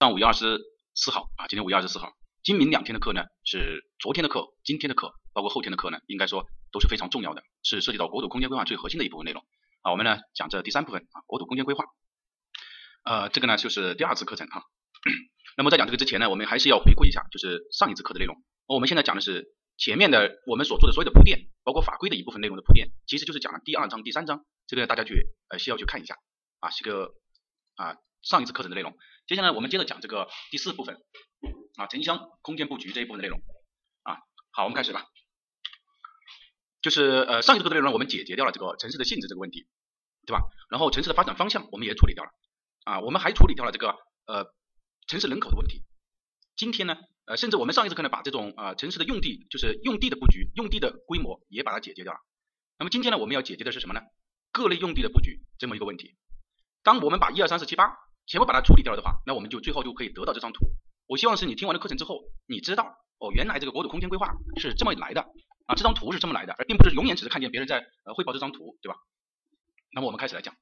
上五月二十四号啊，今天五月二十四号，今明两天的课呢是昨天的课、今天的课，包括后天的课呢，应该说都是非常重要的，是涉及到国土空间规划最核心的一部分内容啊。我们呢讲这第三部分啊，国土空间规划，呃，这个呢就是第二次课程哈。那么在讲这个之前呢，我们还是要回顾一下，就是上一次课的内容。我们现在讲的是前面的我们所做的所有的铺垫，包括法规的一部分内容的铺垫，其实就是讲了第二章、第三章，这个大家去呃需要去看一下啊，是个啊上一次课程的内容。接下来我们接着讲这个第四部分啊，城乡空间布局这一部分内容啊。好，我们开始吧。就是呃上一次课的内容，我们解决掉了这个城市的性质这个问题，对吧？然后城市的发展方向我们也处理掉了啊，我们还处理掉了这个呃城市人口的问题。今天呢，呃，甚至我们上一次课呢，把这种啊城市的用地，就是用地的布局、用地的规模也把它解决掉了。那么今天呢，我们要解决的是什么呢？各类用地的布局这么一个问题。当我们把一二三四七八全部把它处理掉了的话，那我们就最后就可以得到这张图。我希望是你听完了课程之后，你知道哦，原来这个国土空间规划是这么来的啊，这张图是这么来的，而并不是永远只是看见别人在呃汇报这张图，对吧？那么我们开始来讲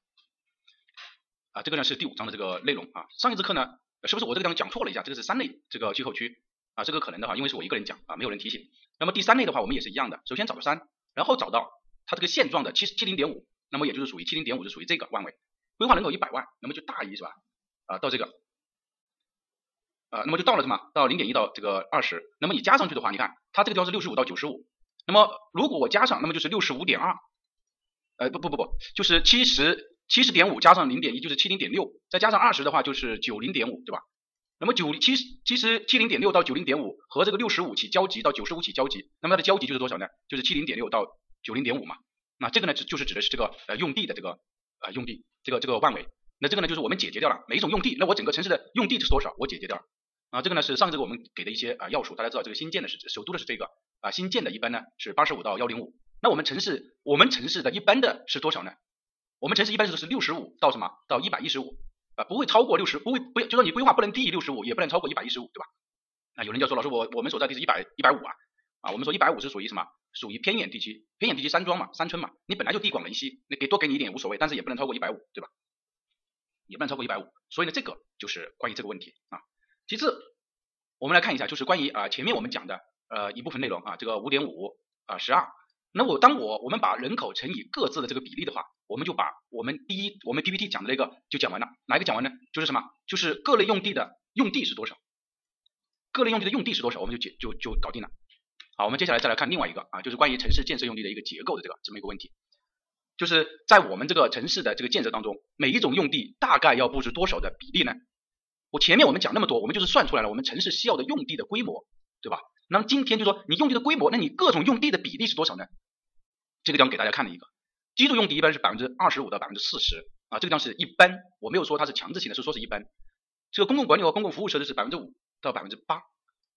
啊，这个呢是第五章的这个内容啊。上一次课呢，是不是我这个地方讲错了一下？这个是三类这个气候区啊，这个可能的话，因为是我一个人讲啊，没有人提醒。那么第三类的话，我们也是一样的，首先找到山，然后找到它这个现状的七七零点五，那么也就是属于七零点五是属于这个万位，规划人口一百万，那么就大于是吧？啊，到这个。呃，那么就到了什么？到零点一到这个二十，那么你加上去的话，你看它这个地方是六十五到九十五，那么如果我加上，那么就是六十五点二，呃不不不不，就是七十七十点五加上零点一就是七零点六，再加上二十的话就是九零点五，对吧？那么九七十其实七零点六到九零点五和这个六十五起交集到九十五起交集，那么它的交集就是多少呢？就是七零点六到九零点五嘛。那这个呢就就是指的是这个呃用地的这个呃用地这个这个万维，那这个呢就是我们解决掉了每一种用地，那我整个城市的用地是多少？我解决掉了。啊，这个呢是上一个我们给的一些啊要素，大家知道这个新建的是首都的是这个啊新建的一般呢是八十五到幺零五，那我们城市我们城市的一般的是多少呢？我们城市一般是是六十五到什么到一百一十五啊，不会超过六十，不会不就说你规划不能低于六十五，也不能超过一百一十五，对吧？那有人就说老师我我们所在地是一百一百五啊啊，我们说一百五是属于什么？属于偏远地区，偏远地区山庄嘛，山村嘛，你本来就地广人稀，你给多给你一点无所谓，但是也不能超过一百五，对吧？也不能超过一百五，所以呢这个就是关于这个问题啊，其次。我们来看一下，就是关于啊前面我们讲的呃一部分内容啊，这个五点五啊十二，那我当我我们把人口乘以各自的这个比例的话，我们就把我们第一我们 PPT 讲的那个就讲完了，哪一个讲完呢？就是什么？就是各类用地的用地是多少？各类用地的用地是多少？我们就解就就搞定了。好，我们接下来再来看另外一个啊，就是关于城市建设用地的一个结构的这个这么一个问题，就是在我们这个城市的这个建设当中，每一种用地大概要布置多少的比例呢？我前面我们讲那么多，我们就是算出来了我们城市需要的用地的规模，对吧？那么今天就说你用地的规模，那你各种用地的比例是多少呢？这个地方给大家看了一个，居住用地一般是百分之二十五到百分之四十啊，这个地方是一般，我没有说它是强制性的，是说是一般。这个公共管理和公共服务设施是百分之五到百分之八，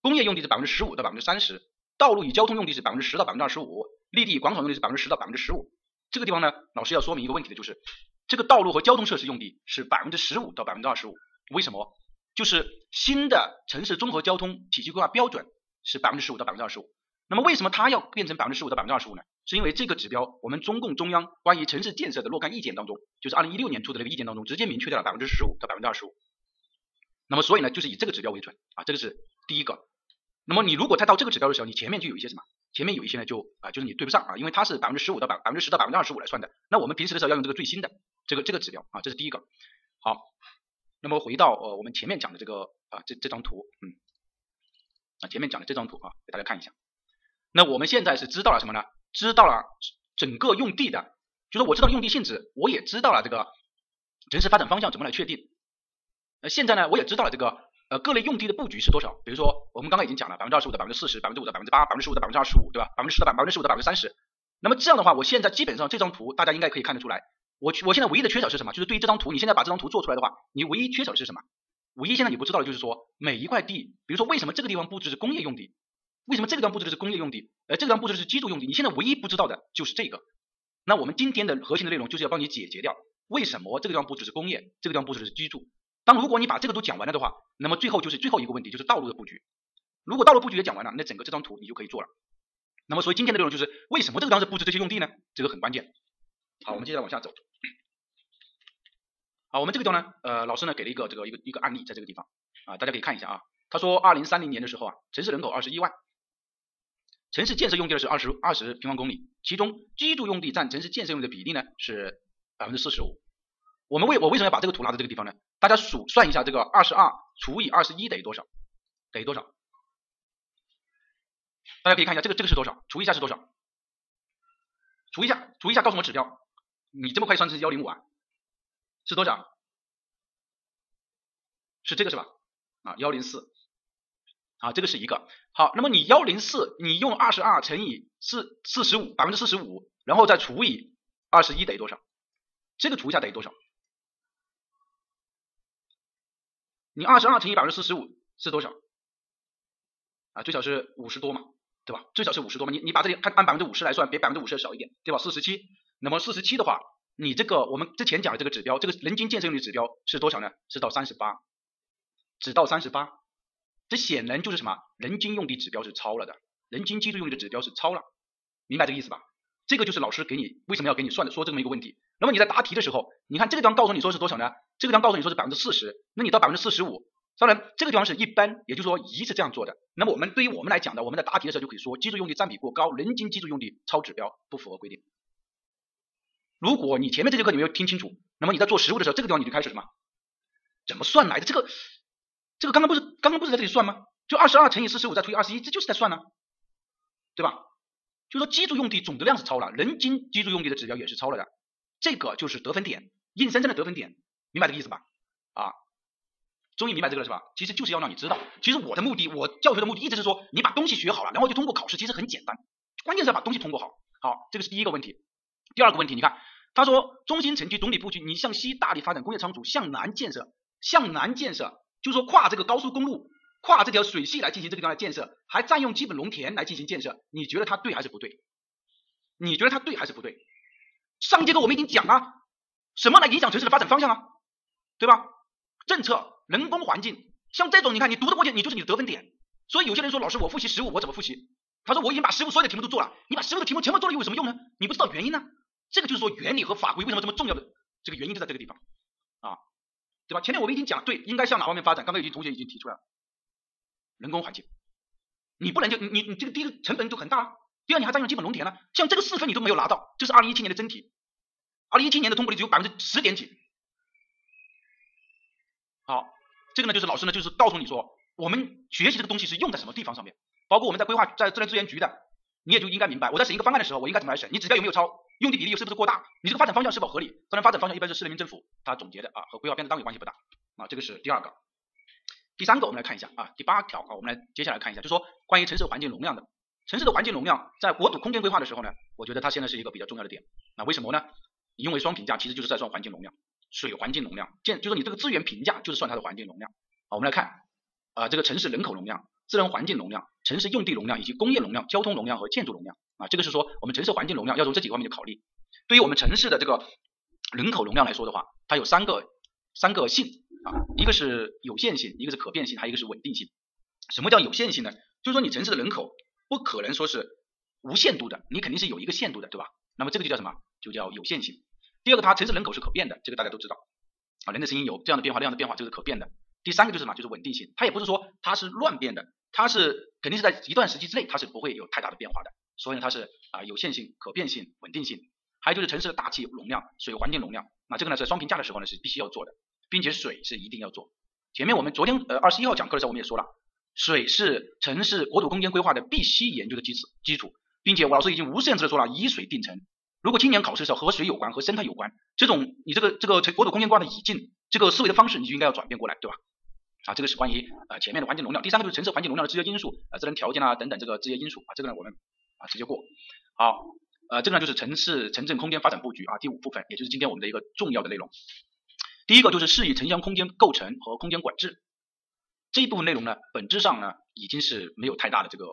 工业用地是百分之十五到百分之三十，道路与交通用地是百分之十到百分之二十五，绿地广场用地是百分之十到百分之十五。这个地方呢，老师要说明一个问题的就是，这个道路和交通设施用地是百分之十五到百分之二十五，为什么？就是新的城市综合交通体系规划标准是百分之十五到百分之二十五，那么为什么它要变成百分之十五到百分之二十五呢？是因为这个指标我们中共中央关于城市建设的若干意见当中，就是二零一六年出的那个意见当中直接明确掉了百分之十五到百分之二十五。那么所以呢，就是以这个指标为准啊，这个是第一个。那么你如果再到这个指标的时候，你前面就有一些什么？前面有一些呢就啊就是你对不上啊，因为它是百分之十五到百百分之十到百分之二十五来算的。那我们平时的时候要用这个最新的这个这个指标啊，这是第一个。好。那么回到呃我们前面讲的这个啊这这张图，嗯，啊前面讲的这张图啊，给大家看一下。那我们现在是知道了什么呢？知道了整个用地的，就是我知道用地性质，我也知道了这个城市发展方向怎么来确定。那现在呢，我也知道了这个呃各类用地的布局是多少。比如说我们刚刚已经讲了百分之二十五的百分之四十，百分之五的百分之八，百分之十五的百分之二十五，对吧？百分之十的百分之十五的百分之三十。那么这样的话，我现在基本上这张图大家应该可以看得出来。我我现在唯一的缺少是什么？就是对于这张图，你现在把这张图做出来的话，你唯一缺少的是什么？唯一现在你不知道的就是说，每一块地，比如说为什么这个地方布置是工业用地，为什么这个地方布置的是工业用地，而这个地方布置的是居住用地？你现在唯一不知道的就是这个。那我们今天的核心的内容就是要帮你解决掉，为什么这个地方布置是工业，这个地方布置的是居住？当如果你把这个都讲完了的话，那么最后就是最后一个问题，就是道路的布局。如果道路布局也讲完了，那整个这张图你就可以做了。那么所以今天的内容就是为什么这个当时布置这些用地呢？这个很关键。好，我们接着往下走。好，我们这个地方呢，呃，老师呢给了一个这个一个一个案例，在这个地方，啊，大家可以看一下啊。他说，二零三零年的时候啊，城市人口二十一万，城市建设用地是二十二十平方公里，其中居住用地占城市建设用地的比例呢是百分之四十五。我们为我为什么要把这个图拿到这个地方呢？大家数算一下，这个二十二除以二十一等于多少？等于多少？大家可以看一下，这个这个是多少？除一下是多少？除一下，除一下，告诉我指标。你这么快算成幺零五啊？是多少？是这个是吧？啊，幺零四。啊，这个是一个。好，那么你幺零四，你用二十二乘以四四十五，百分之四十五，然后再除以二十一等于多少？这个除一下等于多少？你二十二乘以百分之四十五是多少？啊，最少是五十多嘛，对吧？最少是五十多嘛。你你把这里看按百分之五十来算，比百分之五十少一点，对吧？四十七。那么四十七的话，你这个我们之前讲的这个指标，这个人均建设用地指标是多少呢？是到三十八，只到三十八。这显然就是什么？人均用地指标是超了的，人均居住用地的指标是超了，明白这个意思吧？这个就是老师给你为什么要给你算的，说这么一个问题。那么你在答题的时候，你看这个地方告诉你说是多少呢？这个地方告诉你说是百分之四十，那你到百分之四十五，当然这个地方是一般，也就是说一是这样做的。那么我们对于我们来讲的，我们在答题的时候就可以说居住用地占比过高，人均居住用地超指标，不符合规定。如果你前面这节课你没有听清楚，那么你在做实物的时候，这个地方你就开始什么？怎么算来的？这个这个刚刚不是刚刚不是在这里算吗？就二十二乘以四十五再除以二十一，这就是在算呢，对吧？就说居住用地总的量是超了，人均居住用地的指标也是超了的。这个就是得分点，硬生生的得分点，明白这个意思吧？啊，终于明白这个了是吧？其实就是要让你知道，其实我的目的，我教学的目的一直是说，你把东西学好了，然后就通过考试，其实很简单，关键是要把东西通过好。好，这个是第一个问题。第二个问题，你看，他说中心城区总体布局，你向西大力发展工业仓储，向南建设，向南建设，就是说跨这个高速公路，跨这条水系来进行这个地方的建设，还占用基本农田来进行建设，你觉得它对还是不对？你觉得它对还是不对？上节课我们已经讲了，什么来影响城市的发展方向啊？对吧？政策、人工环境，像这种你看你读的过去，你就是你的得分点。所以有些人说老师我复习实物我怎么复习？他说我已经把实物所有的题目都做了，你把实物的题目全部做了又有什么用呢？你不知道原因呢？这个就是说原理和法规为什么这么重要的这个原因就在这个地方啊，对吧？前面我们已经讲对，应该向哪方面发展？刚刚有些同学已经提出来了，人工环境，你不能就你你这个第一个成本就很大。第二，你还占用基本农田了，像这个四分你都没有拿到，这是二零一七年的真题，二零一七年的通过率只有百分之十点几。好，这个呢就是老师呢就是告诉你说，我们学习这个东西是用在什么地方上面，包括我们在规划在自然资源局的，你也就应该明白，我在审一个方案的时候，我应该怎么来审？你指标有没有超？用地比例是不是过大？你这个发展方向是否合理？当然，发展方向一般是市人民政府他总结的啊，和规划编制单位关系不大啊，这个是第二个。第三个我们来看一下啊，第八条啊，我们来接下来看一下，就说关于城市环境容量的。城市的环境容量在国土空间规划的时候呢，我觉得它现在是一个比较重要的点。那为什么呢？因为双评价其实就是在算环境容量，水环境容量，建就是你这个资源评价就是算它的环境容量。好，我们来看啊，这个城市人口容量、自然环境容量、城市用地容量以及工业容量、交通容量和建筑容量啊，这个是说我们城市环境容量要从这几个方面去考虑。对于我们城市的这个人口容量来说的话，它有三个三个性啊，一个是有限性，一个是可变性，还有一个是稳定性。什么叫有限性呢？就是说你城市的人口。不可能说是无限度的，你肯定是有一个限度的，对吧？那么这个就叫什么？就叫有限性。第二个，它城市人口是可变的，这个大家都知道啊，人的声音有这样的变化那样的变化，这是可变的。第三个就是什么？就是稳定性，它也不是说它是乱变的，它是肯定是在一段时期之内它是不会有太大的变化的。所以呢，它是啊有限性、可变性、稳定性。还有就是城市的大气容量、水环境容量，那这个呢在双评价的时候呢是必须要做的，并且水是一定要做。前面我们昨天呃二十一号讲课的时候我们也说了。水是城市国土空间规划的必须研究的基础基础，并且我老师已经无限次的说了，以水定城。如果今年考试的时候和水有关，和生态有关，这种你这个这个国土空间规划的已进这个思维的方式，你就应该要转变过来，对吧？啊，这个是关于呃前面的环境容量。第三个就是城市环境容量的制约因素啊，自然条件啊等等这个制约因素啊，这个呢我们啊直接过。好，呃这个呢就是城市城镇空间发展布局啊第五部分，也就是今天我们的一个重要的内容。第一个就是适宜城乡空间构成和空间管制。这一部分内容呢，本质上呢已经是没有太大的这个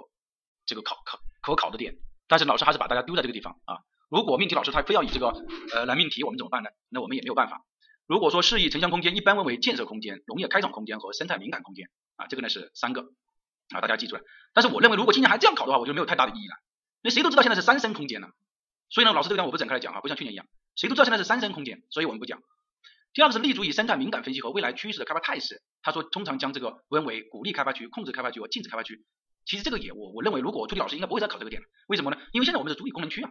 这个考考可考的点，但是老师还是把大家丢在这个地方啊。如果命题老师他非要以这个呃来命题，我们怎么办呢？那我们也没有办法。如果说适宜城乡空间，一般分为建设空间、农业开创空间和生态敏感空间啊，这个呢是三个啊，大家记住了。但是我认为，如果今年还这样考的话，我觉得没有太大的意义了。那谁都知道现在是三升空间了，所以呢，老师这个地方我不展开来讲啊，不像去年一样，谁都知道现在是三升空间，所以我们不讲。第二个是立足于生态敏感分析和未来趋势的开发态势。他说，通常将这个分为鼓励开发区、控制开发区和禁止开发区。其实这个也我我认为，如果出题老师应该不会再考这个点了。为什么呢？因为现在我们是主体功能区啊，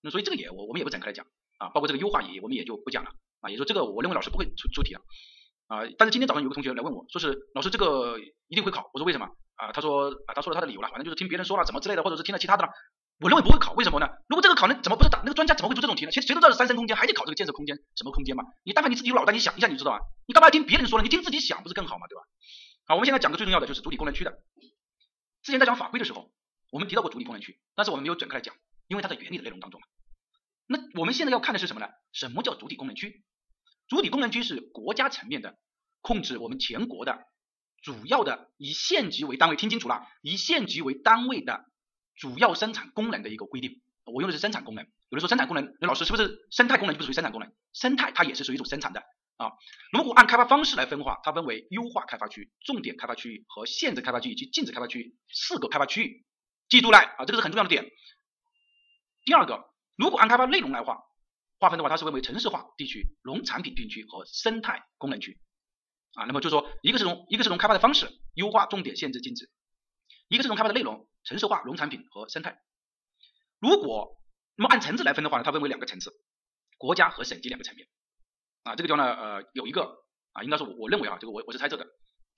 那所以这个也我我们也不展开来讲啊，包括这个优化也我们也就不讲了啊。也说这个我认为老师不会出出题了啊。但是今天早上有个同学来问我说是老师这个一定会考，我说为什么啊？他说啊他说了他的理由了，反正就是听别人说了怎么之类的，或者是听了其他的了。我认为不会考，为什么呢？如果这个考呢，怎么不是打那个专家怎么会出这种题呢？其实谁都知道是三生空间，还得考这个建设空间什么空间嘛？你但凡你自己有脑袋，你想一下你就知道啊。你干嘛要听别人说呢？你听自己想不是更好嘛，对吧？好，我们现在讲的最重要的就是主体功能区的。之前在讲法规的时候，我们提到过主体功能区，但是我们没有展开来讲，因为它在原理的内容当中嘛。那我们现在要看的是什么呢？什么叫主体功能区？主体功能区是国家层面的控制我们全国的主要的以县级为单位，听清楚了，以县级为单位的主要生产功能的一个规定。我用的是生产功能，有人说生产功能，那老师是不是生态功能就不属于生产功能？生态它也是属于一种生产的啊。如果按开发方式来分化，它分为优化开发区、重点开发区域和限制开发区以及禁止开发区四个开发区域。记住来啊，这个是很重要的点。第二个，如果按开发内容来划划分的话，它是分为城市化地区、农产品地区和生态功能区啊。那么就说一个是从一个是从开发的方式优化、重点、限制、禁止，一个是从开发的内容城市化、农产品和生态。如果那么按层次来分的话呢，它分为两个层次，国家和省级两个层面啊。这个地方呢，呃，有一个啊，应该是我我认为啊，这个我我是猜测的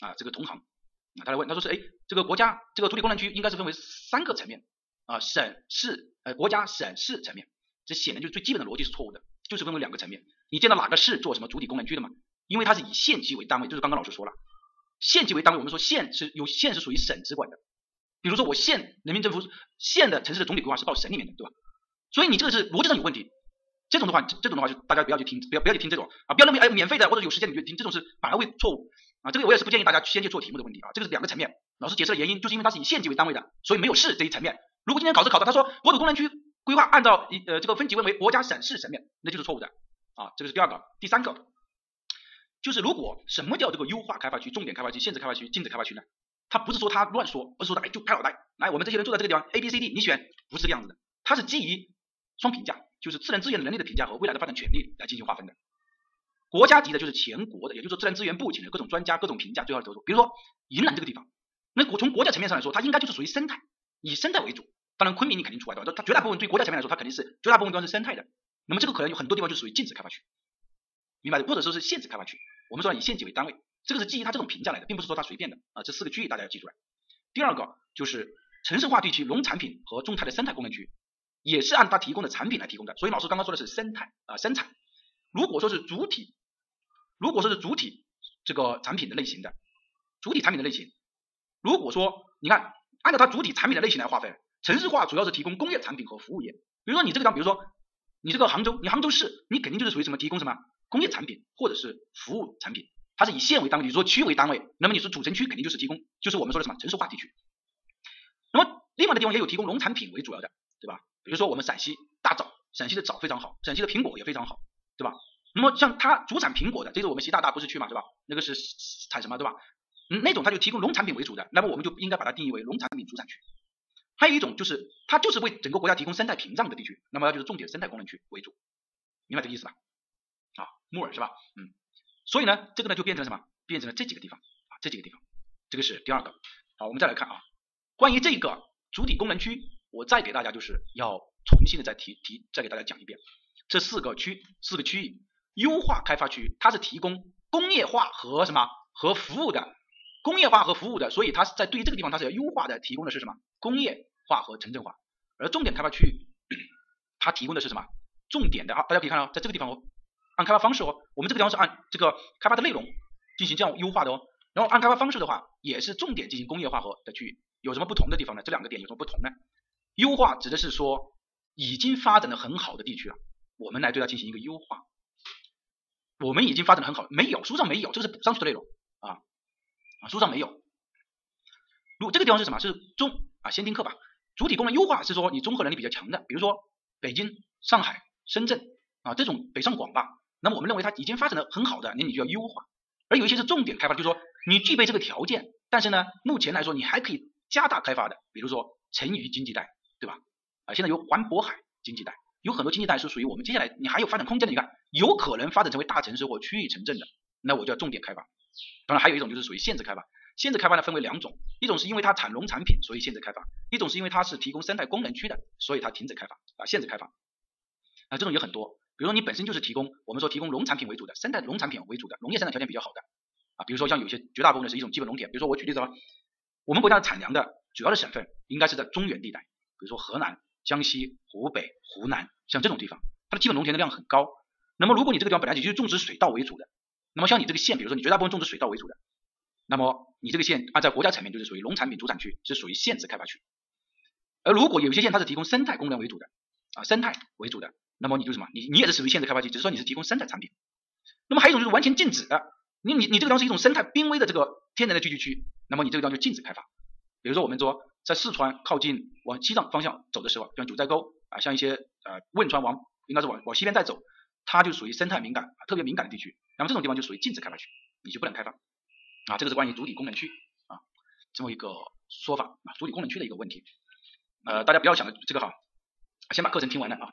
啊，这个同行啊，他来问，他说是哎，这个国家这个主体功能区应该是分为三个层面啊，省市呃国家省市层面，这显然就是最基本的逻辑是错误的，就是分为两个层面。你见到哪个市做什么主体功能区的嘛？因为它是以县级为单位，就是刚刚老师说了，县级为单位，我们说县是有县是属于省直管的。比如说我县人民政府县的城市的总体规划是报省里面的，对吧？所以你这个是逻辑上有问题。这种的话，这种的话就大家不要去听，不要不要去听这种啊，不要认为哎免费的或者有时间你就听，这种是反而会错误啊。这个我也是不建议大家先去做题目的问题啊。这个是两个层面，老师解释的原因就是因为它是以县级为单位的，所以没有市这一层面。如果今天考试考的他说国土功能区规划按照一呃这个分级分为国家省市层面，那就是错误的啊。这个是第二个，第三个就是如果什么叫这个优化开发区、重点开发区、限制开发区、禁止开发区呢？他不是说他乱说，而是说的哎就拍脑袋，来我们这些人坐在这个地方 A B C D 你选，不是这个样子的，它是基于双评价，就是自然资源的能力的评价和未来的发展潜力来进行划分的。国家级的就是全国的，也就是自然资源部请的各种专家各种评价最后得出。比如说云南这个地方，那国从国家层面上来说，它应该就是属于生态，以生态为主。当然昆明你肯定除外对吧？它绝大部分对国家层面来说，它肯定是绝大部分地方是生态的。那么这个可能有很多地方就属于禁止开发区，明白的？或者说是限制开发区。我们说以县级为单位。这个是基于它这种评价来的，并不是说它随便的啊。这四个区域大家要记住来。第二个就是城市化地区农产品和种菜的生态功能区，也是按它提供的产品来提供的。所以老师刚刚说的是生态啊生产。如果说是主体，如果说是主体这个产品的类型的主体产品的类型，如果说你看按照它主体产品的类型来划分，城市化主要是提供工业产品和服务业。比如说你这个地方，比如说你这个杭州，你杭州市，你肯定就是属于什么提供什么工业产品或者是服务产品。它是以县为单位，你说区为单位，那么你是主城区，肯定就是提供，就是我们说的什么城市化地区。那么另外的地方也有提供农产品为主要的，对吧？比如说我们陕西大枣，陕西的枣非常好，陕西的苹果也非常好，对吧？那么像它主产苹果的，这个我们习大大不是区嘛，是吧？那个是产什么，对吧？嗯，那种它就提供农产品为主的，那么我们就应该把它定义为农产品主产区。还有一种就是它就是为整个国家提供生态屏障的地区，那么就是重点生态功能区为主，明白这个意思吧？啊，木耳是吧？嗯。所以呢，这个呢就变成了什么？变成了这几个地方啊，这几个地方，这个是第二个。好，我们再来看啊，关于这个主体功能区，我再给大家就是要重新的再提提，再给大家讲一遍，这四个区四个区域，优化开发区，它是提供工业化和什么和服务的，工业化和服务的，所以它是在对于这个地方它是要优化的，提供的是什么？工业化和城镇化。而重点开发区域，它提供的是什么？重点的啊，大家可以看到，在这个地方哦。按开发方式哦，我们这个地方是按这个开发的内容进行这样优化的哦，然后按开发方式的话，也是重点进行工业化和的区域，有什么不同的地方呢？这两个点有什么不同呢？优化指的是说已经发展的很好的地区了，我们来对它进行一个优化。我们已经发展的很好，没有书上没有，这个是补上去的内容啊啊，书上没有。如这个地方是什么？是中啊，先听课吧。主体功能优化是说你综合能力比较强的，比如说北京、上海、深圳啊这种北上广吧。那么我们认为它已经发展的很好的，那你就要优化；而有一些是重点开发，就是说你具备这个条件，但是呢，目前来说你还可以加大开发的，比如说成渝经济带，对吧？啊，现在有环渤海经济带，有很多经济带是属于我们接下来你还有发展空间的，你看有可能发展成为大城市或区域城镇的，那我就要重点开发。当然还有一种就是属于限制开发，限制开发呢分为两种，一种是因为它产农产品所以限制开发，一种是因为它是提供生态功能区的，所以它停止开发啊限制开发。啊这种也很多，比如说你本身就是提供我们说提供农产品为主的生态农产品为主的农业生产条件比较好的啊，比如说像有些绝大部分是一种基本农田，比如说我举例子啊，我们国家的产粮的主要的省份应该是在中原地带，比如说河南、江西、湖北、湖南像这种地方，它的基本农田的量很高。那么如果你这个地方本来就是种植水稻为主的，那么像你这个县，比如说你绝大部分种植水稻为主的，那么你这个县按在国家层面就是属于农产品主产区，是属于限制开发区。而如果有些县它是提供生态功能为主的啊，生态为主的，那么你就什么，你你也是属于限制开发区，只是说你是提供生态产品。那么还有一种就是完全禁止的，你你你这个地方是一种生态濒危的这个天然的聚集区，那么你这个地方就禁止开发。比如说我们说在四川靠近往西藏方向走的时候，像九寨沟啊，像一些呃汶川往应该是往往西边再走，它就属于生态敏感特别敏感的地区，那么这种地方就属于禁止开发区，你就不能开发啊。这个是关于主体功能区啊这么一个说法啊，主体功能区的一个问题。呃，大家不要想着这个哈，先把课程听完了啊。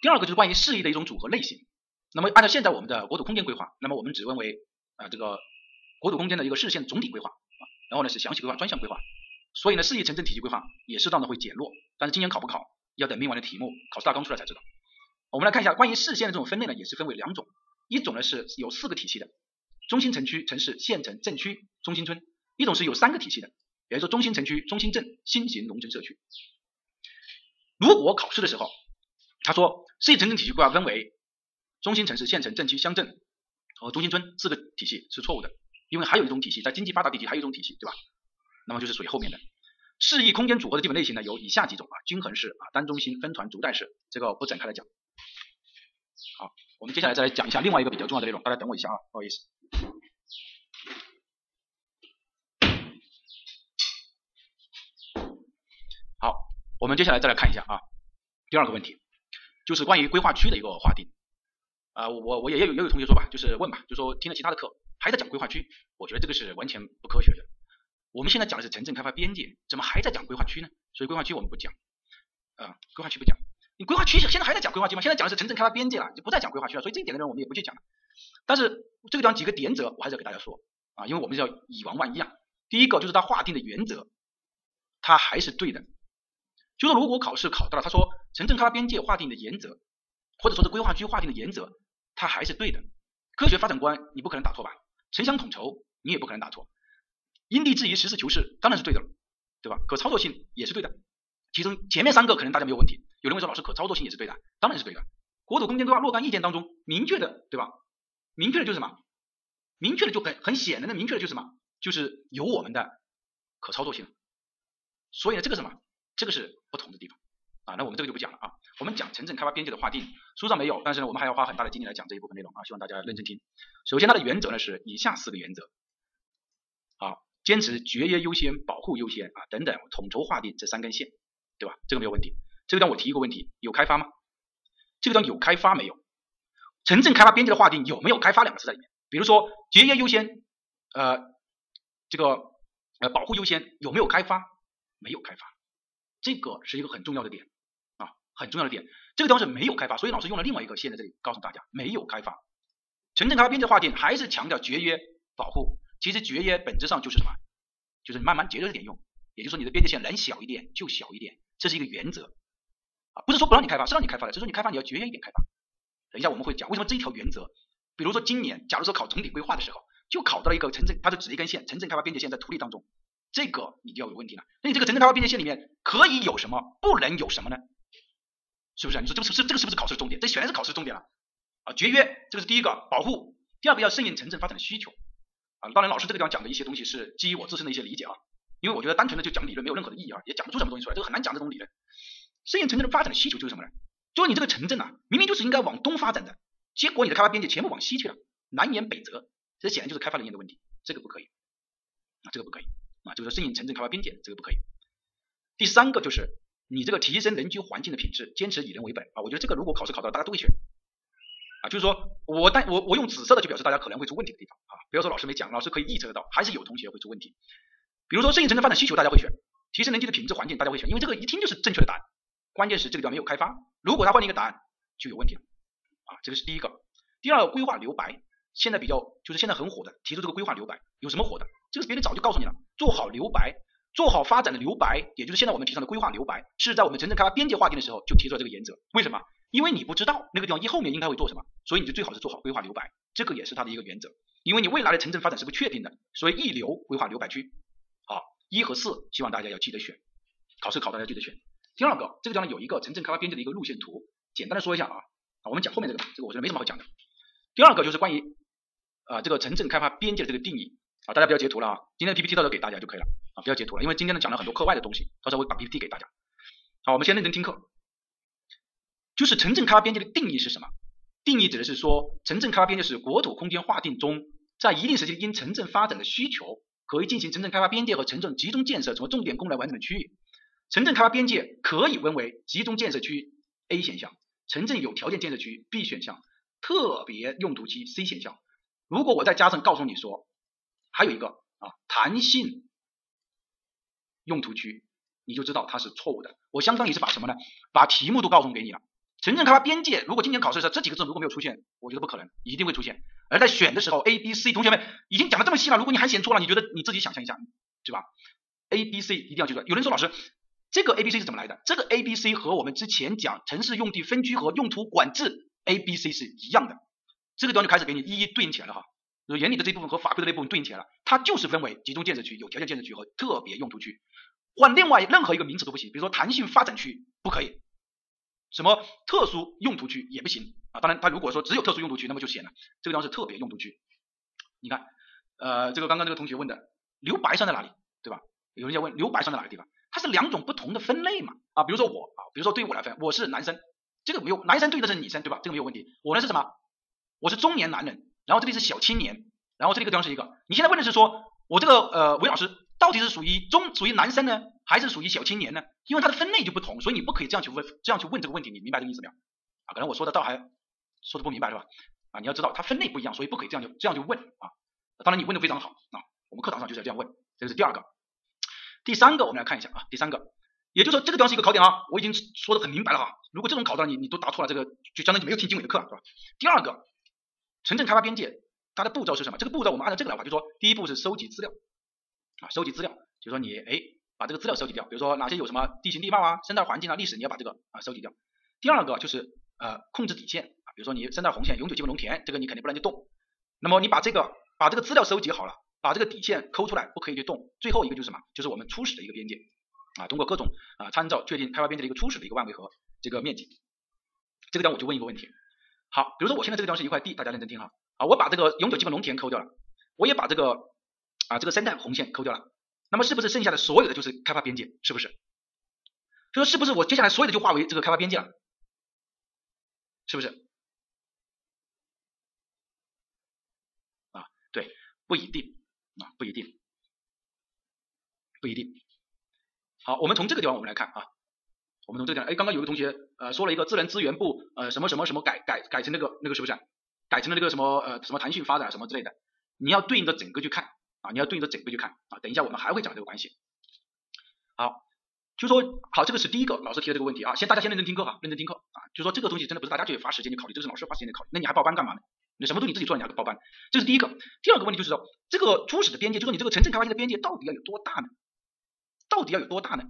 第二个就是关于事宜的一种组合类型。那么按照现在我们的国土空间规划，那么我们只分为啊这个国土空间的一个视线总体规划啊，然后呢是详细规划、专项规划。所以呢，市级城镇体系规划也适当的会减弱，但是今年考不考，要等明晚的题目考试大纲出来才知道。我们来看一下关于市县的这种分类呢，也是分为两种，一种呢是有四个体系的，中心城区、城市、县城、镇区、中心村；一种是有三个体系的，比如说中心城区、中心镇、新型农村社区。如果考试的时候，他说市级城镇体系规划分为中心城市、县城、镇区、乡镇和中心村四个体系是错误的，因为还有一种体系在经济发达地区还有一种体系，对吧？那么就是属于后面的示意空间组合的基本类型呢，有以下几种啊：均衡式啊、单中心、分团、逐带式。这个不展开来讲。好，我们接下来再来讲一下另外一个比较重要的内容。大家等我一下啊，不好意思。好，我们接下来再来看一下啊，第二个问题就是关于规划区的一个划定。啊，我我也有也有同学说吧，就是问吧，就说听了其他的课还在讲规划区，我觉得这个是完全不科学的。我们现在讲的是城镇开发边界，怎么还在讲规划区呢？所以规划区我们不讲，啊，规划区不讲。你规划区现在还在讲规划区吗？现在讲的是城镇开发边界了，就不再讲规划区了。所以这一点的呢，我们也不去讲了。但是这个地方几个点则，我还是要给大家说啊，因为我们是要以防万一啊。第一个就是它划定的原则，它还是对的。就是如果考试考到了，他说城镇开发边界划定的原则，或者说是规划区划定的原则，它还是对的。科学发展观你不可能打错吧？城乡统筹你也不可能打错。因地制宜、实事求是，当然是对的了，对吧？可操作性也是对的。其中前面三个可能大家没有问题。有人会说，老师可操作性也是对的，当然是对的。国土空间规划若干意见当中明确的，对吧？明确的就是什么？明确的就很很显然的明确的就是什么？就是有我们的可操作性。所以呢，这个什么？这个是不同的地方啊。那我们这个就不讲了啊。我们讲城镇开发边界的划定，书上没有，但是呢，我们还要花很大的精力来讲这一部分内容啊。希望大家认真听。首先，它的原则呢是以下四个原则啊。坚持节约优先、保护优先啊等等，统筹划定这三根线，对吧？这个没有问题。这个地方我提一个问题，有开发吗？这个地方有开发没有？城镇开发边界的划定有没有开发两个字在里面？比如说节约优先，呃，这个呃保护优先有没有开发？没有开发，这个是一个很重要的点，很重要的点。这个地方是没有开发，所以老师用了另外一个线在这里告诉大家，没有开发。城镇开发边界划定还是强调节约保护。其实节约本质上就是什么？就是慢慢节约着点用，也就是说你的边界线能小一点就小一点，这是一个原则啊，不是说不让你开发，是让你开发的，只是说你开发你要节约一点开发。等一下我们会讲为什么这一条原则，比如说今年假如说考总体规划的时候，就考到了一个城镇，它就指一根线，城镇开发边界线在图例当中，这个你就要有问题了。那你这个城镇开发边界线里面可以有什么，不能有什么呢？是不是？你说这个是是这个是不是考试重点？这显然是考试重点了啊！节约这个是第一个，保护第二个要顺应城镇发展的需求。啊，当然，老师这个地方讲的一些东西是基于我自身的一些理解啊，因为我觉得单纯的就讲理论没有任何的意义啊，也讲不出什么东西出来，这个很难讲这种理论。适应城镇的发展的需求就是什么呢？就是你这个城镇啊，明明就是应该往东发展的，结果你的开发边界全部往西去了，南辕北辙，这显然就是开发人员的问题，这个不可以啊，这个不可以啊，就是适应城镇开发边界，这个不可以。第三个就是你这个提升人居环境的品质，坚持以人为本啊，我觉得这个如果考试考到，大家都会选。啊，就是说我但我我用紫色的就表示大家可能会出问题的地方啊，不要说老师没讲，老师可以预测得到，还是有同学会出问题。比如说适应城镇发展需求，大家会选；提升人居的品质环境，大家会选，因为这个一听就是正确的答案，关键是这个地方没有开发。如果他换了一个答案，就有问题了啊。这个是第一个。第二规划留白，现在比较就是现在很火的，提出这个规划留白有什么火的？这个别人早就告诉你了，做好留白，做好发展的留白，也就是现在我们提倡的规划留白，是在我们城镇开发边界划定的时候就提出了这个原则。为什么？因为你不知道那个地方一后面应该会做什么，所以你就最好是做好规划留白，这个也是它的一个原则。因为你未来的城镇发展是不确定的，所以一留规划留白区。好，一和四希望大家要记得选，考试考大家记得选。第二个，这个地方有一个城镇开发边界的一个路线图，简单的说一下啊，啊，我们讲后面这个，这个我觉得没什么好讲的。第二个就是关于啊这个城镇开发边界的这个定义啊，大家不要截图了啊，今天的 PPT 到时候给大家就可以了啊，不要截图了，因为今天呢讲了很多课外的东西，到时候我把 PPT 给大家。好，我们先认真听课。就是城镇开发边界的定义是什么？定义指的是说，城镇开发边界是国土空间划定中，在一定时期因城镇发展的需求，可以进行城镇开发边界和城镇集中建设，什么重点功能完整的区域。城镇开发边界可以分为集中建设区 A 选项，城镇有条件建设区 B 选项，特别用途区 C 选项。如果我再加上告诉你说，还有一个啊弹性用途区，你就知道它是错误的。我相当于是把什么呢？把题目都告诉给你了。城镇开发边界，如果今年考试的时候这几个字如果没有出现，我觉得不可能，一定会出现。而在选的时候，A、B、C，同学们已经讲的这么细了，如果你还选错了，你觉得你自己想象一下，对吧？A、B、C 一定要记住。有人说老师，这个 A、B、C 是怎么来的？这个 A、B、C 和我们之前讲城市用地分区和用途管制 A、B、C 是一样的。这个地方就开始给你一一对应起来了哈，原理的这部分和法规的那部分对应起来了，它就是分为集中建设区、有条件建设区和特别用途区，换另外任何一个名词都不行，比如说弹性发展区不可以。什么特殊用途区也不行啊！当然，他如果说只有特殊用途区，那么就显了。这个地方是特别用途区。你看，呃，这个刚刚这个同学问的留白算在哪里，对吧？有人要问留白算在哪个地方？它是两种不同的分类嘛？啊，比如说我啊，比如说对于我来分，我是男生，这个没有男生对应的是女生，对吧？这个没有问题。我呢是什么？我是中年男人，然后这里是小青年，然后这里个地方是一个。你现在问的是说我这个呃韦老师到底是属于中属于男生呢？还是属于小青年呢，因为它的分类就不同，所以你不可以这样去问，这样去问这个问题，你明白这个意思没有？啊，可能我说的倒还说的不明白是吧？啊，你要知道它分类不一样，所以不可以这样就这样就问啊。当然你问的非常好啊，我们课堂上就是要这样问，这个是第二个。第三个我们来看一下啊，第三个，也就是说这个地方是一个考点啊，我已经说的很明白了哈。如果这种考到你你都答错了，这个就相当于没有听经纬的课了是吧？第二个，城镇开发边界它的步骤是什么？这个步骤我们按照这个来吧，就说第一步是收集资料啊，收集资料，就说你哎。把这个资料收集掉，比如说哪些有什么地形地貌啊、生态环境啊、历史，你要把这个啊收集掉。第二个就是呃控制底线啊，比如说你生态红线、永久基本农田，这个你肯定不能去动。那么你把这个把这个资料收集好了，把这个底线抠出来，不可以去动。最后一个就是什么？就是我们初始的一个边界啊，通过各种啊参照确定开发边界的一个初始的一个万维和这个面积。这个地方我就问一个问题，好，比如说我现在这个地方是一块地，大家认真听哈啊，我把这个永久基本农田抠掉了，我也把这个啊这个生态红线抠掉了。那么是不是剩下的所有的就是开发边界？是不是？就说是不是我接下来所有的就划为这个开发边界了？是不是？啊，对，不一定啊，不一定，不一定。好，我们从这个地方我们来看啊，我们从这个地方，哎，刚刚有个同学呃说了一个自然资源部呃什么什么什么改改改成那个那个是不是？改成了那个什么呃什么弹性发展什么之类的，你要对应着整个去看。啊，你要对应着整个去看啊，等一下我们还会讲这个关系。好，就说好，这个是第一个老师提的这个问题啊，先大家先认真听课哈，认真听课啊，就说这个东西真的不是大家去花时间去考虑，这是老师花时间去考虑，那你还报班干嘛呢？你什么都你自己做，你还报班？这是第一个。第二个问题就是说，这个初始的边界，就说你这个城镇开发区的边界到底要有多大呢？到底要有多大呢？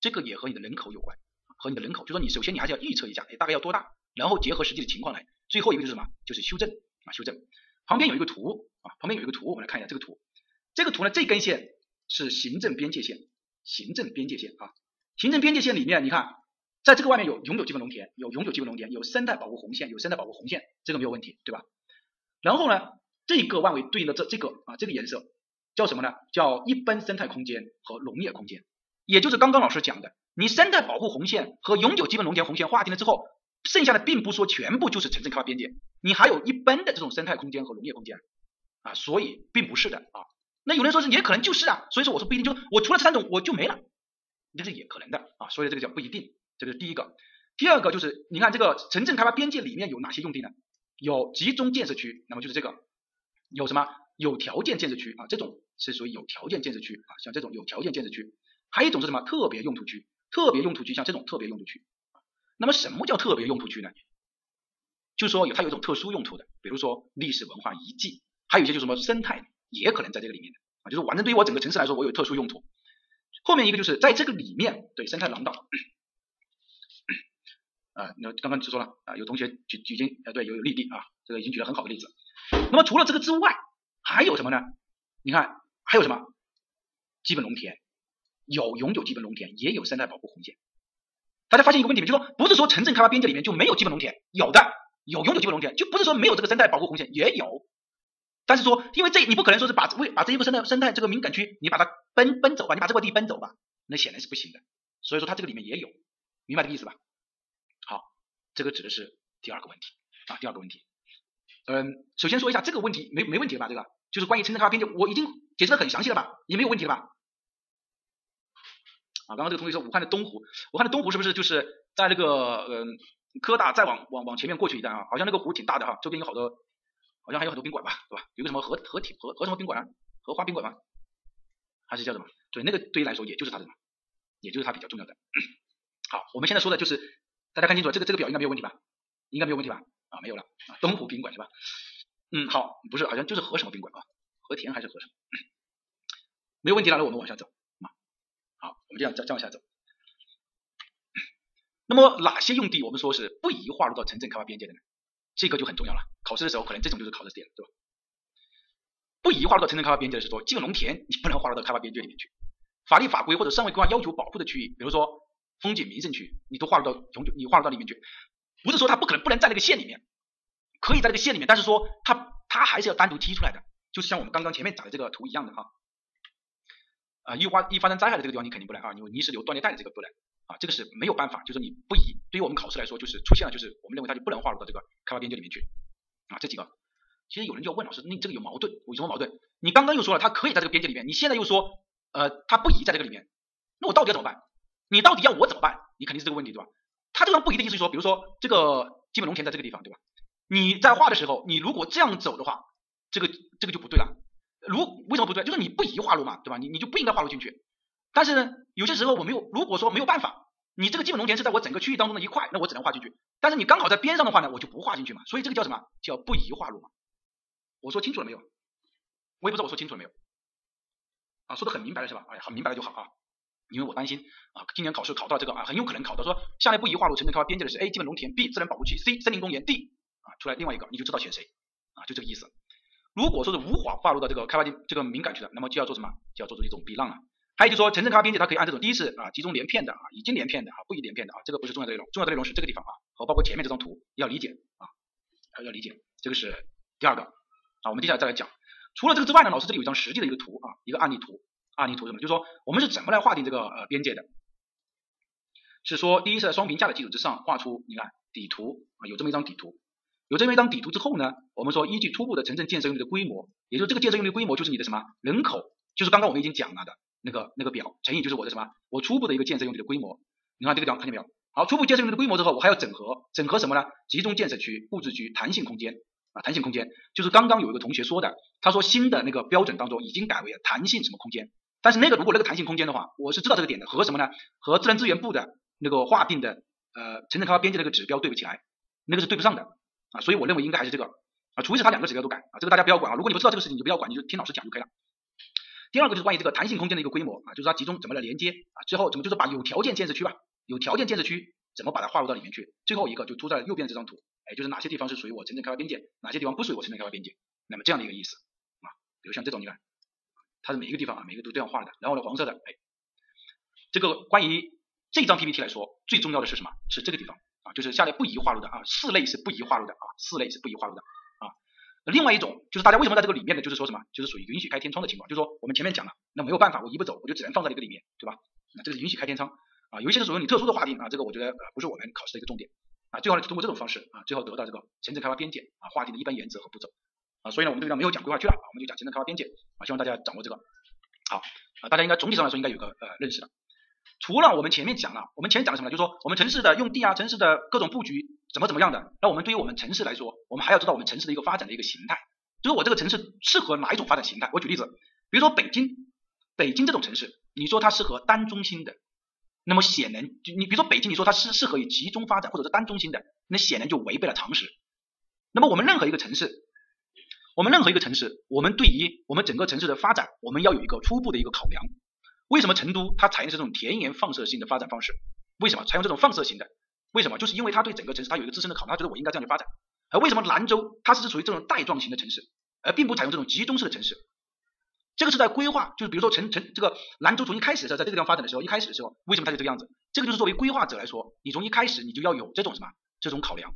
这个也和你的人口有关，和你的人口，就说你首先你还是要预测一下，哎，大概要多大，然后结合实际的情况来。最后一个就是什么？就是修正啊，修正。旁边有一个图啊，旁边有一个图，我们来看一下这个图。这个图呢，这根线是行政边界线，行政边界线啊，行政边界线里面，你看，在这个外面有永久基本农田，有永久基本农田，有生态保护红线，有生态保护红线，这个没有问题，对吧？然后呢，这个万维对应的这这个啊，这个颜色叫什么呢？叫一般生态空间和农业空间，也就是刚刚老师讲的，你生态保护红线和永久基本农田红线划定了之后，剩下的并不说全部就是城镇开发边界，你还有一般的这种生态空间和农业空间啊，所以并不是的啊。那有人说是也可能就是啊，所以说我说不一定，就我除了这三种我就没了，这是也可能的啊，所以这个叫不一定，这个是第一个。第二个就是你看这个城镇开发边界里面有哪些用地呢？有集中建设区，那么就是这个有什么有条件建设区啊，这种是属于有条件建设区啊，像这种有条件建设区。还有一种是什么特别用途区？特别用途区像这种特别用途区，那么什么叫特别用途区呢？就是说有它有一种特殊用途的，比如说历史文化遗迹，还有一些就是什么生态也可能在这个里面的啊，就是反正对于我整个城市来说，我有特殊用途。后面一个就是在这个里面，对生态廊道。啊，那刚刚就说了啊，有同学举举经，啊，对，有有例例啊，这个已经举了很好的例子。那么除了这个之外，还有什么呢？你看还有什么？基本农田，有永久基本农田，也有生态保护红线。大家发现一个问题没？就说不是说城镇开发边界里面就没有基本农田，有的，有永久基本农田，就不是说没有这个生态保护红线，也有。但是说，因为这你不可能说是把为把这一个生态生态这个敏感区，你把它奔奔走吧，你把这块地奔走吧，那显然是不行的。所以说它这个里面也有，明白这个意思吧？好，这个指的是第二个问题啊，第二个问题。嗯，首先说一下这个问题没没问题吧？这个就是关于城镇开发边界，我已经解释的很详细了吧？也没有问题了吧？啊，刚刚这个同学说武汉的东湖，武汉的东湖是不是就是在那个嗯科大再往往往前面过去一段啊？好像那个湖挺大的哈，周边有好多，好像还有很多宾馆吧，对吧？有个什么和和体和和什么宾馆啊？荷花宾馆吗？还是叫什么？对，那个对于来说也就是它的，也就是它比较重要的。好，我们现在说的就是。大家看清楚，这个这个表应该没有问题吧？应该没有问题吧？啊，没有了啊，东湖宾馆是吧？嗯，好，不是，好像就是和什么宾馆啊？和田还是和什么？没有问题了，那我们往下走。好，我们这样再再往下走。那么哪些用地我们说是不宜划入到城镇开发边界的呢？这个就很重要了。考试的时候可能这种就是考的点，对吧？不宜划入到城镇开发边界的是说，基本农田你不能划入到开发边界里面去。法律法规或者上位规划要求保护的区域，比如说。风景名胜区，你都划入到永久，你划入到里面去，不是说它不可能不能在那个县里面，可以在那个县里面，但是说它它还是要单独踢出来的，就是像我们刚刚前面讲的这个图一样的哈，啊，一发一发生灾害的这个地方你肯定不来啊，因为泥石流断裂带的这个不来啊，这个是没有办法，就是你不宜，对于我们考试来说，就是出现了，就是我们认为它就不能划入到这个开发边界里面去啊，这几个，其实有人就要问老师，你这个有矛盾，有什么矛盾？你刚刚又说了它可以在这个边界里面，你现在又说呃它不宜在这个里面，那我到底要怎么办？你到底要我怎么办？你肯定是这个问题对吧？他这个不一定意思是说，比如说这个基本农田在这个地方对吧？你在画的时候，你如果这样走的话，这个这个就不对了。如为什么不对？就是你不宜划入嘛，对吧？你你就不应该划入进去。但是呢，有些时候我没有，如果说没有办法，你这个基本农田是在我整个区域当中的一块，那我只能划进去。但是你刚好在边上的话呢，我就不划进去嘛。所以这个叫什么？叫不宜划入嘛。我说清楚了没有？我也不知道我说清楚了没有。啊，说的很明白了是吧？哎，很明白了就好啊。因为我担心啊，今年考试考到这个啊，很有可能考到说下列不宜划入城镇开发边界的是 A 基本农田，B 自然保护区，C 森林公园，D 啊出来另外一个你就知道选谁啊，就这个意思。如果说是无法划入到这个开发地这个敏感区的，那么就要做什么？就要做出一种避让了。还有就是说城镇开发边界它可以按这种第一次啊集中连片的啊，已经连片的啊，不宜连片的啊，这个不是重要的内容，重要的内容是这个地方啊，和包括前面这张图要理解啊，要理解，这个是第二个啊。我们接下来再来讲，除了这个之外呢，老师这里有一张实际的一个图啊，一个案例图。案例图什么？就是说我们是怎么来划定这个呃边界的？是说第一是在双评价的基础之上画出，你看底图啊，有这么一张底图，有这么一张底图之后呢，我们说依据初步的城镇建设用地的规模，也就是这个建设用地规模就是你的什么人口，就是刚刚我们已经讲了的那个那个表乘以就是我的什么我初步的一个建设用地的规模。你看这个地方看见没有？好，初步建设用地的规模之后，我还要整合整合什么呢？集中建设区、布置区、弹性空间啊，弹性空间就是刚刚有一个同学说的，他说新的那个标准当中已经改为了弹性什么空间。但是那个如果那个弹性空间的话，我是知道这个点的，和什么呢？和自然资源部的那个划定的呃城镇开发边界那个指标对不起来，那个是对不上的啊，所以我认为应该还是这个啊，除非是他两个指标都改啊，这个大家不要管啊，如果你不知道这个事情你就不要管，你就听老师讲就可以了。第二个就是关于这个弹性空间的一个规模啊，就是它集中怎么来连接啊，最后怎么就是把有条件建设区吧，有条件建设区怎么把它划入到里面去？最后一个就出在右边这张图，哎，就是哪些地方是属于我城镇开发边界，哪些地方不属于我城镇开发边界，那么这样的一个意思啊，比如像这种你看。它是每一个地方啊，每一个都这样画的。然后呢，黄色的，哎，这个关于这张 PPT 来说，最重要的是什么？是这个地方啊，就是下列不宜划入的啊，四类是不宜划入的啊，四类是不宜划入的啊。另外一种就是大家为什么在这个里面呢？就是说什么？就是属于允许开天窗的情况。就是说我们前面讲了，那没有办法，我移不走，我就只能放在这个里面，对吧？那这个是允许开天窗啊。有一些是属于你特殊的划定啊，这个我觉得呃不是我们考试的一个重点啊。最后呢，通过这种方式啊，最后得到这个城镇开发边界啊划定的一般原则和步骤。啊，所以呢，我们这个地方没有讲规划区了，我们就讲城镇开发边界啊，希望大家掌握这个。好啊，大家应该总体上来说应该有个呃认识了。除了我们前面讲了，我们前面讲了什么呢？就是说我们城市的用地啊，城市的各种布局怎么怎么样的。那我们对于我们城市来说，我们还要知道我们城市的一个发展的一个形态，就是我这个城市适合哪一种发展形态。我举例子，比如说北京，北京这种城市，你说它适合单中心的，那么显然就你比如说北京，你说它是适合于集中发展或者是单中心的，那显然就违背了常识。那么我们任何一个城市，我们任何一个城市，我们对于我们整个城市的发展，我们要有一个初步的一个考量。为什么成都它采用这种田园放射性的发展方式？为什么采用这种放射型的？为什么？就是因为它对整个城市它有一个自身的考量，它觉得我应该这样去发展。而为什么兰州它是属于这种带状型的城市，而并不采用这种集中式的城市？这个是在规划，就是比如说城城这个兰州从一开始的时候，在这个地方发展的时候，一开始的时候，为什么它就这个样子？这个就是作为规划者来说，你从一开始你就要有这种什么这种考量。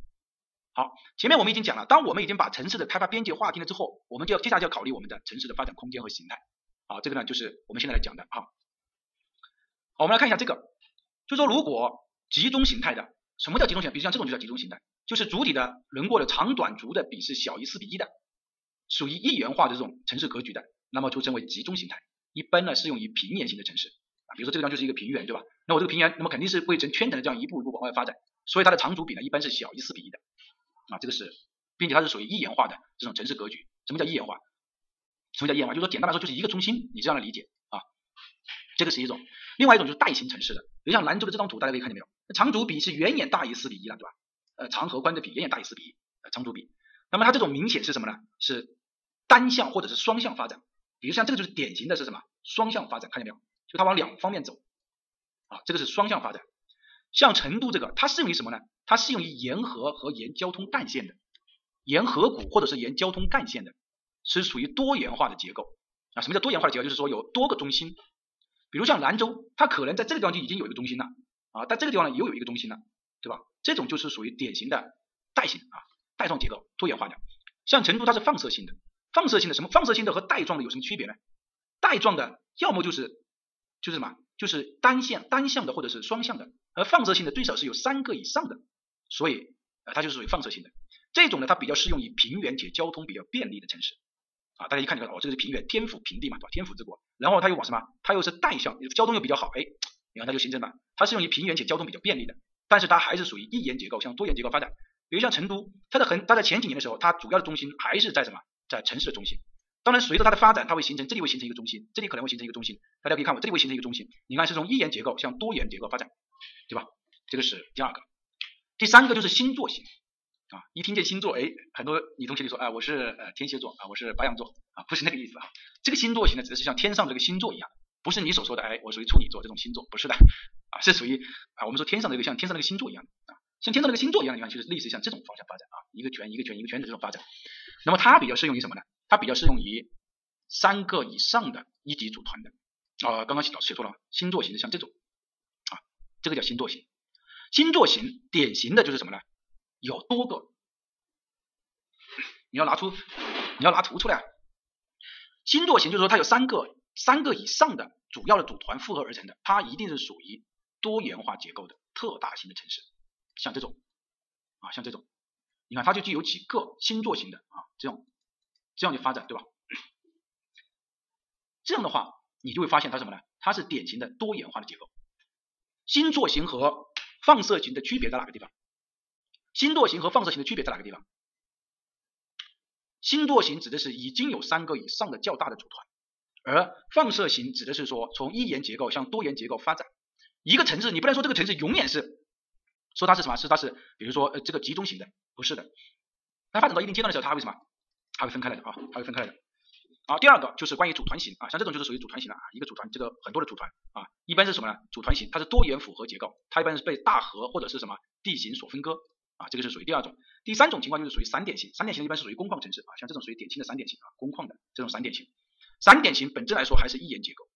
好，前面我们已经讲了，当我们已经把城市的开发边界划定了之后，我们就要接下来就要考虑我们的城市的发展空间和形态。好，这个呢就是我们现在来讲的。好，好，我们来看一下这个，就说如果集中形态的，什么叫集中形态？比如像这种就叫集中形态，就是主体的轮廓的长短足的比是小于四比一的，属于一元化的这种城市格局的，那么就称为集中形态。一般呢适用于平原型的城市啊，比如说这个地方就是一个平原，对吧？那我这个平原，那么肯定是会成圈层的这样一步一步往外发展，所以它的长足比呢一般是小于四比一的。啊，这个是，并且它是属于一元化的这种城市格局。什么叫一元化？什么叫一元化？就是说简单来说就是一个中心，你这样来理解啊。这个是一种，另外一种就是带形城市的，比如像兰州的这张图，大家可以看见没有？长足比是远远大于四比一了，对吧？呃，长和宽的比远远大于四比一，呃，长足比。那么它这种明显是什么呢？是单向或者是双向发展。比如像这个就是典型的是什么？双向发展，看见没有？就它往两方面走啊，这个是双向发展。像成都这个，它适用于什么呢？它适用于沿河和沿交通干线的，沿河谷或者是沿交通干线的，是属于多元化的结构啊。什么叫多元化的结构？就是说有多个中心，比如像兰州，它可能在这个地方就已经有一个中心了啊，在这个地方呢又有一个中心了，对吧？这种就是属于典型的带型啊，带状结构，多元化的。像成都它是放射性的，放射性的什么？放射性的和带状的有什么区别呢？带状的要么就是就是什么？就是单线单向的或者是双向的，而放射性的最少是有三个以上的。所以，呃，它就是属于放射性的这种呢，它比较适用于平原且交通比较便利的城市啊。大家一看就知道，哦，这个是平原，天府平地嘛，对吧？天府之国，然后它又往什么？它又是带向，交通又比较好，哎，你看它就形成了，它适用于平原且交通比较便利的，但是它还是属于一元结构向多元结构发展。比如像成都，它的很，它在前几年的时候，它主要的中心还是在什么？在城市的中心。当然，随着它的发展，它会形成，这里会形成一个中心，这里可能会形成一个中心。大家可以看我这里会形成一个中心，你看是从一元结构向多元结构发展，对吧？这个是第二个。第三个就是星座型啊，一听见星座，哎，很多女同学就说，哎，我是呃天蝎座啊，我是白羊座啊，不是那个意思啊。这个星座型呢，指的是像天上这个星座一样，不是你所说的，哎，我属于处女座这种星座，不是的啊，是属于啊，我们说天上的一个像天上那个星座一样的啊，像天上那个星座一样，你看就是类似像这种方向发展啊，一个圈一个圈一个圈的这种发展。那么它比较适用于什么呢？它比较适用于三个以上的一级组团的啊，刚刚写写错了，星座型的像这种啊，这个叫星座型。星座型典型的就是什么呢？有多个，你要拿出你要拿图出来。星座型就是说它有三个三个以上的主要的组团复合而成的，它一定是属于多元化结构的特大型的城市，像这种啊，像这种，你看它就具有几个星座型的啊，这样这样的发展，对吧？这样的话，你就会发现它什么呢？它是典型的多元化的结构，星座型和放射型的区别在哪个地方？星座型和放射型的区别在哪个地方？星座型指的是已经有三个以上的较大的组团，而放射型指的是说从一元结构向多元结构发展。一个城市，你不能说这个城市永远是说它是什么？是它是比如说呃这个集中型的，不是的。它发展到一定阶段的时候，它会什么？它会分开来的啊，它会分开来的。好，第二个就是关于组团型啊，像这种就是属于组团型的啊，一个组团，这个很多的组团啊，一般是什么呢？组团型，它是多元复合结构，它一般是被大河或者是什么地形所分割啊，这个是属于第二种。第三种情况就是属于散点型，散点型一般是属于工矿城市啊，像这种属于典型的散点型啊，工矿的这种散点型。散点型本质来说还是一元结构，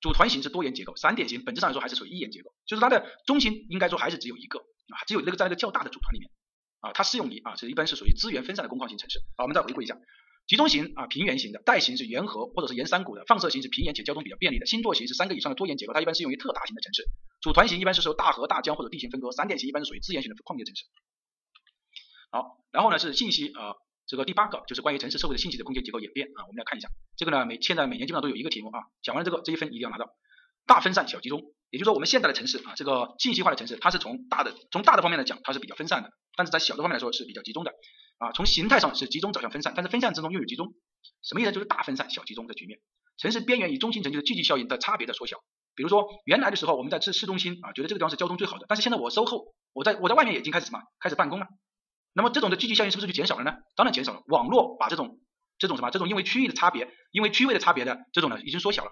组团型是多元结构，散点型本质上来说还是属于一元结构，就是它的中心应该说还是只有一个啊，只有那个在那个较大的组团里面啊，它适用于啊，是一般是属于资源分散的工矿型城市。好，我们再回顾一下。集中型啊，平原型的带型是沿河或者是沿山谷的，放射型是平原且交通比较便利的，星座型是三个以上的多元结构，它一般适用于特大型的城市。组团型一般是受大河大江或者地形分割，散点型一般是属于资源型的矿业城市。好，然后呢是信息啊，这个第八个就是关于城市社会的信息的空间结构演变啊，我们来看一下这个呢每现在每年基本上都有一个题目啊，讲完了这个这一分一定要拿到。大分散小集中，也就是说我们现在的城市啊，这个信息化的城市，它是从大的从大的方面来讲，它是比较分散的，但是在小的方面来说是比较集中的啊。从形态上是集中走向分散，但是分散之中又有集中，什么意思？就是大分散小集中的局面。城市边缘与中心城区的聚集效应的差别的缩小比如说原来的时候我们在市市中心啊，觉得这个地方是交通最好的，但是现在我收后我在我在外面已经开始什么开始办公了，那么这种的聚集效应是不是就减少了呢？当然减少了，网络把这种这种什么这种因为区域的差别，因为区位的差别的这种呢已经缩小了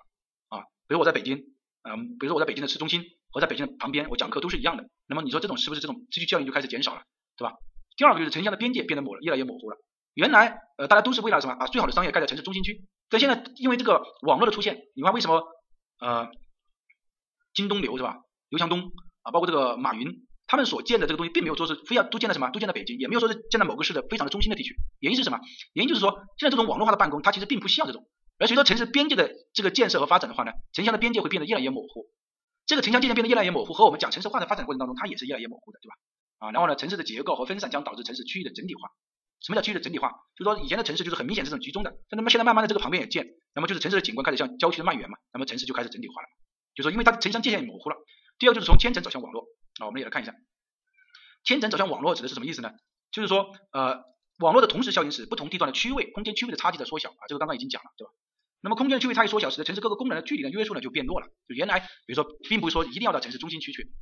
啊。比如我在北京，嗯，比如说我在北京的市中心和在北京的旁边，我讲课都是一样的，那么你说这种是不是这种聚集效应就开始减少了，对吧？第二个就是城乡的边界变得模越来越模糊了。原来呃大家都是为了什么把最好的商业盖在城市中心区，但现在因为这个网络的出现，你看为什么呃京东流是吧？刘强东啊，包括这个马云，他们所建的这个东西，并没有说是非要都建在什么，都建在北京，也没有说是建在某个市的非常的中心的地区。原因是什么？原因就是说现在这种网络化的办公，它其实并不需要这种。而随着城市边界的这个建设和发展的话呢，城乡的边界会变得越来越模糊。这个城乡界限变得越来越模糊，和我们讲城市化的发展过程当中，它也是越来越模糊的，对吧？啊，然后呢，城市的结构和分散将导致城市区域的整体化。什么叫区域的整体化？就是说以前的城市就是很明显是这种集中的，那么现在慢慢的这个旁边也建，那么就是城市的景观开始向郊区的蔓延嘛，那么城市就开始整体化了。就是说因为它城乡界限模糊了。第二就是从千层走向网络啊，我们也来看一下，千层走向网络指的是什么意思呢？就是说呃，网络的同时效应使不同地段的区位空间区位的差距在缩小啊，这个刚刚已经讲了，对吧？那么空间区位差异缩小，使得城市各个功能的距离的约束呢就变弱了。就原来比如说，并不是说一定要到城市中心区去。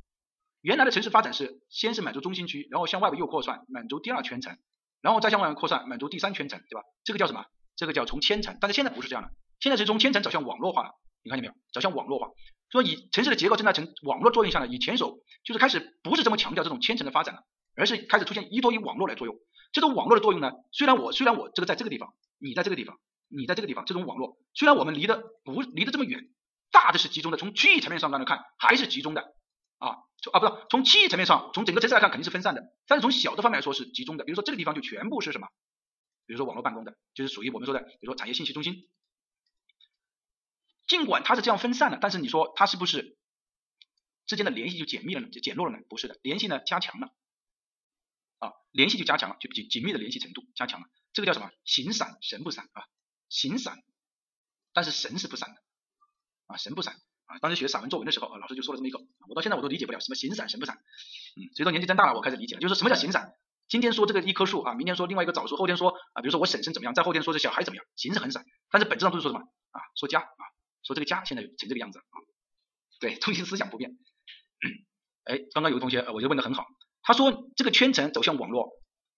原来的城市发展是先是满足中心区，然后向外部又扩散，满足第二圈层，然后再向外扩散，满足第三圈层，对吧？这个叫什么？这个叫从千层。但是现在不是这样的，现在是从千层走向网络化了。你看见没有？走向网络化。说以城市的结构正在成网络作用下呢，以前手就是开始不是这么强调这种千层的发展了，而是开始出现依托于网络来作用。这种网络的作用呢，虽然我虽然我这个在这个地方，你在这个地方，你在这个地方，这种网络虽然我们离得不离得这么远，大的是集中的，从区域层面上来看还是集中的。啊，啊不是从区域层面上，从整个城市来看肯定是分散的，但是从小的方面来说是集中的。比如说这个地方就全部是什么？比如说网络办公的，就是属于我们说的，比如说产业信息中心。尽管它是这样分散的，但是你说它是不是之间的联系就减密了呢？就减弱了呢？不是的，联系呢加强了。啊，联系就加强了，就紧紧密的联系程度加强了。这个叫什么？形散神不散啊，形散，但是神是不散的啊，神不散。啊，当时学散文作文的时候，啊，老师就说了这么一个，我到现在我都理解不了什么形散神不散。嗯，随着年纪增大了，我开始理解了，就是什么叫形散？今天说这个一棵树啊，明天说另外一个枣树，后天说啊，比如说我婶婶怎么样，再后天说这小孩怎么样，形是很散，但是本质上都是说什么啊？说家啊，说这个家现在成这个样子啊。对，中心思想不变。哎，刚刚有个同学，我觉得问的很好，他说这个圈层走向网络，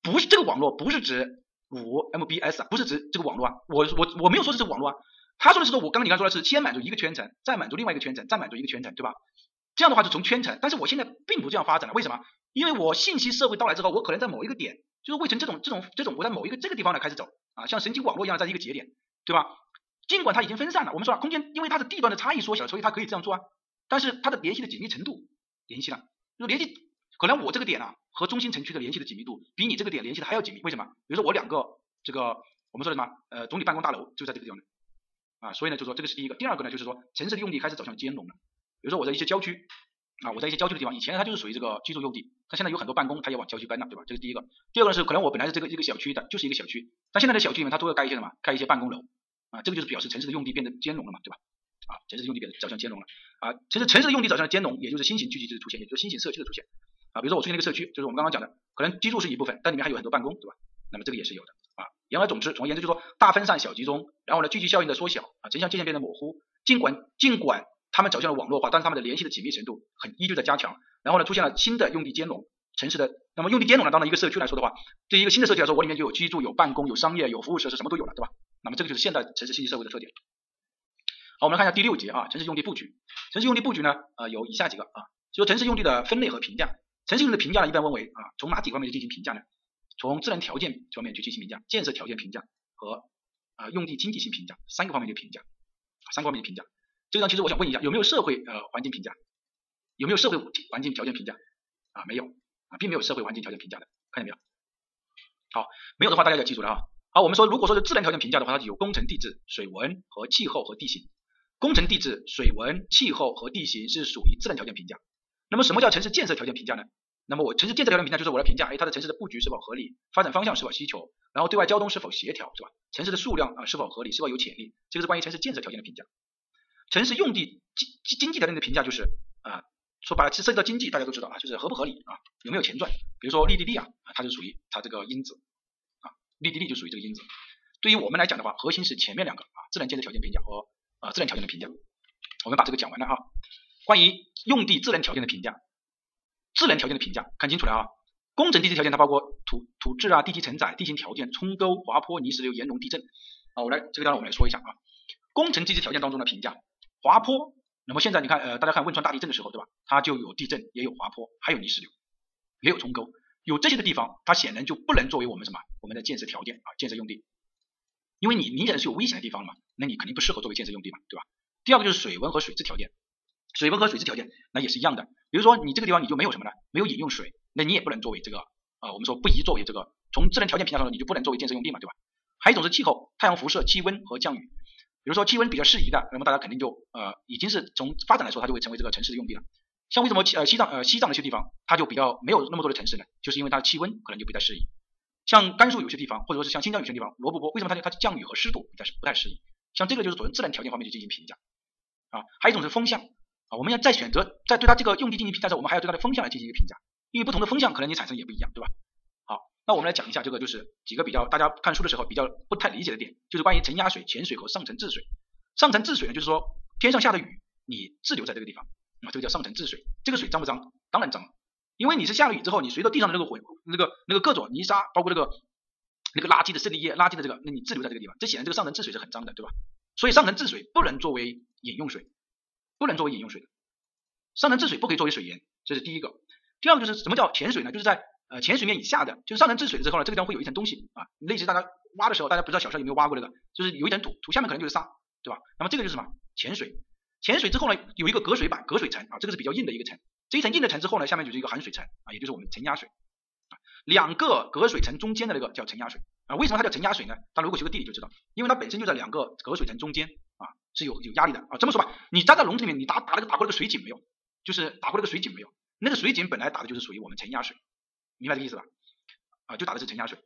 不是这个网络不是指五 MBS 啊，不是指这个网络啊，我我我没有说是这是网络啊。他说的是说，我刚刚你刚说的是先满足一个圈层，再满足另外一个圈层，再满足一个圈层，对吧？这样的话就从圈层，但是我现在并不这样发展了，为什么？因为我信息社会到来之后，我可能在某一个点，就是未成这种这种这种，我在某一个这个地方来开始走啊，像神经网络一样，在一个节点，对吧？尽管它已经分散了，我们说了，空间因为它的地段的差异缩小，所以它可以这样做啊，但是它的联系的紧密程度联系了，就联系可能我这个点啊和中心城区的联系的紧密度比你这个点联系的还要紧密，为什么？比如说我两个这个我们说的什么呃总理办公大楼就在这个地方。啊，所以呢，就说这个是第一个，第二个呢，就是说城市的用地开始走向兼容了。比如说我在一些郊区啊，我在一些郊区的地方，以前它就是属于这个居住用地，它现在有很多办公，它也往郊区搬了，对吧？这是第一个。第二个是可能我本来是这个一个小区的，就是一个小区，但现在的小区里面它都要盖一些什么？盖一些办公楼啊，这个就是表示城市的用地变得兼容了嘛，对吧？啊，城市的用地变得走向兼容了啊，其实城市的用地走向兼容，也就是新型聚集地的出现，也就是新型社区的出现啊。比如说我出现一个社区，就是我们刚刚讲的，可能居住是一部分，但里面还有很多办公，对吧？那么这个也是有的啊。言而总之，总而言之就是说，大分散小集中，然后呢，聚集效应的缩小啊，城乡界限变得模糊。尽管尽管他们走向了网络化，但是他们的联系的紧密程度很依旧在加强。然后呢，出现了新的用地兼容城市的，那么用地兼容呢，当然一个社区来说的话，对于一个新的社区来说，我里面就有居住、有办公、有商业、有服务设施，什么都有了，对吧？那么这个就是现代城市信息社会的特点。好，我们来看一下第六节啊，城市用地布局。城市用地布局呢，呃，有以下几个啊，就是城市用地的分类和评价。城市用地的评价呢，一般分为啊，从哪几方面去进行评价呢？从自然条件方面去进行评价，建设条件评价和啊用地经济性评价三个方面去评价，三个方面去评价。这个呢，其实我想问一下，有没有社会呃环境评价？有没有社会环境条件评价？啊，没有啊，并没有社会环境条件评价的，看见没有？好，没有的话大家要记住了啊。好，我们说如果说是自然条件评价的话，它有工程地质、水文和气候和地形。工程地质、水文、气候和地形是属于自然条件评价。那么什么叫城市建设条件评价呢？那么我城市建设条件评价就是我来评价，哎，它的城市的布局是否合理，发展方向是否需求，然后对外交通是否协调，是吧？城市的数量啊是否合理，是否有潜力，这个是关于城市建设条件的评价。城市用地经经经济条件的评价就是啊，说白了，其实涉及到经济，大家都知道啊，就是合不合理啊，有没有钱赚？比如说绿地利啊，它就属于它这个因子啊，绿地利就属于这个因子。对于我们来讲的话，核心是前面两个啊，自然建设条件评价和啊自然条件的评价。我们把这个讲完了啊。关于用地自然条件的评价，自然条件的评价看清楚了啊。工程地质条件它包括土土质啊、地基承载、地形条件、冲沟、滑坡、泥石流、岩溶、地震啊。我来这个当然我们来说一下啊。工程地质条件当中的评价，滑坡。那么现在你看呃，大家看汶川大地震的时候对吧？它就有地震，也有滑坡，还有泥石流，也有冲沟，有这些的地方，它显然就不能作为我们什么我们的建设条件啊，建设用地。因为你明显是有危险的地方了嘛，那你肯定不适合作为建设用地嘛，对吧？第二个就是水文和水质条件，水文和水质条件那也是一样的。比如说你这个地方你就没有什么呢？没有饮用水，那你也不能作为这个啊，我们说不宜作为这个从自然条件评价上你就不能作为建设用地嘛，对吧？还有一种是气候、太阳辐射、气温和降雨。比如说气温比较适宜的，那么大家肯定就呃已经是从发展来说，它就会成为这个城市的用地了。像为什么呃西藏呃西藏那些地方它就比较没有那么多的城市呢？就是因为它的气温可能就不太适宜。像甘肃有些地方，或者说是像新疆有些地方，罗布泊为什么它它降雨和湿度不太不太适宜？像这个就是从自然条件方面去进行评价啊。还有一种是风向啊，我们要在选择在对它这个用地进行评价时候，我们还要对它的风向来进行一个评价，因为不同的风向可能你产生也不一样，对吧？好，那我们来讲一下这个就是几个比较大家看书的时候比较不太理解的点，就是关于承压水、潜水和上层治水。上层治水呢，就是说天上下的雨你滞留在这个地方啊，这个叫上层治水。这个水脏不脏？当然脏。因为你是下了雨之后，你随着地上的那个混、那个、那个各种泥沙，包括那个、那个垃圾的渗沥液、垃圾的这个，那你滞留在这个地方，这显然这个上层治水是很脏的，对吧？所以上层治水不能作为饮用水，不能作为饮用水的。上层治水不可以作为水源，这是第一个。第二个就是什么叫潜水呢？就是在呃浅水面以下的，就是上层治水之后呢，这个地方会有一层东西啊，类似于大家挖的时候，大家不知道小时候有没有挖过那个，就是有一层土，土下面可能就是沙，对吧？那么这个就是什么？潜水。潜水之后呢，有一个隔水板、隔水层啊，这个是比较硬的一个层。这一层硬的层之后呢，下面就是一个含水层啊，也就是我们承压水啊，两个隔水层中间的那个叫承压水啊。为什么它叫承压水呢？大家如果学过地理就知道，因为它本身就在两个隔水层中间，是有有压力的啊。这么说吧，你站在笼子里面，你打打那个打过那个水井没有？就是打过那个水井没有？那个水井本来打的就是属于我们承压水，明白这个意思吧？啊，就打的是承压水。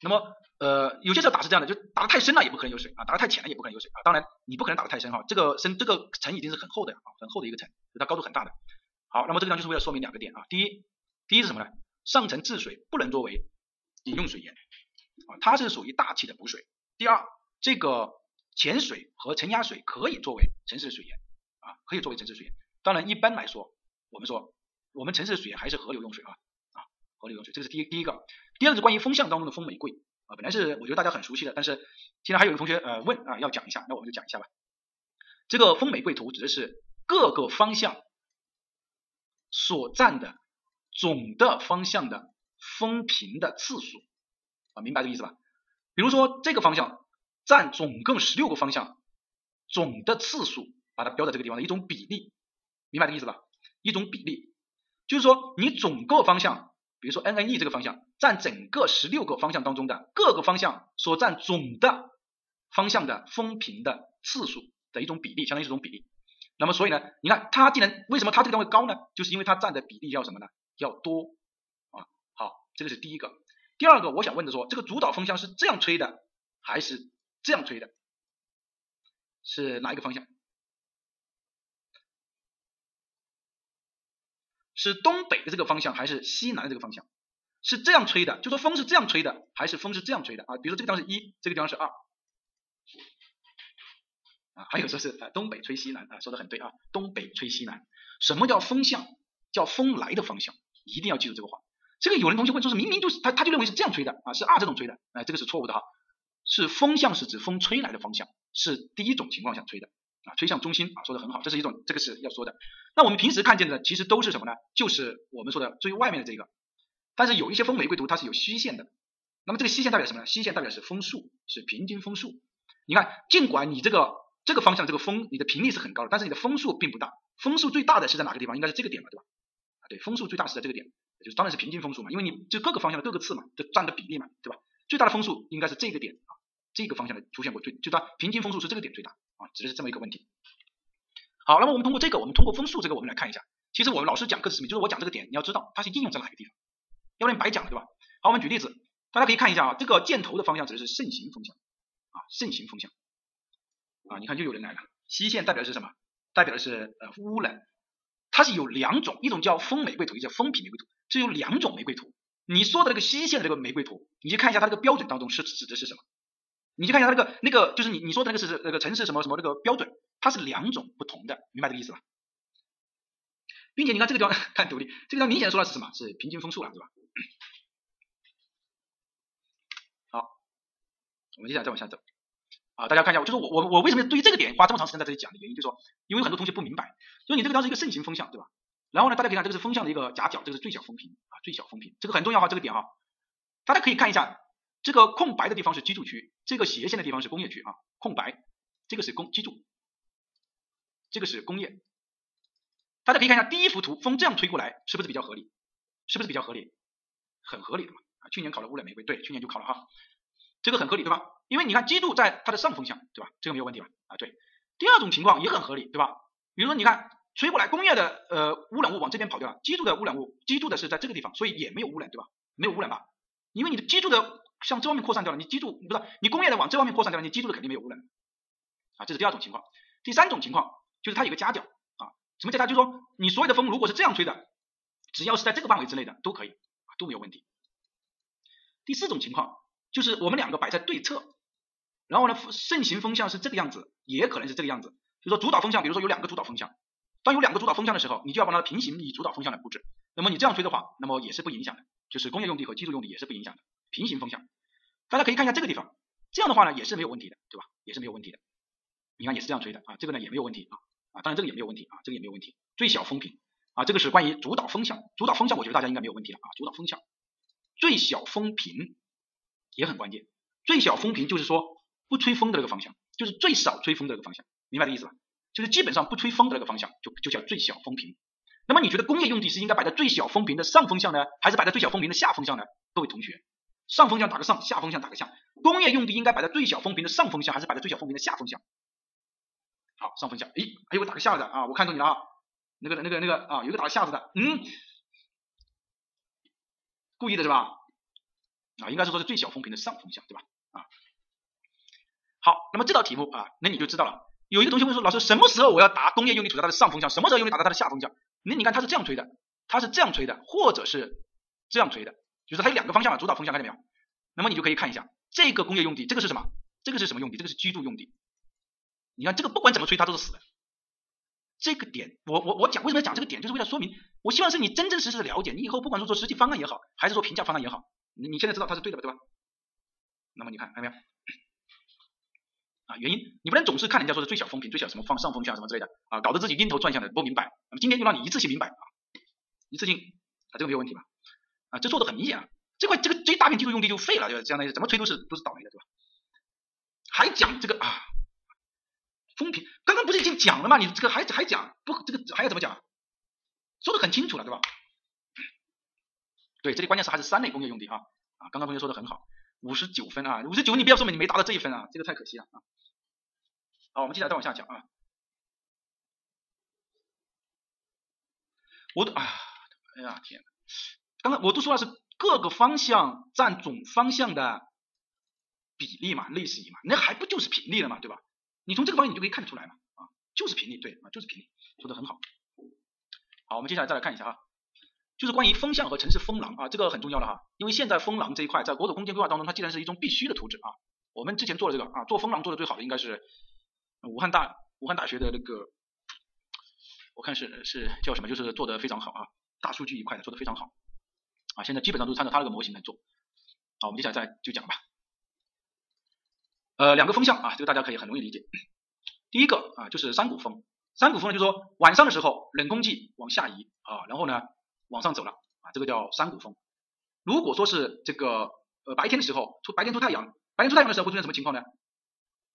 那么呃，有些时候打是这样的，就打的太深了也不可能有水啊，打的太浅了也不可能有水啊。当然你不可能打的太深哈，这个深这个层已经是很厚的啊，很厚的一个层，它高度很大的。好，那么这个地方就是为了说明两个点啊。第一，第一是什么呢？上层治水不能作为饮用水源啊，它是属于大气的补水。第二，这个潜水和沉压水可以作为城市的水源啊，可以作为城市水源。当然，一般来说，我们说我们城市水源还是河流用水啊啊，河流用水，这是第一第一个。第二个是关于风向当中的风玫瑰啊，本来是我觉得大家很熟悉的，但是现在还有一个同学呃问啊要讲一下，那我们就讲一下吧。这个风玫瑰图指的是各个方向。所占的总的方向的风频的次数啊，明白这个意思吧？比如说这个方向占总共十六个方向总的次数，把它标在这个地方的一种比例，明白这个意思吧？一种比例，就是说你总个方向，比如说 n n e 这个方向占整个十六个方向当中的各个方向所占总的方向的风频的次数的一种比例，相当于是种比例。那么所以呢，你看它既然为什么它这个地方会高呢？就是因为它占的比例要什么呢？要多啊。好，这个是第一个。第二个，我想问的说，这个主导风向是这样吹的，还是这样吹的？是哪一个方向？是东北的这个方向，还是西南的这个方向？是这样吹的，就说风是这样吹的，还是风是这样吹的啊？比如说这个地方是一，这个地方是二。啊，还有说是啊，东北吹西南啊，说的很对啊，东北吹西南。什么叫风向？叫风来的方向，一定要记住这个话。这个有人同学会说是明明就是他他就认为是这样吹的啊，是二这种吹的，哎，这个是错误的哈。是风向是指风吹来的方向，是第一种情况下吹的啊，吹向中心啊，说的很好，这是一种这个是要说的。那我们平时看见的其实都是什么呢？就是我们说的最外面的这个。但是有一些风玫瑰图它是有虚线的，那么这个虚线代表什么呢？虚线代表是风速，是平均风速。你看，尽管你这个。这个方向这个风，你的频率是很高的，但是你的风速并不大。风速最大的是在哪个地方？应该是这个点吧，对吧？啊，对，风速最大是在这个点，就是当然是平均风速嘛，因为你就各个方向的各个次嘛，就占的比例嘛，对吧？最大的风速应该是这个点，这个方向的出现过最，就它平均风速是这个点最大啊，指的是这么一个问题。好，那么我们通过这个，我们通过风速这个，我们来看一下，其实我们老师讲课是什么？就是我讲这个点，你要知道它是应用在哪个地方，要不然白讲了，对吧？好，我们举例子，大家可以看一下啊，这个箭头的方向指的是盛行风向啊，盛行风向啊，你看就有人来了。西线代表的是什么？代表的是呃污染，它是有两种，一种叫风玫瑰图，一种叫风皮玫瑰图，是有两种玫瑰图。你说的那个西线的这个玫瑰图，你去看一下它这个标准当中是指的是什么？你去看一下它那个那个就是你你说的那个是那个城市什么什么那个标准，它是两种不同的，明白这个意思吧？并且你看这个地方 看图里，这个地方明显说的是什么？是平均风速了，对吧？好，我们接下来再往下走啊，大家看一下，就是我我我为什么对于这个点花这么长时间在这里讲的原因，就是说因为很多同学不明白，就是你这个地方是一个盛行风向，对吧？然后呢，大家可以看这个是风向的一个夹角，这个是最小风平啊，最小风平，这个很重要哈，这个点哈，大家可以看一下。这个空白的地方是居住区，这个斜线的地方是工业区啊。空白，这个是工居住，这个是工业。大家可以看一下第一幅图，风这样吹过来，是不是比较合理？是不是比较合理？很合理的嘛啊！去年考了污染玫瑰，对，去年就考了哈，这个很合理对吧？因为你看居住在它的上风向，对吧？这个没有问题吧？啊，对。第二种情况也很合理，对吧？比如说你看吹过来，工业的呃污染物往这边跑掉了，居住的污染物居住的是在这个地方，所以也没有污染，对吧？没有污染吧？因为你的居住的。向这方面扩散掉了，你记住，不是你工业的往这方面扩散掉了，你记住的肯定没有污染啊，这是第二种情况。第三种情况就是它有个夹角啊，什么夹角？就是说你所有的风如果是这样吹的，只要是在这个范围之内的都可以啊，都没有问题。第四种情况就是我们两个摆在对侧，然后呢盛行风向是这个样子，也可能是这个样子。就是说主导风向，比如说有两个主导风向，当有两个主导风向的时候，你就要把它平行以主导风向来布置。那么你这样吹的话，那么也是不影响的，就是工业用地和居住用地也是不影响的。平行风向，大家可以看一下这个地方，这样的话呢也是没有问题的，对吧？也是没有问题的。你看也是这样吹的啊，这个呢也没有问题啊啊，当然这个也没有问题啊，这个也没有问题。最小风平啊，这个是关于主导风向，主导风向我觉得大家应该没有问题了啊，主导风向，最小风平也很关键。最小风平就是说不吹风的那个方向，就是最少吹风的那个方向，明白这意思吧？就是基本上不吹风的那个方向就就叫最小风平。那么你觉得工业用地是应该摆在最小风平的上风向呢，还是摆在最小风平的下风向呢？各位同学，上风向打个上，下风向打个下。工业用地应该摆在最小风平的上风向，还是摆在最小风平的下风向？好，上风向。诶，还有个打个下的啊，我看中你了啊。那个、那个、那个啊，有个打个下字的，嗯，故意的是吧？啊，应该是说是最小风平的上风向，对吧？啊，好，那么这道题目啊，那你就知道了。有一个同学问说，老师，什么时候我要答工业用地处在它的上风向？什么时候用力打在它的下风向？那你看它是这样吹的，它是这样吹的，或者是这样吹的，就是它有两个方向嘛，主导风向看见没有？那么你就可以看一下这个工业用地，这个是什么？这个是什么用地？这个是居住用地。你看这个不管怎么吹它都是死的。这个点，我我我讲为什么要讲这个点，就是为了说明，我希望是你真真实实的了解，你以后不管说做实际方案也好，还是说评价方案也好，你你现在知道它是对的吧，对吧？那么你看看到没有？啊，原因你不能总是看人家说的最小风平、最小什么放上风向什么之类的啊，搞得自己晕头转向的不明白。那么今天就让你一次性明白啊，一次性啊，这个没有问题吧？啊，这做的很明显啊，这块这个这一大片居住用地就废了，就相当于怎么吹都是都是倒霉的，对吧？还讲这个啊，风平，刚刚不是已经讲了吗？你这个还还讲不这个还要怎么讲？说的很清楚了，对吧？对，这里关键是还是三类工业用地啊啊，刚刚同学说的很好，五十九分啊，五十九你不要说明你没达到这一分啊，这个太可惜了啊。好，我们接下来再往下讲啊。我都啊，哎呀天，刚刚我都说了是各个方向占总方向的比例嘛，类似于嘛，那还不就是平力了嘛，对吧？你从这个方向你就可以看得出来嘛，啊，就是平力，对啊，就是平力，说的很好。好，我们接下来再来看一下啊，就是关于风向和城市风廊啊，这个很重要了哈，因为现在风廊这一块在国土空间规划当中，它既然是一种必须的图纸啊，我们之前做了这个啊，做风廊做的最好的应该是。武汉大武汉大学的那个，我看是是叫什么，就是做的非常好啊，大数据一块的做的非常好啊，现在基本上都是参照他那个模型来做。好，我们接下来再就讲吧。呃，两个风向啊，这个大家可以很容易理解。第一个啊，就是山谷风，山谷风呢就是说晚上的时候冷空气往下移啊，然后呢往上走了啊，这个叫山谷风。如果说是这个呃白天的时候出白天出太阳，白天出太阳的时候会出现什么情况呢？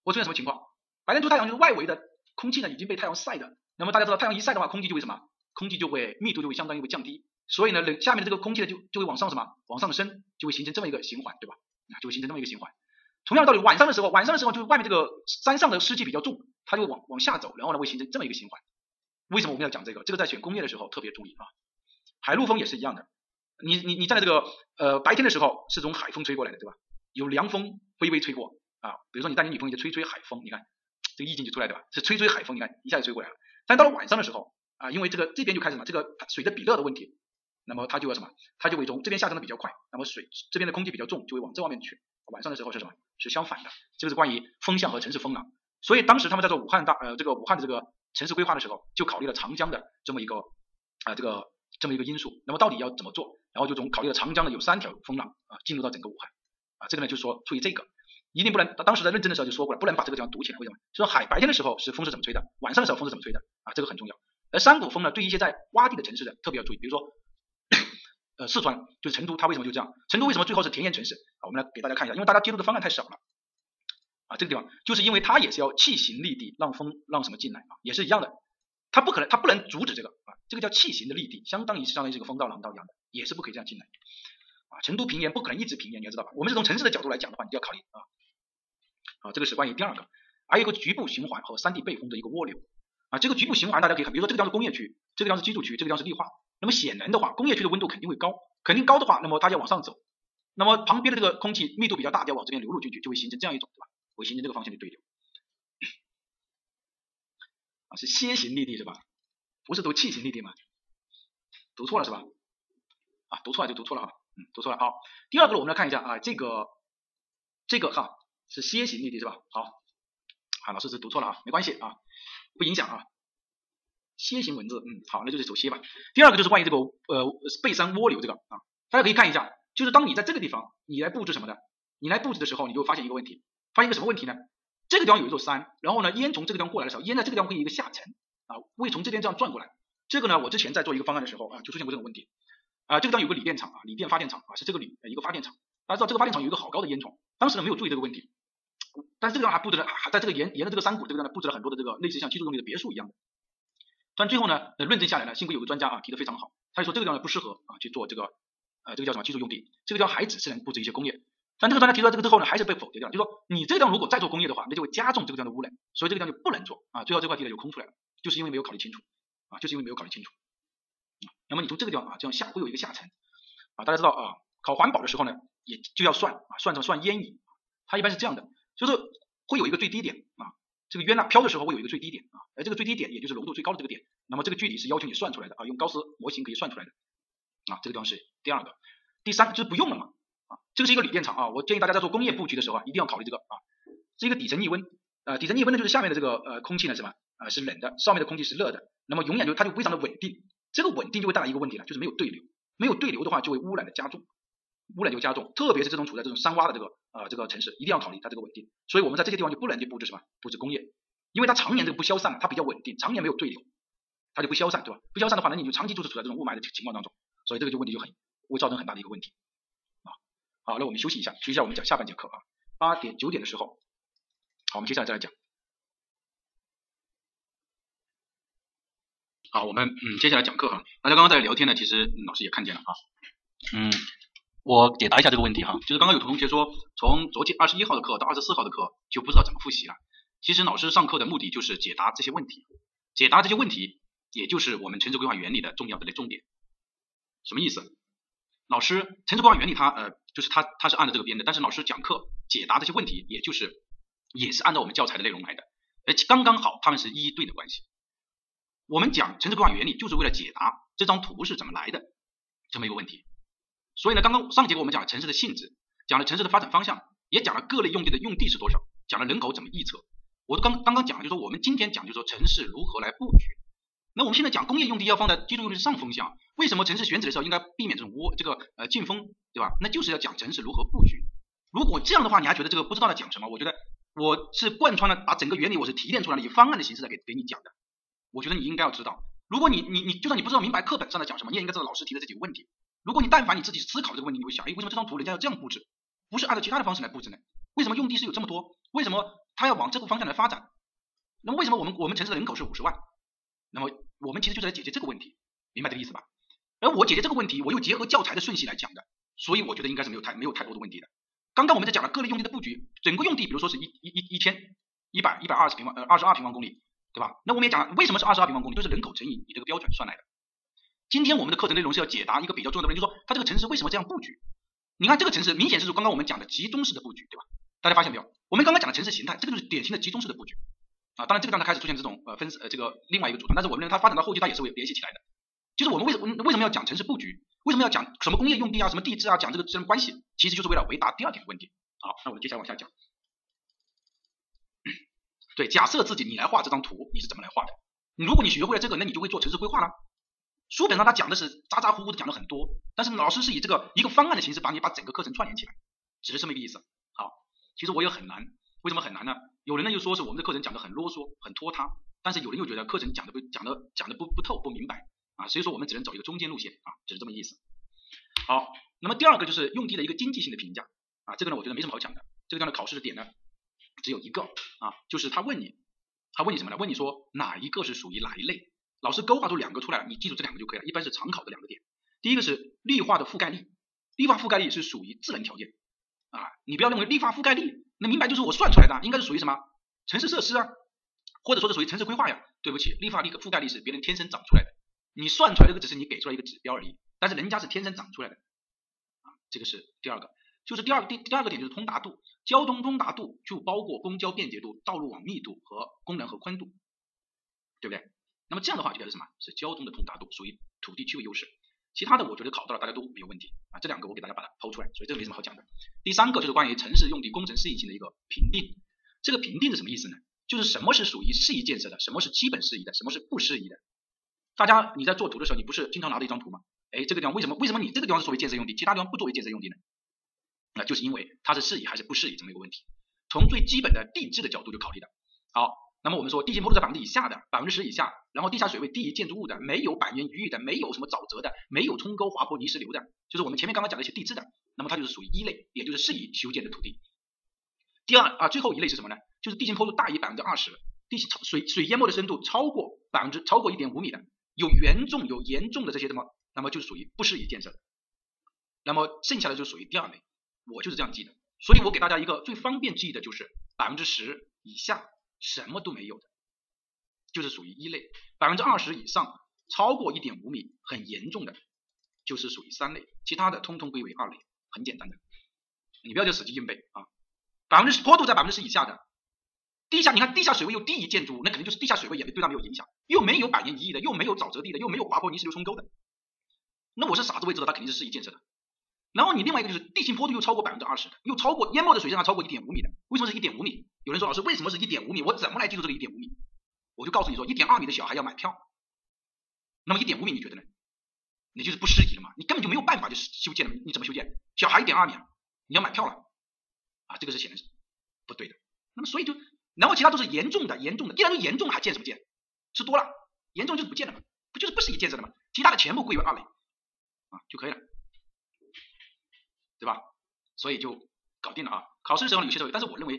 会出现什么情况？白天出太阳就是外围的空气呢已经被太阳晒的，那么大家知道太阳一晒的话，空气就会什么？空气就会密度就会相当于会降低，所以呢冷下面的这个空气呢就就会往上什么？往上升，就会形成这么一个循环，对吧？啊，就会形成这么一个循环。同样的道理，晚上的时候，晚上的时候就是外面这个山上的湿气比较重，它就往往下走，然后呢会形成这么一个循环。为什么我们要讲这个？这个在选工业的时候特别注意啊。海陆风也是一样的，你你你站在这个呃白天的时候是从海风吹过来的，对吧？有凉风微微吹过啊，比如说你带你女朋友去吹吹海风，你看。这个意境就出来对吧？是吹吹海风，你看一下就吹过来了。但到了晚上的时候啊，因为这个这边就开始嘛，这个水的比热的问题，那么它就要什么？它就会从这边下降的比较快，那么水这边的空气比较重，就会往这方面去。晚上的时候是什么？是相反的。这个是关于风向和城市风廊。所以当时他们在做武汉大呃这个武汉的这个城市规划的时候，就考虑了长江的这么一个啊这个这么一个因素。那么到底要怎么做？然后就从考虑了长江的有三条风浪啊进入到整个武汉啊这个呢就是说出于这个一定不能当时在认真的时候就说过了，不能把这个地方堵起来。为什么？就说海白天的时候是风是怎么吹的，晚上的时候风是怎么吹的啊这个很重要。而山谷风呢，对一些在洼地的城市的特别要注意，比如说。呃，四川就是成都，它为什么就这样？成都为什么最后是田园城市？啊，我们来给大家看一下，因为大家接触的方案太少了。啊，这个地方就是因为它也是要气行立地，让风让什么进来啊，也是一样的。它不可能，它不能阻止这个啊，这个叫气行的立地，相当于相当于是个风道廊道一样的，也是不可以这样进来。啊，成都平原不可能一直平原，你要知道吧？我们是从城市的角度来讲的话，你就要考虑啊。啊，这个是关于第二个，还有一个局部循环和山地背风的一个涡流。啊，这个局部循环大家可以看，比如说这个地方是工业区，这个地方是居住区，这个地方是绿化。那么显然的话，工业区的温度肯定会高，肯定高的话，那么它就往上走。那么旁边的这个空气密度比较大，就要往这边流入进去，就会形成这样一种，对吧？会形成这个方向的对流。啊，是楔形立地是吧？不是读气形立地吗？读错了是吧？啊，读错了就读错了哈，嗯，读错了。好，第二个我们来看一下啊，这个这个哈是楔形立地是吧？好，啊，老师是读错了啊，没关系啊，不影响啊。楔形文字，嗯，好，那就是走楔吧。第二个就是关于这个呃背山蜗牛这个啊，大家可以看一下，就是当你在这个地方你来布置什么的，你来布置的时候，你就发现一个问题，发现一个什么问题呢？这个地方有一座山，然后呢烟从这个地方过来的时候，烟在这个地方会有一个下沉啊，会从这边这样转过来。这个呢，我之前在做一个方案的时候啊，就出现过这种问题啊。这个地方有个锂电厂啊，锂电发电厂啊，是这个锂一个发电厂。大家知道这个发电厂有一个好高的烟囱，当时呢没有注意这个问题，但是这个地方还布置了，还在这个沿沿着这个山谷这个地方呢布置了很多的这个类似像居住用地的别墅一样的。但最后呢，呃论证下来呢，幸亏有个专家啊提的非常好，他就说这个地方不适合啊去做这个呃这个叫什么居住用地，这个地方还只是能布置一些工业。但这个专家提出来这个之后呢，还是被否决掉了，就说你这个地方如果再做工业的话，那就会加重这个地方的污染，所以这个地方就不能做啊。最后这块地呢就空出来了，就是因为没有考虑清楚啊，就是因为没有考虑清楚。那么你从这个地方啊这样下会有一个下沉啊，大家知道啊，考环保的时候呢也就要算啊，算成算烟瘾，它一般是这样的，就是会有一个最低点啊。这个约纳飘的时候会有一个最低点啊，而这个最低点也就是浓度最高的这个点，那么这个距离是要求你算出来的啊，用高斯模型可以算出来的啊，这个地方是第二个，第三就是不用了嘛啊，这个是一个锂电厂啊，我建议大家在做工业布局的时候啊，一定要考虑这个啊，是一个底层逆温，呃底层逆温呢就是下面的这个呃空气呢是吧啊是冷的，上面的空气是热的，那么永远就它就非常的稳定，这个稳定就会带来一个问题了，就是没有对流，没有对流的话就会污染的加重。污染就加重，特别是这种处在这种山洼的这个呃这个城市，一定要考虑它这个稳定。所以我们在这些地方就不能去布置什么布置工业，因为它常年这个不消散，它比较稳定，常年没有对流，它就不消散，对吧？不消散的话，那你就长期就是处在这种雾霾的情况当中，所以这个就问题就很会造成很大的一个问题啊。好，那我们休息一下，休息一下，我们讲下半节课啊，八点九点的时候，好，我们接下来再来讲。好，我们嗯接下来讲课哈，大家刚刚在聊天呢，其实老师也看见了啊。嗯，我解答一下这个问题哈，就是刚刚有同学说，从昨天二十一号的课到二十四号的课就不知道怎么复习了。其实老师上课的目的就是解答这些问题，解答这些问题，也就是我们城市规划原理的重要的重点。什么意思？老师城市规划原理它呃，就是它它是按照这个编的，但是老师讲课解答这些问题，也就是也是按照我们教材的内容来的，而且刚刚好他们是一对的关系。我们讲城市规划原理，就是为了解答这张图是怎么来的这么一个问题。所以呢，刚刚上节课我们讲了城市的性质，讲了城市的发展方向，也讲了各类用地的用地是多少，讲了人口怎么预测。我都刚刚刚讲了，就说我们今天讲，就说城市如何来布局。那我们现在讲工业用地要放在居住用地上风向，为什么城市选址的时候应该避免这种窝这个呃进风，对吧？那就是要讲城市如何布局。如果这样的话，你还觉得这个不知道在讲什么？我觉得我是贯穿了把整个原理我是提炼出来的，以方案的形式来给给你讲的。我觉得你应该要知道，如果你你你就算你不知道明白课本上在讲什么，你也应该知道老师提的这几个问题。如果你但凡你自己思考这个问题，你会想，哎，为什么这张图人家要这样布置，不是按照其他的方式来布置呢？为什么用地是有这么多？为什么他要往这个方向来发展？那么为什么我们我们城市的人口是五十万？那么我们其实就是来解决这个问题，明白这个意思吧？而我解决这个问题，我又结合教材的顺序来讲的，所以我觉得应该是没有太没有太多的问题的。刚刚我们在讲了各类用地的布局，整个用地，比如说是一一一一千一百一百二十平方呃二十二平方公里，对吧？那我们也讲了为什么是二十二平方公里，就是人口乘以你这个标准算来的。今天我们的课程内容是要解答一个比较重要的问题，就是说它这个城市为什么这样布局？你看这个城市明显是刚刚我们讲的集中式的布局，对吧？大家发现没有？我们刚刚讲的城市形态，这个就是典型的集中式的布局啊。当然这个刚才开始出现这种呃分呃这个另外一个组团，但是我们认为它发展到后期它也是会联系起来的。就是我们为什么为什么要讲城市布局？为什么要讲什么工业用地啊、什么地质啊？讲这个这种关系，其实就是为了回答第二点问题好，那我们接下来往下讲。对，假设自己你来画这张图，你是怎么来画的？如果你学会了这个，那你就会做城市规划了。书本上他讲的是咋咋呼呼的讲了很多，但是老师是以这个一个方案的形式把你把整个课程串联起来，只是这么一个意思。好，其实我也很难，为什么很难呢？有人呢就说是我们的课程讲的很啰嗦、很拖沓，但是有人又觉得课程讲的不讲的讲的不不透、不明白啊，所以说我们只能走一个中间路线啊，只是这么意思。好，那么第二个就是用地的一个经济性的评价啊，这个呢我觉得没什么好讲的，这个地方的考试的点呢只有一个啊，就是他问你，他问你什么呢？问你说哪一个是属于哪一类？老师勾画出两个出来了，你记住这两个就可以了，一般是常考的两个点。第一个是绿化的覆盖率，绿化覆盖率是属于自然条件啊，你不要认为绿化覆盖率，那明白就是我算出来的，应该是属于什么城市设施啊，或者说是属于城市规划呀。对不起，绿化率覆盖率是别人天生长出来的，你算出来这个只是你给出来一个指标而已，但是人家是天生长出来的啊，这个是第二个。就是第二第第二个点就是通达度，交通通达度就包括公交便捷度、道路网密度和功能和宽度，对不对？那么这样的话就表示什么？是交通的通达度属于土地区位优势。其他的我觉得考到了大家都没有问题啊，这两个我给大家把它抛出来，所以这个没什么好讲的。第三个就是关于城市用地工程适宜性的一个评定，这个评定是什么意思呢？就是什么是属于适宜建设的，什么是基本适宜的，什么是不适宜的。大家你在做图的时候，你不是经常拿着一张图吗？哎，这个地方为什么为什么你这个地方是作为建设用地，其他地方不作为建设用地呢？那就是因为它是适宜还是不适宜这么一个问题，从最基本的地质的角度就考虑的。好。那么我们说地形坡度在百分之以下的，百分之十以下，然后地下水位低于建筑物的，没有百年余域的，没有什么沼泽的，没有冲沟、滑坡、泥石流的，就是我们前面刚刚讲的一些地质的，那么它就是属于一类，也就是适宜修建的土地。第二啊，最后一类是什么呢？就是地形坡度大于百分之二十，地形水水淹没的深度超过百分之超过一点五米的，有严重有严重的这些什么，那么就是属于不适宜建设的。那么剩下的就属于第二类，我就是这样记的。所以我给大家一个最方便记忆的就是百分之十以下。什么都没有的，就是属于一类；百分之二十以上，超过一点五米，很严重的，就是属于三类；其他的通通归为二类，很简单的。你不要就死记硬背啊！百分之十坡度在百分之十以下的，地下你看地下水位又低于建筑物，那肯定就是地下水位也对它没有影响，又没有百年一遇的，又没有沼泽地的，又没有滑坡泥石流冲沟的，那我是傻子，我也知道它肯定是适宜建设的。然后你另外一个就是地形坡度又超过百分之二十，又超过淹没的水深还超过一点五米的，为什么是一点五米？有人说老师为什么是一点五米？我怎么来记住这个一点五米？我就告诉你说，一点二米的小孩要买票，那么一点五米你觉得呢？你就是不适宜了嘛？你根本就没有办法就修建了，你怎么修建？小孩一点二米，你要买票了啊，这个是显然是不对的。那么所以就，然后其他都是严重的，严重的，既然都严重了，还建什么建？吃多了，严重就是不建了嘛，不就是不适宜建设的嘛？其他的全部归为二类啊就可以了。对吧？所以就搞定了啊！考试的时候有些时候，但是我认为，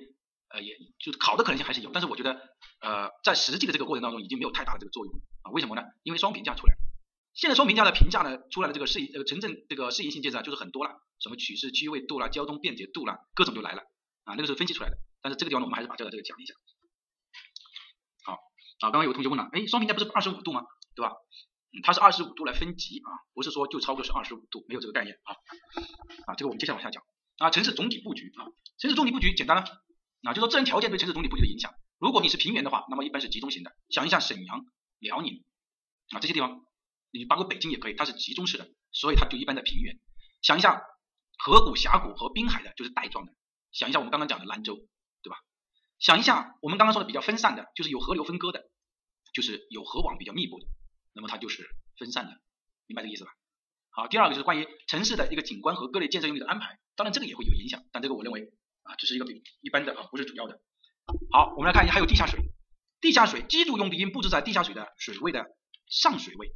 呃，也就是考的可能性还是有，但是我觉得，呃，在实际的这个过程当中，已经没有太大的这个作用了啊！为什么呢？因为双评价出来了，现在双评价的评价呢，出来的这个适应呃城镇这个适应性建设就是很多了，什么取势区位度啦、交通便捷度啦，各种就来了啊！那个是分析出来的，但是这个地方呢，我们还是把这个这个讲一下。好，啊，刚刚有同学问了，哎，双评价不是二十五度吗？对吧？它是二十五度来分级啊，不是说就超过是二十五度，没有这个概念啊啊，这个我们接下来往下讲啊，城市总体布局啊，城市总体布局简单了啊，就说自然条件对城市总体布局的影响。如果你是平原的话，那么一般是集中型的，想一下沈阳、辽宁啊这些地方，你包括北京也可以，它是集中式的，所以它就一般在平原。想一下河谷、峡谷和滨海的，就是带状的。想一下我们刚刚讲的兰州，对吧？想一下我们刚刚说的比较分散的，就是有河流分割的，就是有河网比较密布的。那么它就是分散的，明白这个意思吧？好，第二个就是关于城市的一个景观和各类建设用地的安排，当然这个也会有影响，但这个我认为啊，只是一个比一般的啊，不是主要的。好，我们来看一下，还有地下水，地下水居住用地应布置在地下水的水位的上水位，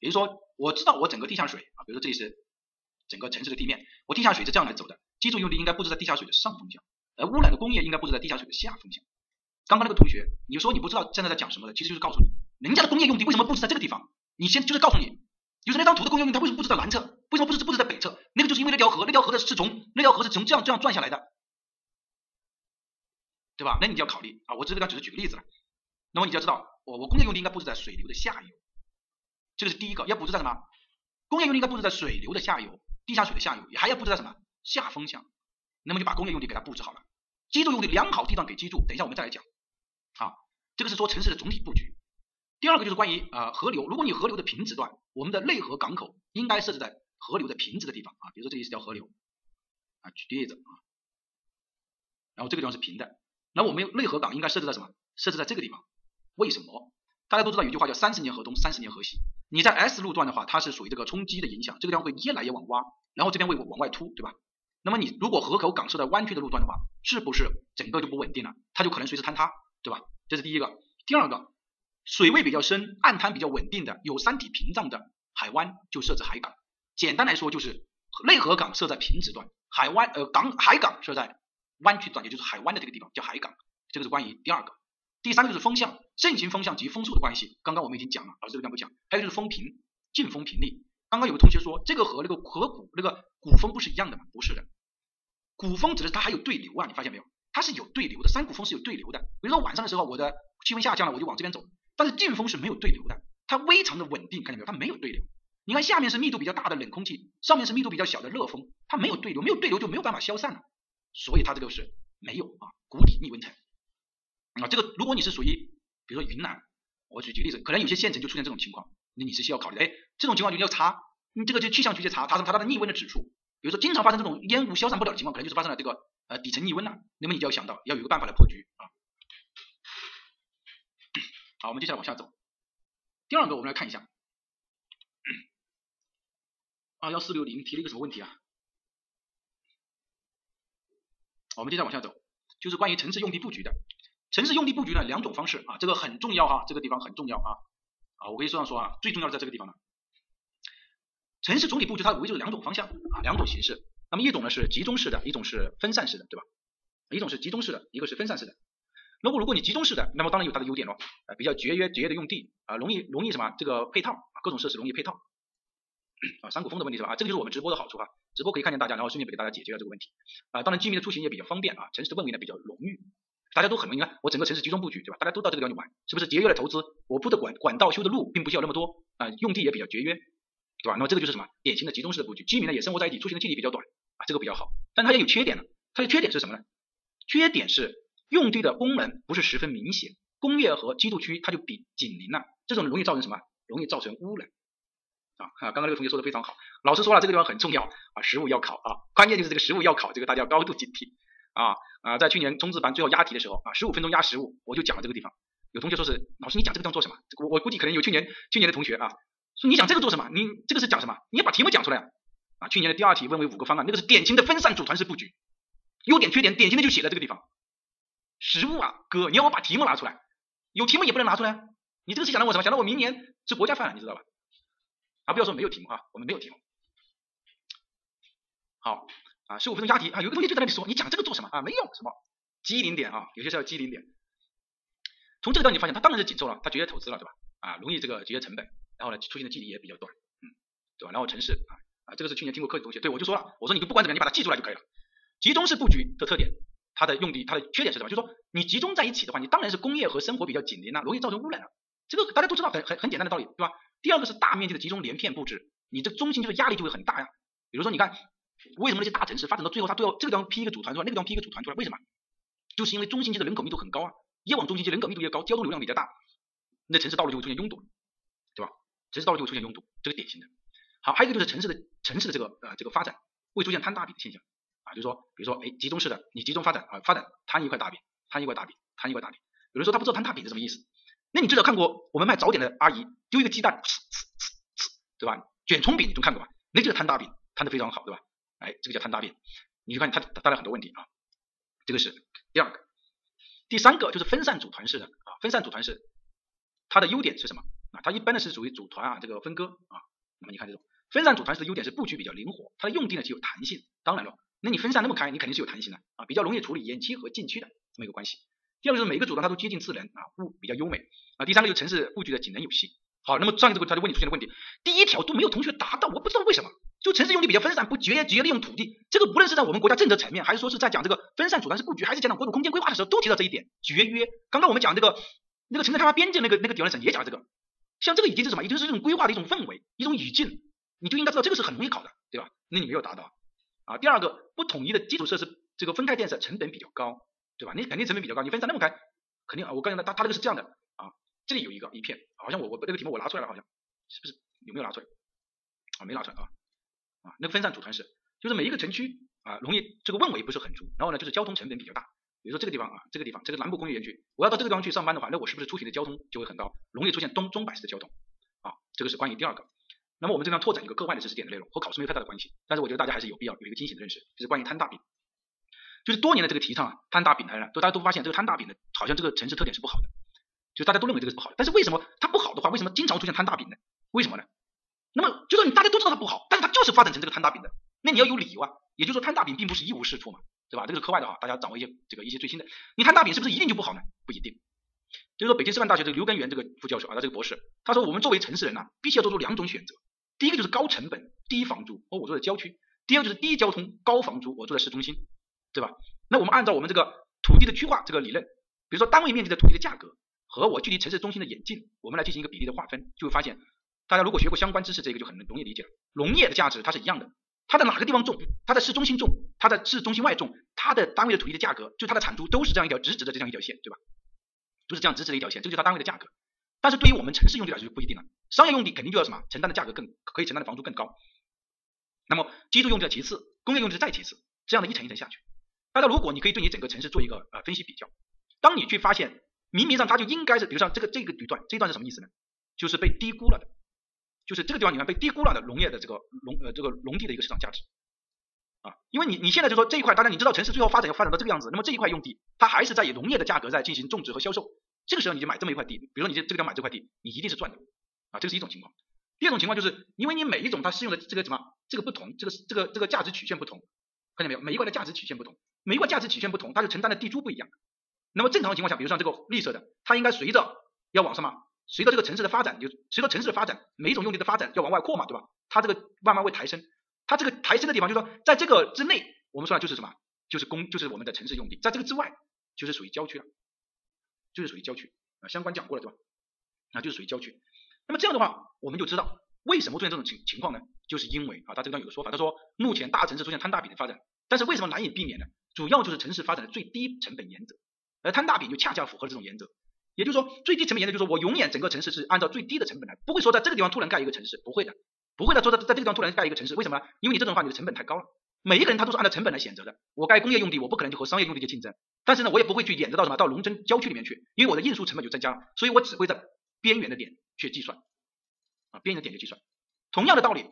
也就是说，我知道我整个地下水啊，比如说这里是整个城市的地面，我地下水是这样来走的，居住用地应该布置在地下水的上风向，而污染的工业应该布置在地下水的下风向。刚刚那个同学，你说你不知道现在在讲什么的，其实就是告诉你。人家的工业用地为什么布置在这个地方？你先就是告诉你，就是那张图的工业用地，它为什么布置在南侧？为什么不是布置在北侧？那个就是因为那条河，那条河的是从那条河是从这样这样转下来的，对吧？那你就要考虑啊，我这个只是举个例子了。那么你就要知道，我我工业用地应该布置在水流的下游，这个是第一个，要布置在什么？工业用地应该布置在水流的下游，地下水的下游，也还要布置在什么？下风向。那么就把工业用地给它布置好了，居住用地良好地段给居住。等一下我们再来讲啊，这个是说城市的总体布局。第二个就是关于呃河流，如果你河流的平直段，我们的内河港口应该设置在河流的平直的地方啊，比如说这里是条河流啊，举例子啊，然后这个地方是平的，那我们内河港应该设置在什么？设置在这个地方。为什么？大家都知道有句话叫三十年河东，三十年河西。你在 S 路段的话，它是属于这个冲击的影响，这个地方会越来越往挖，然后这边会往外凸，对吧？那么你如果河口港设在弯曲的路段的话，是不是整个就不稳定了？它就可能随时坍塌，对吧？这是第一个。第二个，水位比较深、岸滩比较稳定的、有山体屏障的海湾就设置海港。简单来说就是内河港设在平直段，海湾呃港海港设在弯曲段，也就是海湾的这个地方叫海港。这个是关于第二个。第三个就是风向，盛行风向及风速的关系。刚刚我们已经讲了，老师这个地方不讲。还有就是风频、进风频率。刚刚有个同学说，这个和那个河谷那个古风不是一样的吗？不是的，古风指的是它还有对流啊，你发现没有？它是有对流的，山谷风是有对流的。比如说晚上的时候，我的气温下降了，我就往这边走。但是进风是没有对流的，它非常的稳定，看见没有？它没有对流。你看下面是密度比较大的冷空气，上面是密度比较小的热风，它没有对流，没有对流就没有办法消散了。所以它这个是没有啊，谷底逆温层。啊，这个如果你是属于，比如说云南，我举举例子，可能有些县城就出现这种情况，那你是需要考虑，哎，这种情况就要查，你这个就气象局去查，查什么？查它的逆温的指数。比如说经常发生这种烟雾消散不了的情况，可能就是发生了这个呃底层逆温了，那么你就要想到要有一个办法来破局啊。好，我们接下来往下走。第二个，我们来看一下，二幺四六零提了一个什么问题啊？我们接着往下走，就是关于城市用地布局的。城市用地布局呢，两种方式啊，这个很重要哈，这个地方很重要啊啊，我可以这样说啊，最重要的在这个地方呢。城市总体布局它围着两种方向啊，两种形式。那么一种呢是集中式的，一种是分散式的，对吧？一种是集中式的，一个是分散式的。如果如果你集中式的，那么当然有它的优点咯，啊，比较节约节约的用地啊，容易容易什么这个配套，各种设施容易配套啊，山谷风的问题是吧？啊，这个就是我们直播的好处哈，直播可以看见大家，然后顺便给大家解决了这个问题啊。当然居民的出行也比较方便啊，城市的氛围呢比较浓郁。大家都很容易，你看我整个城市集中布局，对吧？大家都到这个地方去玩，是不是节约了投资？我铺的管管道、修的路，并不需要那么多啊，用地也比较节约，对吧？那么这个就是什么？典型的集中式的布局，居民呢也生活在一起，出行的距离比较短啊，这个比较好。但它也有缺点呢，它的缺点是什么呢？缺点是用地的功能不是十分明显，工业和居住区它就比紧邻了，这种容易造成什么？容易造成污染啊！啊刚刚那个同学说的非常好，老师说了这个地方很重要啊，实物要考啊，关键就是这个实物要考，这个大家要高度警惕。啊啊，在去年冲刺班最后押题的时候啊，十五分钟押实物，我就讲了这个地方。有同学说是老师，你讲这个地方做什么？我我估计可能有去年去年的同学啊，说你讲这个做什么？你这个是讲什么？你要把题目讲出来啊！啊，去年的第二题分为五个方案，那个是典型的分散组团式布局，优点缺点典型的就写在这个地方。实物啊，哥，你要我把题目拿出来，有题目也不能拿出来，你这个是想到我什么？想到我明年是国家饭了，你知道吧？啊，不要说没有题目啊，我们没有题目。好。啊，十五分钟押题啊，有个同学就在那里说，你讲这个做什么啊？没用，什么机灵点啊？有些是要机灵点。从这个道理发现，他当然是紧凑了，他节约投资了，对吧？啊，容易这个节约成本，然后呢，出行的距离也比较短，嗯，对吧？然后城市啊啊，这个是去年听过课的同学，对我就说了，我说你就不管怎么样，你把它记出来就可以了。集中式布局的特点，它的用地，它的缺点是什么？就是说你集中在一起的话，你当然是工业和生活比较紧邻啊，容易造成污染啊。这个大家都知道，很很很简单的道理，对吧？第二个是大面积的集中连片布置，你这中心就是压力就会很大呀。比如说你看。为什么那些大城市发展到最后，它都要这个地方批一个组团出来，那个地方批一个组团出来？为什么？就是因为中心区的人口密度很高啊，越往中心区人口密度越高，交通流量比较大，那城市道路就会出现拥堵，对吧？城市道路就会出现拥堵，这个典型的。好，还有一个就是城市的城市的这个呃这个发展会出现摊大饼的现象就是说，比如说，哎，集中式的，你集中发展啊，发展摊一块大饼，摊一块大饼，摊一块大饼。有人说他不知道摊大饼是什么意思，那你至少看过我们卖早点的阿姨丢一个鸡蛋，呲呲呲呲，对吧？卷葱饼你都看过吧？那就是摊大饼，摊的非常好，对吧？哎，这个叫摊大饼，你就看它带来很多问题啊。这个是第二个，第三个就是分散组团式的啊，分散组团式，它的优点是什么啊？它一般呢是属于组团啊，这个分割啊。那么你看这种分散组团式的优点是布局比较灵活，它的用地呢具有弹性。当然了，那你分散那么开，你肯定是有弹性的啊，比较容易处理延期和禁区的这么一个关系。第二个就是每个组团它都接近自然啊，物比较优美啊。第三个就是城市布局的井然有序。好，那么上一个他就问你出现的问题，第一条都没有同学答到，我不知道为什么。就城市用地比较分散，不节约节约利用土地，这个无论是在我们国家政策层面，还是说是在讲这个分散组团式布局，还是讲到国土空间规划的时候，都提到这一点节约。刚刚我们讲这个那个城市开发边界那个那个条例上也讲了这个，像这个已经是什么？已经是这种规划的一种氛围，一种语境，你就应该知道这个是很容易考的，对吧？那你没有达到啊。第二个，不统一的基础设施，这个分开建设成本比较高，对吧？你肯定成本比较高，你分散那么开，肯定啊。我刚才他，他他这个是这样的啊，这里有一个一片，好像我我这个题目我拿出来了，好像是不是有没有拿出来？啊，没拿出来啊。啊，那个分散组团式，就是每一个城区啊，容易这个氛围不是很足，然后呢，就是交通成本比较大比如说这个地方啊，这个地方这个南部工业园区，我要到这个地方去上班的话，那我是不是出行的交通就会很高，容易出现东中百式的交通啊？这个是关于第二个。那么我们这边拓展一个课外的知识点的内容，和考试没有太大的关系，但是我觉得大家还是有必要有一个清醒的认识，就是关于摊大饼，就是多年的这个提倡啊，摊大饼的人，都大家都发现这个摊大饼的，好像这个城市特点是不好的，就大家都认为这个是不好的，但是为什么它不好的话，为什么经常出现摊大饼呢？为什么呢？那么就说你大家都知道它不好，但是它就是发展成这个摊大饼的，那你要有理由啊，也就是说摊大饼并不是一无是处嘛，对吧？这个是课外的哈，大家掌握一些这个一些最新的，你摊大饼是不是一定就不好呢？不一定。就是说北京师范大学这个刘根源这个副教授啊，他这个博士，他说我们作为城市人呐，必须要做出两种选择。第一个就是高成本低房租，哦，我住在郊区；第二个就是低交通高房租，我住在市中心，对吧？那我们按照我们这个土地的区划这个理论，比如说单位面积的土地的价格和我距离城市中心的远近，我们来进行一个比例的划分，就会发现，大家如果学过相关知识，这个就很容易理解了。农业的价值它是一样的，它在哪个地方种，它在市中心种，它在市中心外种，它的单位的土地的价格，就它的产出都是这样一条直直的这样一条线，对吧？都是这样直直的一条线，这就是它单位的价格。但是对于我们城市用地来说就不一定了，商业用地肯定就要什么承担的价格更可以承担的房租更高。那么居住用地的其次，工业用地再其次，这样的一层一层下去。大家如果你可以对你整个城市做一个呃分析比较，当你去发现明明上它就应该是，比如像这个这个地段，这一段是什么意思呢？就是被低估了的，就是这个地方里面被低估了的农业的这个农呃这个农地的一个市场价值啊，因为你你现在就说这一块，大家你知道城市最后发展要发展到这个样子，那么这一块用地它还是在以农业的价格在进行种植和销售。这个时候你就买这么一块地，比如说你这这个地方买这块地，你一定是赚的啊，这是一种情况。第二种情况就是因为你每一种它适用的这个什么这个不同，这个这个这个价值曲线不同，看见没有？每一块的价值曲线不同，每一块价值曲线不同，它就承担的地租不一样。那么正常的情况下，比如像这个绿色的，它应该随着要往什么？随着这个城市的发展，就随着城市的发展，每一种用地的发展要往外扩嘛，对吧？它这个慢慢会抬升，它这个抬升的地方就是说在这个之内，我们说的就是什么？就是公就是我们的城市用地，在这个之外就是属于郊区了，就是属于郊区。啊，相关讲过了对吧？那就是属于郊区。那么这样的话，我们就知道为什么出现这种情情况呢？就是因为啊，他这段有个说法，他说目前大城市出现摊大饼的发展，但是为什么难以避免呢？主要就是城市发展的最低成本原则，而摊大饼就恰恰符合这种原则。也就是说，最低成本原则就是说我永远整个城市是按照最低的成本来，不会说在这个地方突然盖一个城市，不会的，不会的说在在这个地方突然盖一个城市，为什么？因为你这种话你的成本太高了。每一个人他都是按照成本来选择的。我盖工业用地，我不可能就和商业用地去竞争。但是呢，我也不会去演择到什么到农村郊区里面去，因为我的运输成本就增加了。所以我只会在边缘的点去计算，啊，边缘的点去计算。同样的道理，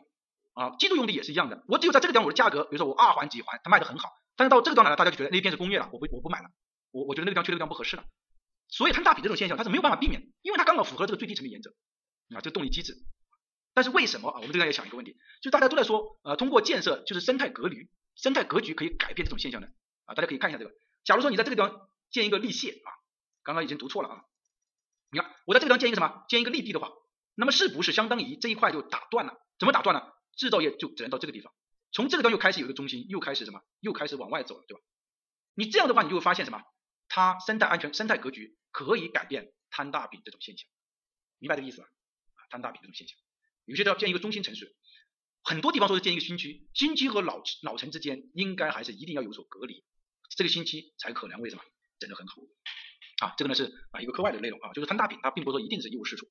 啊，居住用地也是一样的。我只有在这个地方我的价格，比如说我二环几环它卖的很好，但是到这个地方来了，大家就觉得那边是工业了，我不我不买了，我我觉得那个地方去那个地方不合适了。所以摊大饼这种现象它是没有办法避免，因为它刚好符合这个最低成本原则，啊，这个动力机制。但是为什么啊？我们这边要想一个问题，就大家都在说，呃，通过建设就是生态隔离。生态格局可以改变这种现象呢啊，大家可以看一下这个。假如说你在这个地方建一个立蟹啊，刚刚已经读错了啊。你看我在这个地方建一个什么？建一个立地的话，那么是不是相当于这一块就打断了？怎么打断呢？制造业就只能到这个地方，从这个地方又开始有一个中心，又开始什么？又开始往外走了，对吧？你这样的话，你就会发现什么？它生态安全、生态格局可以改变摊大饼这种现象，明白这个意思吧？啊，摊大饼这种现象，有些都要建一个中心城市。很多地方说是建一个新区，新区和老老城之间应该还是一定要有所隔离，这个新区才可能为什么整得很好啊？这个呢是啊一个课外的内容啊，就是摊大饼，它并不是说一定是一无是处。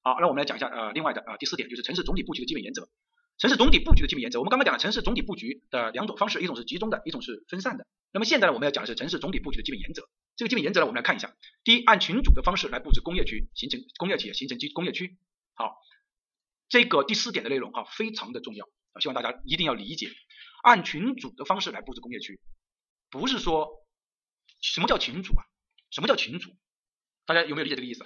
好，那我们来讲一下呃另外的啊第四点，就是城市总体布局的基本原则。城市总体布局的基本原则，我们刚刚讲了城市总体布局的两种方式，一种是集中的，一种是分散的。那么现在呢，我们要讲的是城市总体布局的基本原则。这个基本原则呢，我们来看一下。第一，按群组的方式来布置工业区，形成工业企业，形成基工业区。好。这个第四点的内容哈，非常的重要啊，希望大家一定要理解。按群组的方式来布置工业区，不是说什么叫群组啊？什么叫群组？大家有没有理解这个意思？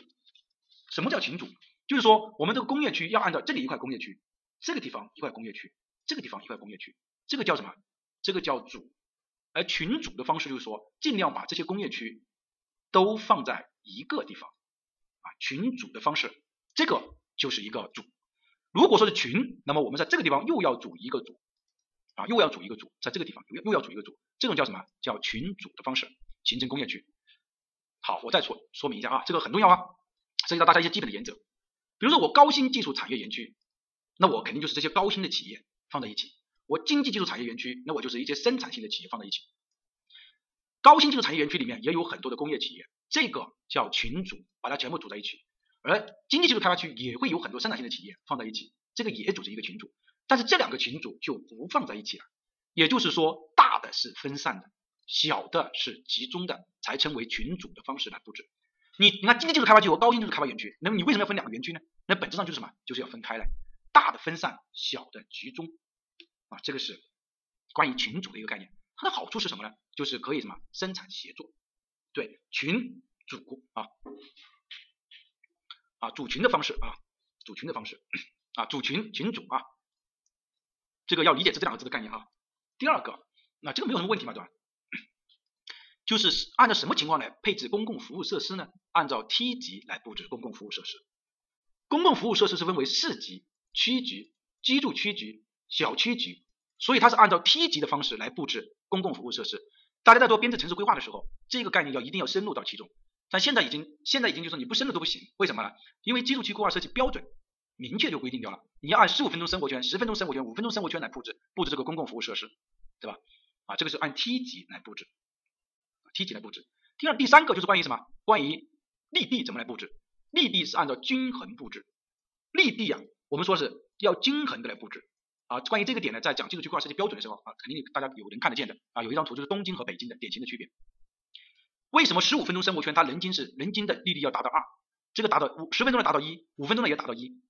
什么叫群组？就是说我们这个工业区要按照这里一块工业区，这个地方一块工业区，这个地方一块工业区，这个叫什么？这个叫组。而群组的方式就是说，尽量把这些工业区都放在一个地方啊。群组的方式，这个就是一个组。如果说是群，那么我们在这个地方又要组一个组啊，又要组一个组，在这个地方又又要组一个组，这种叫什么？叫群组的方式形成工业区。好，我再说说明一下啊，这个很重要啊，涉及到大家一些基本的原则。比如说我高新技术产业园区，那我肯定就是这些高新的企业放在一起；我经济技术产业园区，那我就是一些生产性的企业放在一起。高新技术产业园区里面也有很多的工业企业，这个叫群组，把它全部组在一起。而经济技术开发区也会有很多生产性的企业放在一起，这个也组成一个群组，但是这两个群组就不放在一起了。也就是说，大的是分散的，小的是集中的，才称为群组的方式来布置。你你看，经济技术开发区和高新技术开发园区，那么你为什么要分两个园区呢？那本质上就是什么？就是要分开来，大的分散，小的集中啊，这个是关于群组的一个概念。它的好处是什么呢？就是可以什么生产协作，对群组啊啊组群的方式啊组群的方式啊组群群组啊，这个要理解这这两个字的概念啊。第二个，那这个没有什么问题嘛，对吧？就是按照什么情况来配置公共服务设施呢？按照梯级来布置公共服务设施。公共服务设施是分为市级、区级、居住区级、小区级，所以它是按照梯级的方式来布置公共服务设施。大家在做编制城市规划的时候，这个概念要一定要深入到其中。但现在已经现在已经就是你不升了都不行，为什么呢？因为居住区规划设计标准明确就规定掉了，你要按十五分钟生活圈、十分钟生活圈、五分钟生活圈来布置布置这个公共服务设施，对吧？啊，这个是按梯级来布置。梯级来布置。第二、第三个就是关于什么？关于绿地怎么来布置？绿地是按照均衡布置。绿地啊，我们说是要均衡的来布置啊。关于这个点呢，在讲基础区规划设计标准的时候啊，肯定大家有人看得见的啊。有一张图就是东京和北京的典型的区别。为什么十五分钟生活圈它人均是人均的利率要达到二？这个达到五十分钟的达到一，五分钟的也达到一，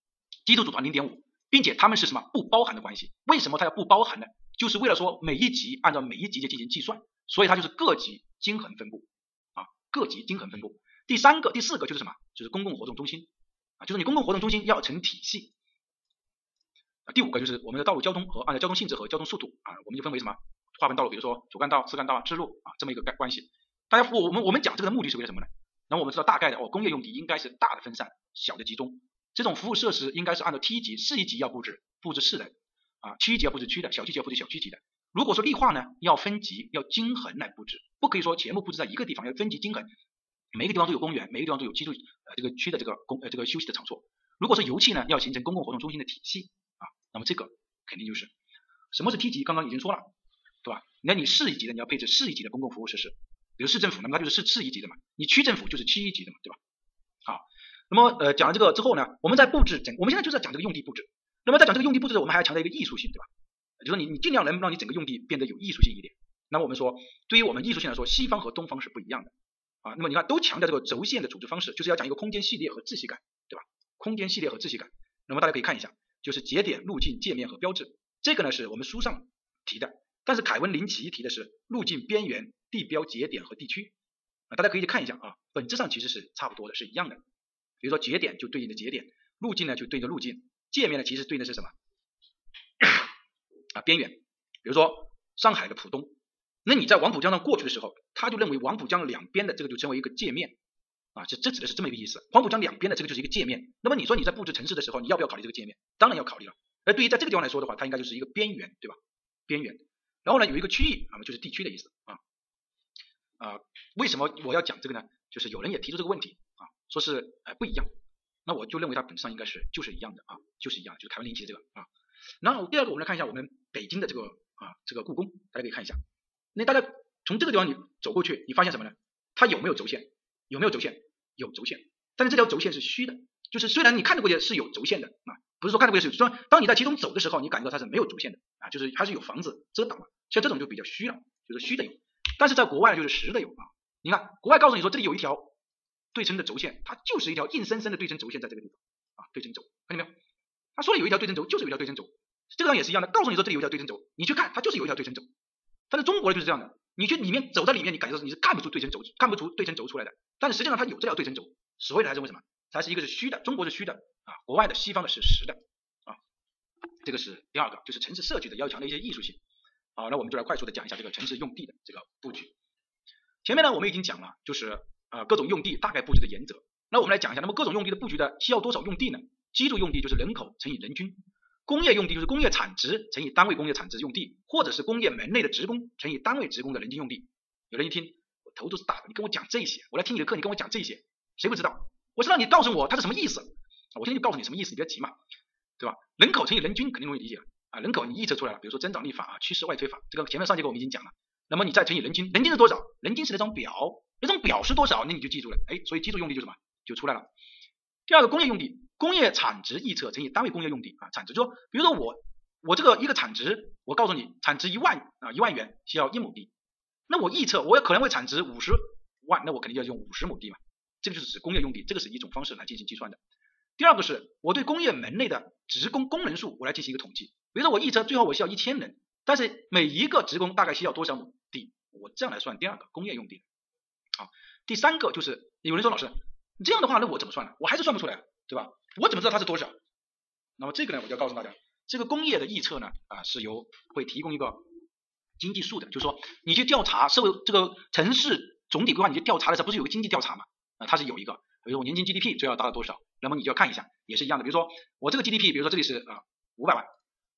基础组团零点五，并且它们是什么不包含的关系？为什么它要不包含呢？就是为了说每一级按照每一级的进行计算，所以它就是各级。均衡分布啊，各级均衡分布。第三个、第四个就是什么？就是公共活动中心啊，就是你公共活动中心要成体系。第五个就是我们的道路交通和按照交通性质和交通速度啊，我们就分为什么？划分道路，比如说主干道、次干道、支路啊，这么一个关关系。大家我我们我们讲这个的目的是为了什么呢？然后我们知道大概的哦，工业用地应该是大的分散，小的集中。这种服务设施应该是按照梯级，市一级要布置布置市的啊，区一级要布置区的，小区级要布置小区级的。如果说绿化呢，要分级，要均衡来布置，不可以说全部布置在一个地方，要分级均衡，每个地方都有公园，每个地方都有居住呃这个区的这个公呃这个休息的场所。如果说油气呢，要形成公共活动中心的体系啊，那么这个肯定就是什么是梯级，刚刚已经说了，对吧？那你市一级的你要配置市一级的公共服务设施，比如市政府，那么它就是市市一级的嘛，你区政府就是区一级的嘛，对吧？好，那么呃讲了这个之后呢，我们在布置整，我们现在就是在讲这个用地布置。那么在讲这个用地布置，我们还要强调一个艺术性，对吧？就说你你尽量能让你整个用地变得有艺术性一点。那么我们说，对于我们艺术性来说，西方和东方是不一样的啊。那么你看，都强调这个轴线的组织方式，就是要讲一个空间系列和秩序感，对吧？空间系列和秩序感。那么大家可以看一下，就是节点、路径、界面和标志。这个呢是我们书上提的，但是凯文林奇提的是路径、边缘、地标、节点和地区啊。大家可以去看一下啊，本质上其实是差不多的，是一样的。比如说节点就对应的节点，路径呢就对应的路径，界面呢其实对应的是什么？啊，边缘，比如说上海的浦东，那你在黄浦江上过去的时候，他就认为黄浦江两边的这个就称为一个界面，啊，这这指的是这么一个意思。黄浦江两边的这个就是一个界面。那么你说你在布置城市的时候，你要不要考虑这个界面？当然要考虑了。而对于在这个地方来说的话，它应该就是一个边缘，对吧？边缘。然后呢，有一个区域，那么就是地区的意思啊。啊，为什么我要讲这个呢？就是有人也提出这个问题啊，说是哎不一样。那我就认为它本质上应该是就是一样的啊，就是一样，就是凯文林奇的这个啊。然后第二个，我们来看一下我们北京的这个啊这个故宫，大家可以看一下。那大家从这个地方你走过去，你发现什么呢？它有没有轴线？有没有轴线？有轴线。但是这条轴线是虚的，就是虽然你看得过去是有轴线的啊，不是说看得过去是说，当你在其中走的时候，你感觉到它是没有轴线的啊，就是还是有房子遮挡了。像这种就比较虚了，就是虚的有。但是在国外就是实的有啊。你看国外告诉你说这里有一条对称的轴线，它就是一条硬生生的对称轴线在这个地方啊，对称轴，看见没有？他说了有一条对称轴，就是有一条对称轴。这个上也是一样的，告诉你说这里有一条对称轴，你去看它就是有一条对称轴。但是中国的就是这样的，你去里面走在里面，你感觉到你是看不出对称轴，看不出对称轴出来的。但是实际上它有这条对称轴，所以还是为什么？它是一个是虚的，中国是虚的啊，国外的西方的是实的啊。这个是第二个，就是城市设计的要强的一些艺术性。好，那我们就来快速的讲一下这个城市用地的这个布局。前面呢我们已经讲了，就是啊各种用地大概布局的原则。那我们来讲一下，那么各种用地的布局的需要多少用地呢？居住用地就是人口乘以人均。工业用地就是工业产值乘以单位工业产值用地，或者是工业门类的职工乘以单位职工的人均用地。有人一听，我头都是大的，你跟我讲这些，我来听你的课，你跟我讲这些，谁不知道？我知道你告诉我它是什么意思，我现在就告诉你什么意思，你别急嘛，对吧？人口乘以人均肯定容易理解啊，人口你预测出来了，比如说增长率法啊、趋势外推法，这个前面上节课我们已经讲了。那么你再乘以人均，人均是多少？人均是那张表，那张表是多少？那你就记住了，哎，所以基础用地就什么就出来了。第二个工业用地，工业产值预测乘以单位工业用地啊，产值就说，比如说我。我这个一个产值，我告诉你，产值一万啊一万元需要一亩地，那我预测我也可能会产值五十万，那我肯定要用五十亩地嘛。这个就是指工业用地，这个是一种方式来进行计算的。第二个是我对工业门类的职工工人数，我来进行一个统计。比如说我预测最后我需要一千人，但是每一个职工大概需要多少亩地？我这样来算第二个工业用地。好，第三个就是有人说老师，你这样的话那我怎么算呢？我还是算不出来，对吧？我怎么知道它是多少？那么这个呢，我就要告诉大家，这个工业的预测呢，啊是由会提供一个经济数的，就是说你去调查社会这个城市总体规划，你去调查的时候不是有个经济调查嘛？啊，它是有一个，比如说我年均 GDP 最要达到多少，那么你就要看一下，也是一样的。比如说我这个 GDP，比如说这里是啊五百万，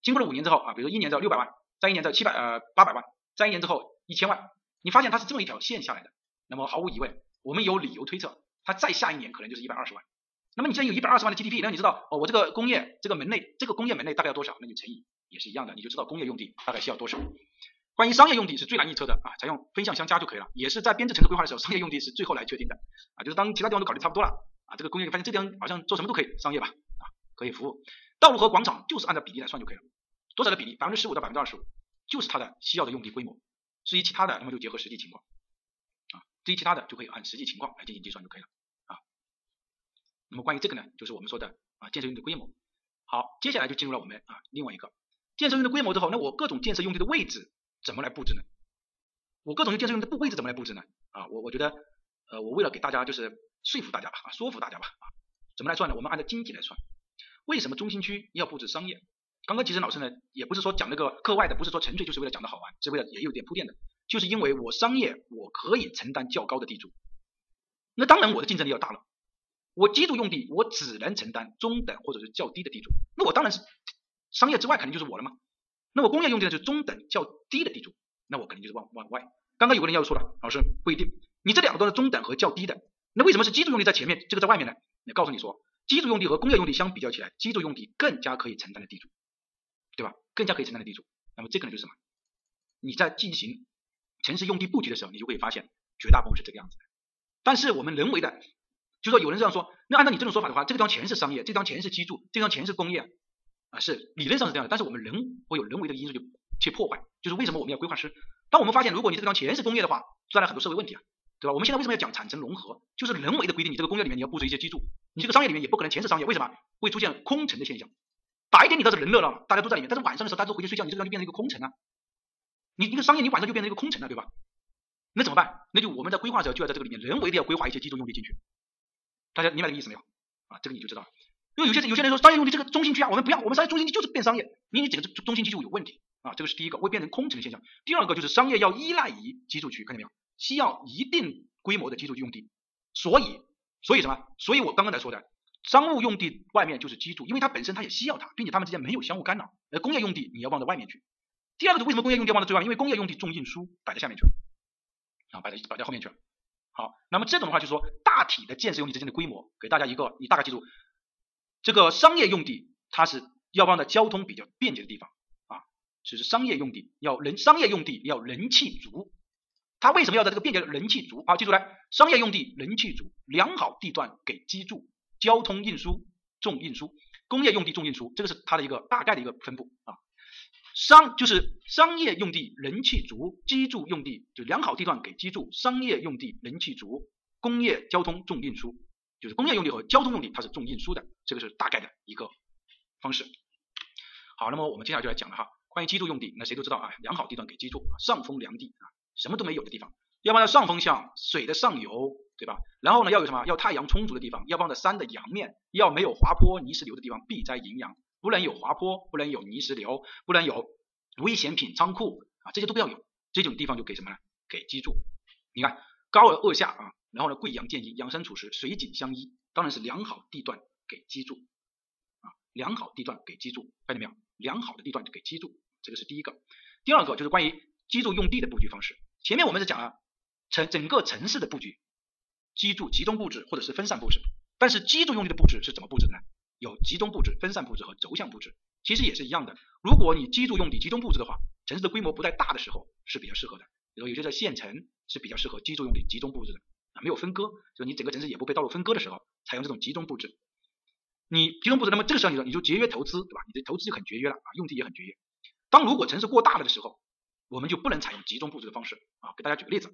经过了五年之后啊，比如说一年之后六百万，再一年之后七百呃八百万，再一年之后一千万，你发现它是这么一条线下来的，那么毫无疑问，我们有理由推测，它再下一年可能就是一百二十万。那么你既然有一百二十万的 GDP，那你知道哦，我这个工业这个门类，这个工业门类大概要多少？那就乘以，也是一样的，你就知道工业用地大概需要多少。关于商业用地是最难预测的啊，采用分项相加就可以了。也是在编制城市规划的时候，商业用地是最后来确定的啊，就是当其他地方都搞得差不多了啊，这个工业发现这地方好像做什么都可以，商业吧啊，可以服务。道路和广场就是按照比例来算就可以了，多少的比例？百分之十五到百分之二十五，就是它的需要的用地规模。至于其他的，那么就结合实际情况啊，至于其他的就可以按实际情况来进行计算就可以了啊。那么关于这个呢，就是我们说的啊建设用地规模。好，接下来就进入了我们啊另外一个建设用地规模之后，那我各种建设用地的位置。怎么来布置呢？我各种建设用地的布位置怎么来布置呢？啊，我我觉得，呃，我为了给大家就是说服大家吧，啊，说服大家吧，啊，怎么来算呢？我们按照经济来算。为什么中心区要布置商业？刚刚其实老师呢也不是说讲那个课外的，不是说纯粹就是为了讲的好玩，是为了也有点铺垫的，就是因为我商业我可以承担较高的地租，那当然我的竞争力要大了。我居住用地我只能承担中等或者是较低的地租，那我当然是商业之外肯定就是我了嘛。那我工业用地呢，是中等较低的地主，那我肯定就是往往外。刚刚有个人要错了，老师不一定，你这两个都是中等和较低的，那为什么是居住用地在前面，这个在外面呢？那告诉你说，居住用地和工业用地相比较起来，居住用地更加可以承担的地主，对吧？更加可以承担的地主，那么这个呢就是什么？你在进行城市用地布局的时候，你就会发现绝大部分是这个样子的。但是我们人为的，就说有人这样说，那按照你这种说法的话，这个地方全是商业，这方全是居住，这方全是工业。啊，是理论上是这样的，但是我们人会有人为的因素就去破坏，就是为什么我们要规划师？当我们发现如果你这个地方全是工业的话，带来很多社会问题啊，对吧？我们现在为什么要讲产城融合？就是人为的规定，你这个工业里面你要布置一些居住，你这个商业里面也不可能全是商业，为什么会出现空城的现象？白天你倒是人热闹，大家都在里面，但是晚上的时候大家都回去睡觉，你这个地方就变成一个空城啊。你一个商业你晚上就变成一个空城了，对吧？那怎么办？那就我们在规划的时候就要在这个里面人为的要规划一些居住用地进去，大家明白这个意思没有？啊，这个你就知道了。因为有些有些人说商业用地这个中心区啊，我们不要，我们商业中心区就是变商业，你你整个中心区就有问题啊，这个是第一个会变成空城现象。第二个就是商业要依赖于居住区，看见没有？需要一定规模的居住用地，所以所以什么？所以我刚刚才说的，商务用地外面就是居住，因为它本身它也需要它，并且它们之间没有相互干扰。而工业用地你要放在外面去。第二个是为什么工业用地放在最外？因为工业用地重运输摆在下面去了，啊，摆在摆在后面去了。好，那么这种的话就是说大体的建设用地之间的规模，给大家一个你大概记住。这个商业用地，它是要放在交通比较便捷的地方啊，就是商业用地要人商业用地要人气足，它为什么要在这个便捷的人气足？好，记住来，商业用地人气足，良好地段给居住，交通运输重运输，工业用地重运输，这个是它的一个大概的一个分布啊。商就是商业用地人气足，居住用地就良好地段给居住，商业用地人气足，工业交通重运输。就是工业用地和交通用地，它是重运输的，这个是大概的一个方式。好，那么我们接下来就来讲了哈，关于居住用地，那谁都知道啊，良好地段给居住，上风良地啊，什么都没有的地方，要放在上风向，水的上游，对吧？然后呢，要有什么？要太阳充足的地方，要放在山的阳面，要没有滑坡、泥石流的地方，避灾营养，不能有滑坡，不能有泥石流，不能有危险品仓库啊，这些都不要有，这种地方就给什么呢？给居住。你看高而恶下啊。然后呢，贵阳建议养生处实，水景相依，当然是良好地段给居住啊，良好地段给居住，看见没有？良好的地段给居住，这个是第一个。第二个就是关于居住用地的布局方式。前面我们是讲了城整个城市的布局，居住集中布置或者是分散布置，但是居住用地的布置是怎么布置的呢？有集中布置、分散布置和轴向布置，其实也是一样的。如果你居住用地集中布置的话，城市的规模不太大的时候是比较适合的，比如有些在县城是比较适合居住用地集中布置的。啊，没有分割，就你整个城市也不被道路分割的时候，采用这种集中布置。你集中布置，那么这个时候你说你就节约投资，对吧？你的投资就很节约了啊，用地也很节约。当如果城市过大了的时候，我们就不能采用集中布置的方式啊。给大家举个例子，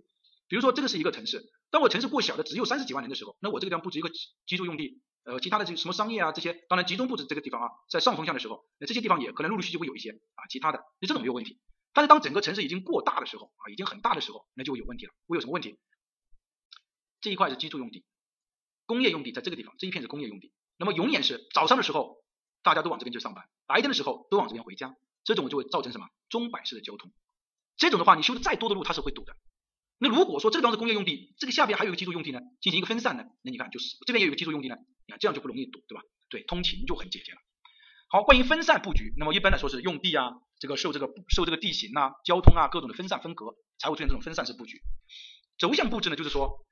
比如说这个是一个城市，当我城市过小的只有三十几万人的时候，那我这个地方布置一个居住用地，呃，其他的这什么商业啊这些，当然集中布置这个地方啊，在上风向的时候，那这些地方也可能陆陆续续会有一些啊其他的，那这种没有问题。但是当整个城市已经过大的时候啊，已经很大的时候，那就会有问题了。会有什么问题？这一块是居住用地，工业用地在这个地方，这一片是工业用地。那么永远是早上的时候大家都往这边去上班，白天的时候都往这边回家，这种就会造成什么钟摆式的交通。这种的话，你修的再多的路它是会堵的。那如果说这个地方是工业用地，这个下边还有一个居住用地呢，进行一个分散呢，那你看就是这边也有一个居住用地呢，你看这样就不容易堵，对吧？对，通勤就很简洁了。好，关于分散布局，那么一般来说是用地啊，这个受这个受这个地形啊、交通啊各种的分散分隔，才会出现这种分散式布局。轴向布置呢，就是说。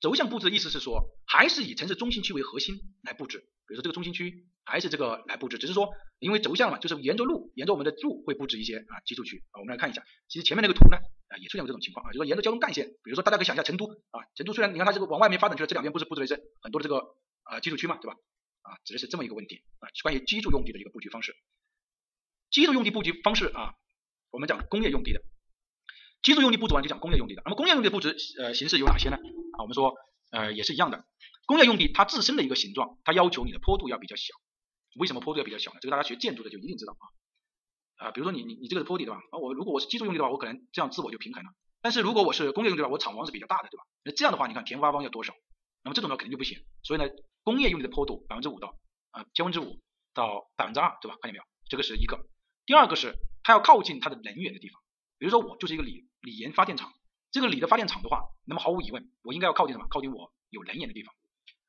轴向布置的意思是说，还是以城市中心区为核心来布置，比如说这个中心区还是这个来布置，只是说因为轴向嘛，就是沿着路，沿着我们的路会布置一些啊居住区啊。我们来看一下，其实前面那个图呢啊也出现过这种情况啊，就说沿着交通干线，比如说大家可以想一下成都啊，成都虽然你看它这个往外面发展去了，这两边不是布置了一些很多的这个啊居住区嘛，对吧？啊，指的是这么一个问题啊，关于居住用地的一个布局方式。居住用地布局方式啊，我们讲工业用地的。居住用地布置完就讲工业用地的，那么工业用地布置呃形式有哪些呢？啊，我们说呃也是一样的，工业用地它自身的一个形状，它要求你的坡度要比较小。为什么坡度要比较小呢？这个大家学建筑的就一定知道啊。啊，比如说你你你这个是坡地对吧？啊，我如果我是居住用地的话，我可能这样自我就平衡了。但是如果我是工业用地的话，我厂房是比较大的对吧？那这样的话，你看填挖方要多少？那么这种呢肯定就不行。所以呢，工业用地的坡度百分之五到啊千分之五到百分之二对吧？看见没有？这个是一个。第二个是它要靠近它的能源的地方。比如说我就是一个锂锂盐发电厂，这个锂的发电厂的话，那么毫无疑问，我应该要靠近什么？靠近我有能源的地方。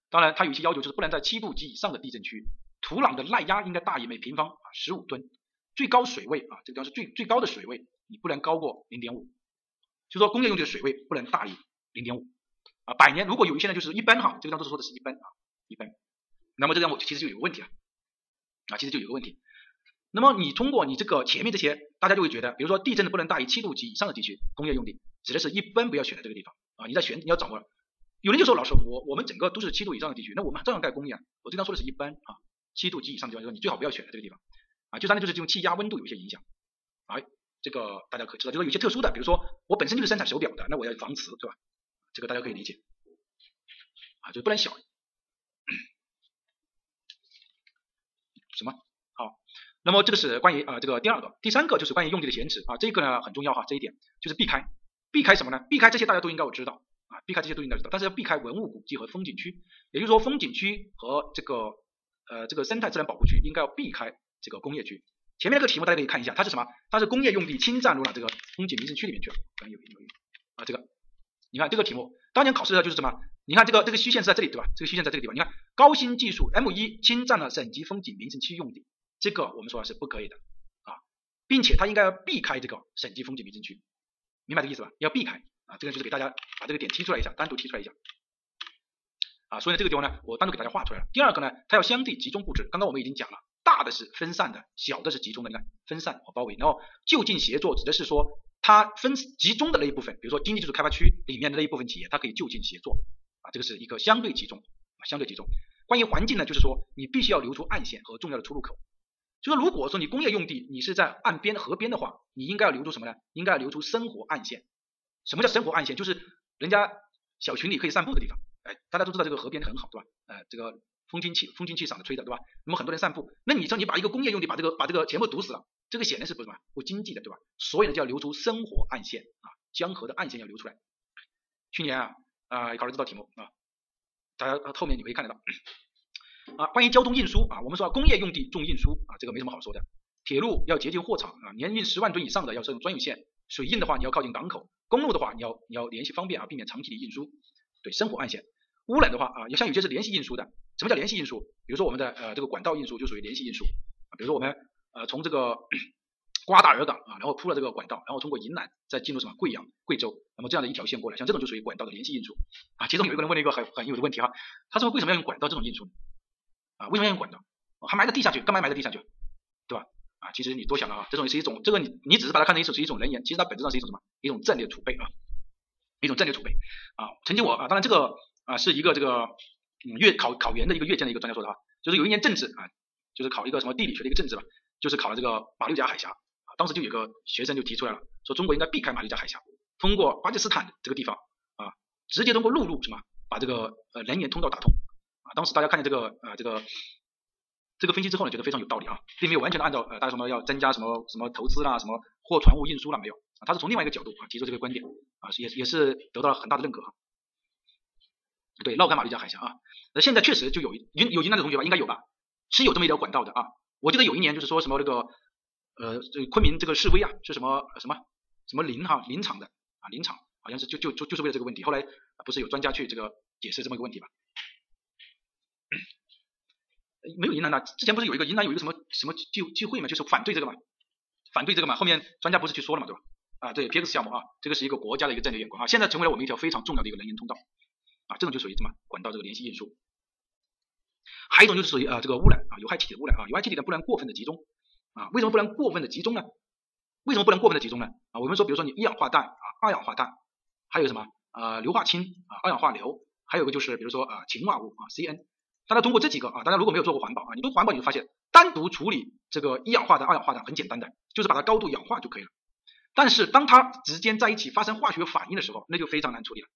当然，它有一些要求，就是不能在七度及以上的地震区，土壤的耐压应该大于每平方啊十五吨，最高水位啊，这个地方是最最高的水位，你不能高过零点五。就说工业用地的水位不能大于零点五啊。百年如果有一些呢，就是一般哈，这个当中说的是一般啊，一般。那么这样我其实就有个问题了啊，其实就有个问题。那么你通过你这个前面这些，大家就会觉得，比如说地震的不能大于七度及以上的地区，工业用地指的是一般不要选在这个地方啊。你在选你要掌握了。有人就说老师，我我们整个都是七度以上的地区，那我们照样盖工业啊。我经常说的是一般啊，七度及以上的地方，你最好不要选的这个地方啊。就当然就是这种气压温度有一些影响。哎，这个大家可知道，就说有些特殊的，比如说我本身就是生产手表的，那我要防磁对吧？这个大家可以理解啊，就不能小。什么？好。那么这个是关于啊这个第二个，第三个就是关于用地的选址啊，这个呢很重要哈，这一点就是避开，避开什么呢？避开这些大家都应该我知道啊，避开这些都应该知道，但是要避开文物古迹和风景区，也就是说风景区和这个呃这个生态自然保护区应该要避开这个工业区。前面那个题目大家可以看一下，它是什么？它是工业用地侵占入了这个风景名胜区里面去了，可能有有有啊这个，你看这个题目当年考试的就是什么？你看这个这个虚线是在这里对吧？这个虚线在这个地方，你看高新技术 M 一侵占了省级风景名胜区用地。这个我们说是不可以的啊，并且它应该要避开这个省级风景名胜区，明白这个意思吧？要避开啊，这个就是给大家把这个点提出来一下，单独提出来一下啊。所以呢，这个地方呢，我单独给大家画出来了。第二个呢，它要相对集中布置。刚刚我们已经讲了，大的是分散的，小的是集中的。你看，分散和包围，然后就近协作，指的是说它分集中的那一部分，比如说经济技术开发区里面的那一部分企业，它可以就近协作啊，这个是一个相对集中啊，相对集中。关于环境呢，就是说你必须要留出暗线和重要的出入口。就说如果说你工业用地你是在岸边河边的话，你应该要留出什么呢？应该要留出生活暗线。什么叫生活暗线？就是人家小群里可以散步的地方。哎，大家都知道这个河边很好，对吧？呃，这个风清气，风清气爽的吹的，对吧？那么很多人散步，那你说你把一个工业用地把这个把这个全部堵死了，这个显然是不什么不经济的，对吧？所以呢，就要留出生活暗线啊，江河的暗线要留出来。去年啊啊考了这道题目啊，大家后面你可以看得到。啊，关于交通运输啊，我们说工业用地重运输啊，这个没什么好说的。铁路要接近货场啊，年运十万吨以上的要设用专用线。水运的话，你要靠近港口。公路的话，你要你要联系方便啊，避免长距离运输。对，生活岸线。污染的话啊，像有些是联系运输的。什么叫联系运输？比如说我们的呃这个管道运输就属于联系运输啊。比如说我们呃从这个 瓜达尔港啊，然后铺了这个管道，然后通过云南再进入什么贵阳、贵州，那么这样的一条线过来，像这种就属于管道的联系运输啊。其中有一个人问了一个很很有的问题哈，他说为什么要用管道这种运输？啊，为什么要管道？还埋在地下去，干嘛埋在地下去？对吧？啊，其实你多想了啊，这种是一种，这个你你只是把它看成一种是一种能源，其实它本质上是一种什么？一种战略储备啊，一种战略储备啊。曾经我啊，当然这个啊是一个这个嗯阅考考研的一个阅卷的一个专家说的哈，就是有一年政治啊，就是考一个什么地理学的一个政治吧，就是考了这个马六甲海峡啊，当时就有个学生就提出来了，说中国应该避开马六甲海峡，通过巴基斯坦这个地方啊，直接通过陆路什么把这个呃能源通道打通当时大家看见这个呃这个这个分析之后呢，觉得非常有道理啊，并没有完全的按照呃大家什么要增加什么什么投资啦，什么货船务运输啦没有啊，他是从另外一个角度啊提出这个观点啊，也也是得到了很大的认可啊。对，绕开马六甲海峡啊，那现在确实就有云有云南的同学吧，应该有吧，是有这么一条管道的啊。我记得有一年就是说什么那个呃昆明这个示威啊，是什么什么什么林哈林场的啊林场，好像是就就就就是为了这个问题，后来不是有专家去这个解释这么一个问题吧？没有云南的，之前不是有一个云南有一个什么什么聚聚会嘛，就是反对这个嘛，反对这个嘛，后面专家不是去说了嘛，对吧？啊，对 PX 项目啊，这个是一个国家的一个战略眼光啊，现在成为了我们一条非常重要的一个能源通道。啊，这种就属于什么管道这个联系运输，还有一种就是属于啊这个污染啊有害气体的污染啊有害气体的不能过分的集中啊为什么不能过分的集中呢？为什么不能过分的集中呢？啊我们说比如说你一氧化氮啊二氧化氮还有什么啊硫化氢啊二氧化硫还有个就是比如说啊氰化物啊 CN，大家通过这几个啊大家如果没有做过环保啊你做环保你就发现单独处理这个一氧化氮二氧化氮很简单的就是把它高度氧化就可以了，但是当它直接在一起发生化学反应的时候那就非常难处理了。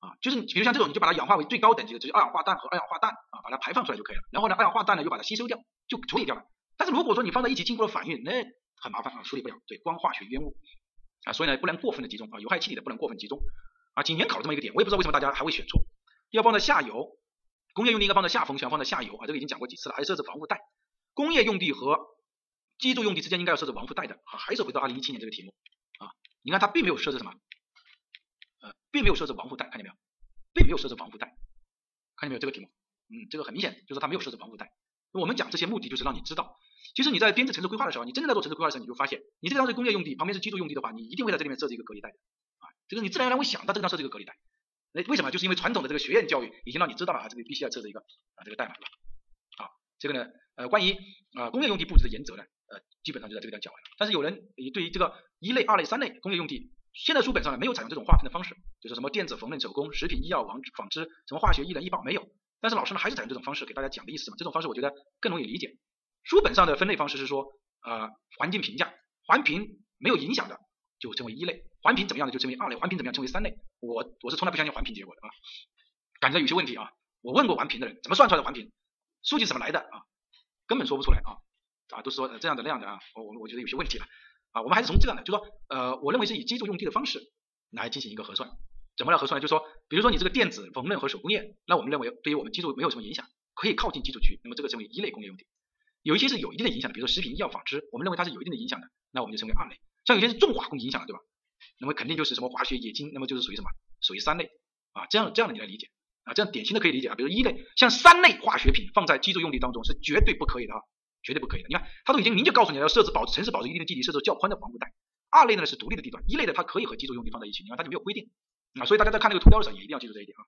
啊，就是比如像这种，你就把它氧化为最高等级的，就是二氧化氮和二氧化氮啊，把它排放出来就可以了。然后呢，二氧化氮呢又把它吸收掉，就处理掉了。但是如果说你放在一起经过了反应，那很麻烦啊，处理不了。对，光化学烟雾啊，所以呢不能过分的集中啊，有害气体的不能过分集中啊。今年考这么一个点，我也不知道为什么大家还会选错，要放在下游，工业用地应该放在下风全，放在下游啊，这个已经讲过几次了，还设置防护带。工业用地和居住用地之间应该要设置防护带的啊，还是回到二零一七年这个题目啊，你看它并没有设置什么。呃，并没有设置防护带，看见没有？并没有设置防护带，看见没有？这个题目，嗯，这个很明显就是它没有设置防护带。我们讲这些目的就是让你知道，其实你在编制城市规划的时候，你真正在做城市规划的时候，你就发现，你这个地方是工业用地，旁边是居住用地的话，你一定会在这里面设置一个隔离带的啊。这个你自然而然会想到这个地方设置一个隔离带。那，为什么？就是因为传统的这个学院教育已经让你知道了啊，这个必须要设置一个啊这个代码了。好，这个呢，呃，关于啊工业用地布置的原则呢，呃，基本上就在这个地方讲完了。但是有人对于这个一类、二类、三类工业用地。现在书本上呢没有采用这种划分的方式，就是什么电子、缝纫、手工、食品、医药、纺纺织，什么化学、医疗、医保没有。但是老师呢还是采用这种方式给大家讲的意思嘛？这种方式我觉得更容易理解。书本上的分类方式是说，呃，环境评价，环评没有影响的就称为一类，环评怎么样的就称为二类，环评怎么样称为三类。我我是从来不相信环评结果的啊，感觉有些问题啊。我问过环评的人，怎么算出来的环评？数据怎么来的啊？根本说不出来啊啊，都说这样的那样的啊，我我我觉得有些问题了。啊，我们还是从这样的，就说，呃，我认为是以基础用地的方式来进行一个核算，怎么来核算呢？就说，比如说你这个电子、缝纫和手工业，那我们认为对于我们基础没有什么影响，可以靠近基础区，那么这个称为一类工业用地。有一些是有一定的影响的，比如说食品、医药、纺织，我们认为它是有一定的影响的，那我们就称为二类。像有些是重化工影响的，对吧？那么肯定就是什么化学、冶金，那么就是属于什么？属于三类啊，这样这样的你来理解啊，这样典型的可以理解啊。比如一类，像三类化学品放在居住用地当中是绝对不可以的啊，绝对不可以的。你看，它都已经明确告诉你要设置保城市保持一定的距离，设置较宽的防护带。二类呢是独立的地段，一类的它可以和居住用地放在一起，你看它就没有规定啊，所以大家在看这个图标的时候也一定要记住这一点啊。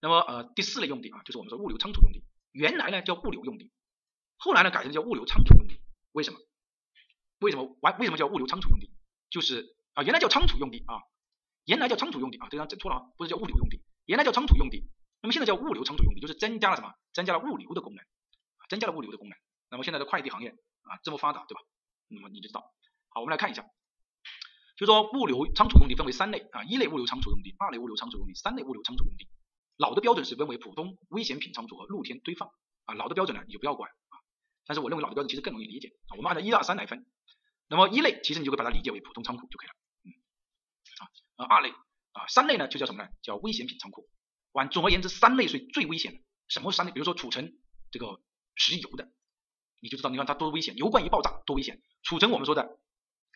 那么呃第四类用地啊，就是我们说物流仓储用地，原来呢叫物流用地，后来呢改成叫物流仓储用地，为什么？为什么完为什么叫物流仓储用地？就是啊原来叫仓储用地啊，原来叫仓储用地啊，这张整错了啊，不是叫物流用地，原来叫仓储用地，那么现在叫物流仓储用地，就是增加了什么？增加了物流的功能，增加了物流的功能。那么现在的快递行业啊这么发达，对吧？那么你就知道。好，我们来看一下，就说物流仓储用地分为三类啊，一类物流仓储用地，二类物流仓储用地，三类物流仓储用地。老的标准是分为普通危险品仓储和露天堆放啊，老的标准呢你就不要管啊，但是我认为老的标准其实更容易理解啊，我们按照一二三来分。那么一类其实你就会把它理解为普通仓库就可以了，啊，二类啊，三类呢就叫什么呢？叫危险品仓库。完，总而言之，三类是最危险的。什么三类？比如说储存这个石油的，你就知道，你看它多危险，油罐一爆炸多危险。储存我们说的。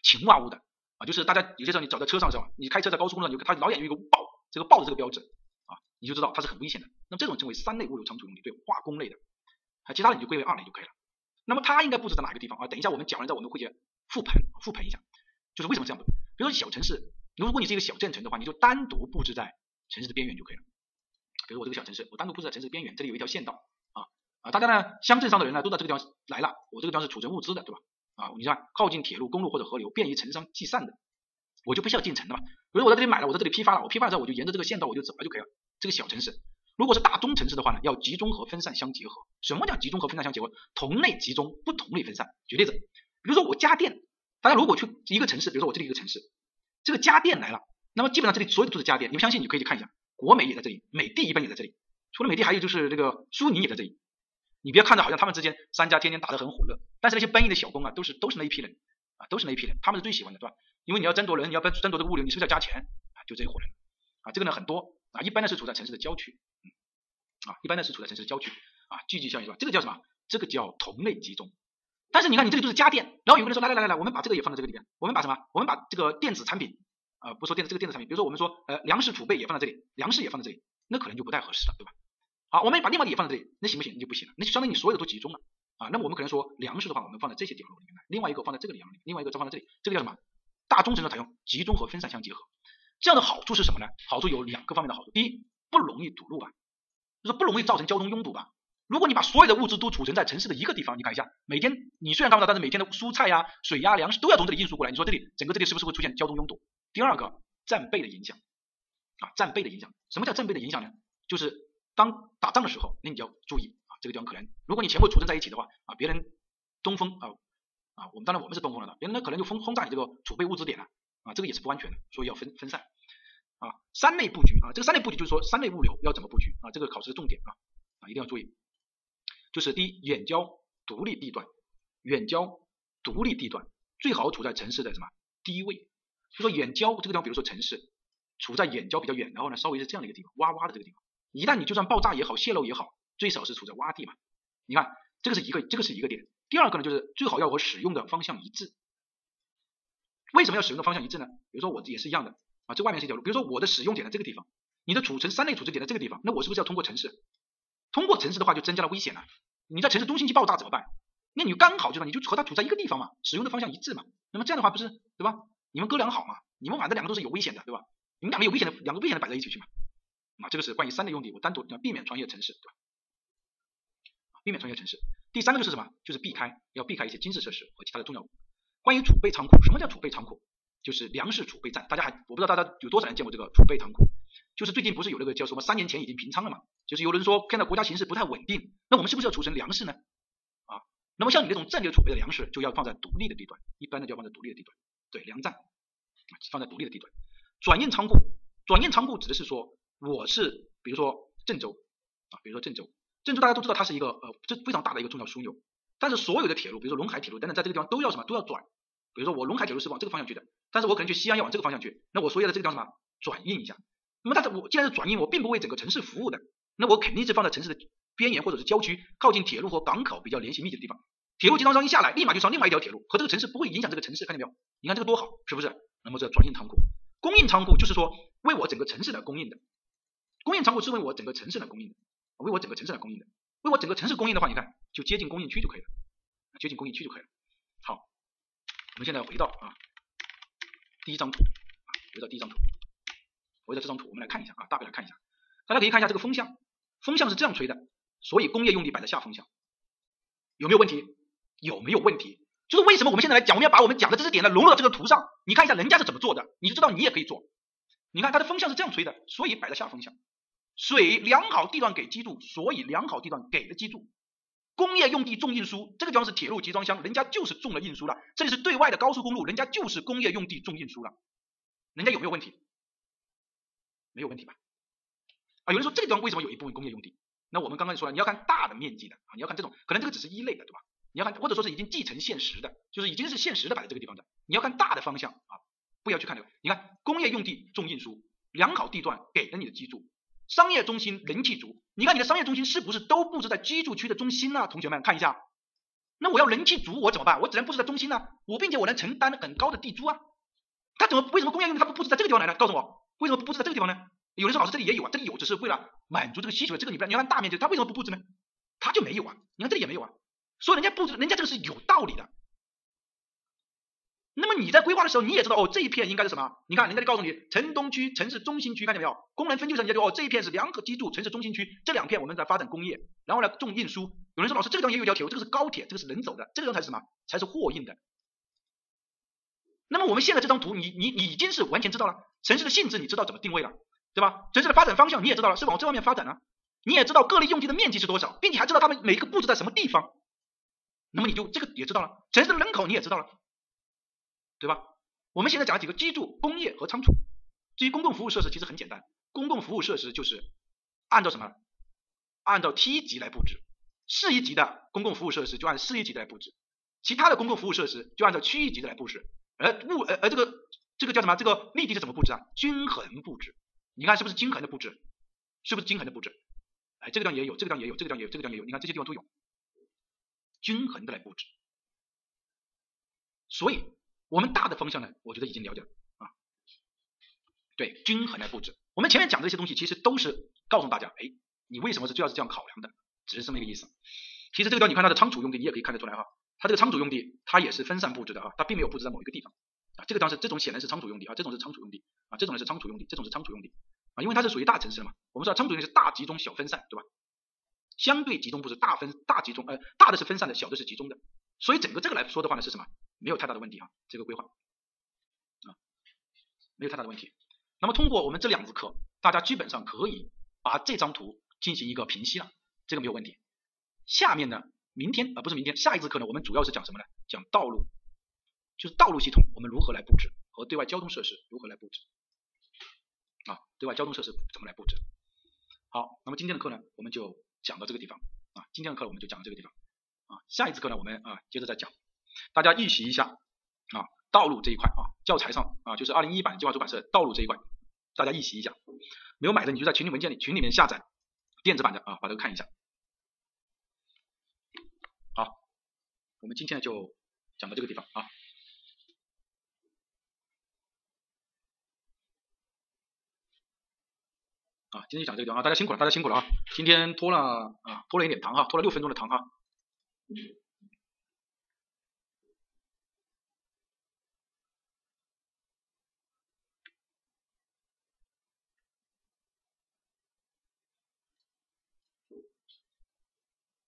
氰化物的啊，就是大家有些时候你走在车上的时候，你开车在高速公路上，你它老远有一个爆，这个爆的这个标志啊，你就知道它是很危险的。那么这种称为三类物流仓储用地，对化工类的，啊，其他的你就归为二类就可以了。那么它应该布置在哪个地方啊？等一下我们讲完之后，我们会去复盘复盘一下，就是为什么这样布。比如说小城市，如果你是一个小镇城的话，你就单独布置在城市的边缘就可以了。比如我这个小城市，我单独布置在城市边缘，这里有一条县道啊啊，大家呢乡镇上的人呢都在这个地方来了，我这个地方是储存物资的，对吧？啊，你看靠近铁路、公路或者河流，便于城商寄散的，我就不需要进城了嘛。比如我在这里买了，我在这里批发了，我批发之后我就沿着这个县道我就走了就可以了。这个小城市，如果是大中城市的话呢，要集中和分散相结合。什么叫集中和分散相结合？同类集中，不同类分散。举例子，比如说我家电，大家如果去一个城市，比如说我这里一个城市，这个家电来了，那么基本上这里所有的都是家电，你们相信你可以去看一下，国美也在这里，美的一般也在这里，除了美的还有就是这个苏宁也在这里。你不要看着好像他们之间三家天天打得很火热，但是那些搬运的小工啊，都是都是那一批人啊，都是那一批人，他们是最喜欢的，对吧？因为你要争夺人，你要争争夺这个物流，你是不是要加钱啊？就这一伙人啊，这个呢很多啊，一般呢是处在城市的郊区，嗯啊，一般呢是处在城市的郊区啊，聚集效应是吧？这个叫什么？这个叫同类集中。但是你看你这里都是家电，然后有个人说来来来来，我们把这个也放在这个里面，我们把什么？我们把这个电子产品啊，不说电子这个电子产品，比如说我们说呃粮食储备也放在这里，粮食也放在这里，那可能就不太合适了，对吧？好，我们把另外的也放在这里，那行不行？那就不行了，那就相当于你所有的都集中了啊。那么我们可能说粮食的话，我们放在这些点落里面来，另外一个放在这个点落里，另外一个再放在这里，这个叫什么？大中城市采用集中和分散相结合。这样的好处是什么呢？好处有两个方面的好处，第一，不容易堵路吧，就是不容易造成交通拥堵吧。如果你把所有的物资都储存在城市的一个地方，你看一下，每天你虽然看不到，但是每天的蔬菜呀、水呀、粮食都要从这里运输过来，你说这里整个这里是不是会出现交通拥堵？第二个，战备的影响啊，战备的影响，什么叫战备的影响呢？就是当打仗的时候，那你就要注意啊，这个地方可能，如果你全部储存在一起的话啊，别人东风啊啊，我们当然我们是东风了的，别人呢可能就轰轰炸你这个储备物资点了啊，这个也是不安全的，所以要分分散啊，三类布局啊，这个三类布局就是说三类物流要怎么布局啊，这个考试的重点啊啊，一定要注意，就是第一，远郊独立地段，远郊独立地段最好处在城市的什么低位，就说远郊这个地方，比如说城市处在远郊比较远，然后呢稍微是这样的一个地方，洼洼的这个地方。一旦你就算爆炸也好，泄漏也好，最少是处在洼地嘛。你看，这个是一个，这个是一个点。第二个呢，就是最好要和使用的方向一致。为什么要使用的方向一致呢？比如说我也是一样的啊，这外面是一条路，比如说我的使用点在这个地方，你的储存三类储存点在这个地方，那我是不是要通过城市？通过城市的话就增加了危险了。你在城市中心去爆炸怎么办？那你刚好就你就和它处在一个地方嘛，使用的方向一致嘛。那么这样的话不是对吧？你们哥俩好嘛？你们反正两个都是有危险的，对吧？你们两个有危险的，两个危险的摆在一起去嘛。啊，这个是关于三类用地，我单独要避免穿越城市，对吧？避免穿越城市。第三个就是什么？就是避开，要避开一些军事设施和其他的重要。关于储备仓库，什么叫储备仓库？就是粮食储备站。大家还我不知道大家有多少人见过这个储备仓库？就是最近不是有那个叫什么三年前已经平仓了嘛？就是有人说看到国家形势不太稳定，那我们是不是要储存粮食呢？啊，那么像你这种战略储备的粮食，就要放在独立的地段，一般的就要放在独立的地段。对，粮站放在独立的地段。转运仓库，转运仓库指的是说。我是比如说郑州啊，比如说郑州，郑州大家都知道它是一个呃这非常大的一个重要枢纽，但是所有的铁路，比如说陇海铁路等等，在这个地方都要什么都要转，比如说我陇海铁路是往这个方向去的，但是我可能去西安要往这个方向去，那我所有的这个叫什么转运一下，那么但是我既然是转运，我并不为整个城市服务的，那我肯定是放在城市的边缘或者是郊区，靠近铁路和港口比较联系密集的地方，铁路集装箱一下来，立马就上另外一条铁路，和这个城市不会影响这个城市，看见没有？你看这个多好，是不是？那么这转运仓库，供应仓库就是说为我整个城市来供应的。供应仓库是为我整个城市来供应的，为我整个城市来供应的，为我整个城市供应的话，你看就接近供应区就可以了，接近供应区就可以了。好，我们现在回到啊第一张图，回到第一张图，回到这张图，我们来看一下啊，大概来看一下，大家可以看一下这个风向，风向是这样吹的，所以工业用地摆在下风向，有没有问题？有没有问题？就是为什么我们现在来讲，我们要把我们讲的知识点呢融入到这个图上，你看一下人家是怎么做的，你就知道你也可以做。你看它的风向是这样吹的，所以摆在下风向。水良好地段给基筑，所以良好地段给了基筑。工业用地重运输，这个地方是铁路集装箱，人家就是重了运输了。这里是对外的高速公路，人家就是工业用地重运输了。人家有没有问题？没有问题吧？啊，有人说这个地方为什么有一部分工业用地？那我们刚刚说了，你要看大的面积的啊，你要看这种，可能这个只是一类的，对吧？你要看或者说是已经继承现实的，就是已经是现实的摆在这个地方的，你要看大的方向啊，不要去看这个。你看工业用地重运输，良好地段给了你的居住。商业中心人气足，你看你的商业中心是不是都布置在居住区的中心呢？同学们看一下，那我要人气足，我怎么办？我只能布置在中心呢，我并且我能承担很高的地租啊。他怎么为什么工业用地他不布置在这个地方来呢？告诉我，为什么不布置在这个地方呢？有人说老师这里也有啊，这里有只是为了满足这个需求，这个你不要你要看大面积，他为什么不布置呢？他就没有啊，你看这里也没有啊，所以人家布置，人家这个是有道理的。那么你在规划的时候，你也知道哦，这一片应该是什么？你看人家就告诉你，城东区、城市中心区，看见没有？功能分区上人家就哦，这一片是良好基础城市中心区，这两片我们在发展工业，然后呢重运输。有人说老师，这个地方也有条铁路，这个是高铁，这个是人走的，这个地方才是什么？才是货运的。那么我们现在这张图，你你你已经是完全知道了城市的性质，你知道怎么定位了，对吧？城市的发展方向你也知道了，是往这方面发展了，你也知道各类用地的面积是多少，并且还知道他们每一个布置在什么地方。那么你就这个也知道了，城市的人口你也知道了，对吧？我们现在讲了几个居住、工业和仓储。至于公共服务设施，其实很简单，公共服务设施就是按照什么？按照梯级来布置。市一级的公共服务设施就按市一级的来布置，其他的公共服务设施就按照区一级的来布置。而物而而这个这个叫什么？这个密地是怎么布置啊？均衡布置。你看是不是均衡的布置？是不是均衡的布置？哎，这个地方也有，这个地方也有，这个地方也有，这个地方也有。你看这些地方都有，均衡的来布置。所以，我们大的方向呢，我觉得已经了解了啊。对，均衡来布置。我们前面讲这些东西，其实都是告诉大家，哎，你为什么是最要是这样考量的？只是这么一个意思。其实这个地方你看它的仓储用地，你也可以看得出来哈，它这个仓储用地它也是分散布置的啊，它并没有布置在某一个地方啊。这个当时这种显然是仓储用地啊，这种是仓储用地啊，这种呢是仓储用地，这种是仓储用地啊，因为它是属于大城市的嘛。我们说仓储用地是大集中小分散，对吧？相对集中不是大分大集中，呃，大的是分散的，小的是集中的。所以整个这个来说的话呢是什么？没有太大的问题啊，这个规划啊，没有太大的问题。那么通过我们这两节课，大家基本上可以把这张图进行一个平析了，这个没有问题。下面呢，明天啊不是明天，下一节课呢，我们主要是讲什么呢？讲道路，就是道路系统我们如何来布置和对外交通设施如何来布置啊？对外交通设施怎么来布置？好，那么今天的课呢，我们就讲到这个地方啊。今天的课我们就讲到这个地方啊。下一次课呢，我们啊接着再讲，大家预习一下啊，道路这一块啊，教材上啊就是二零一版计划出版社道路这一块，大家预习一下。没有买的你就在群里文件里群里面下载电子版的啊，把这个看一下。好我们今天就讲到这个地方啊，啊，今天就讲这个地方啊，大家辛苦了，大家辛苦了啊，今天拖了啊，拖了一点糖哈，拖了六分钟的糖哈。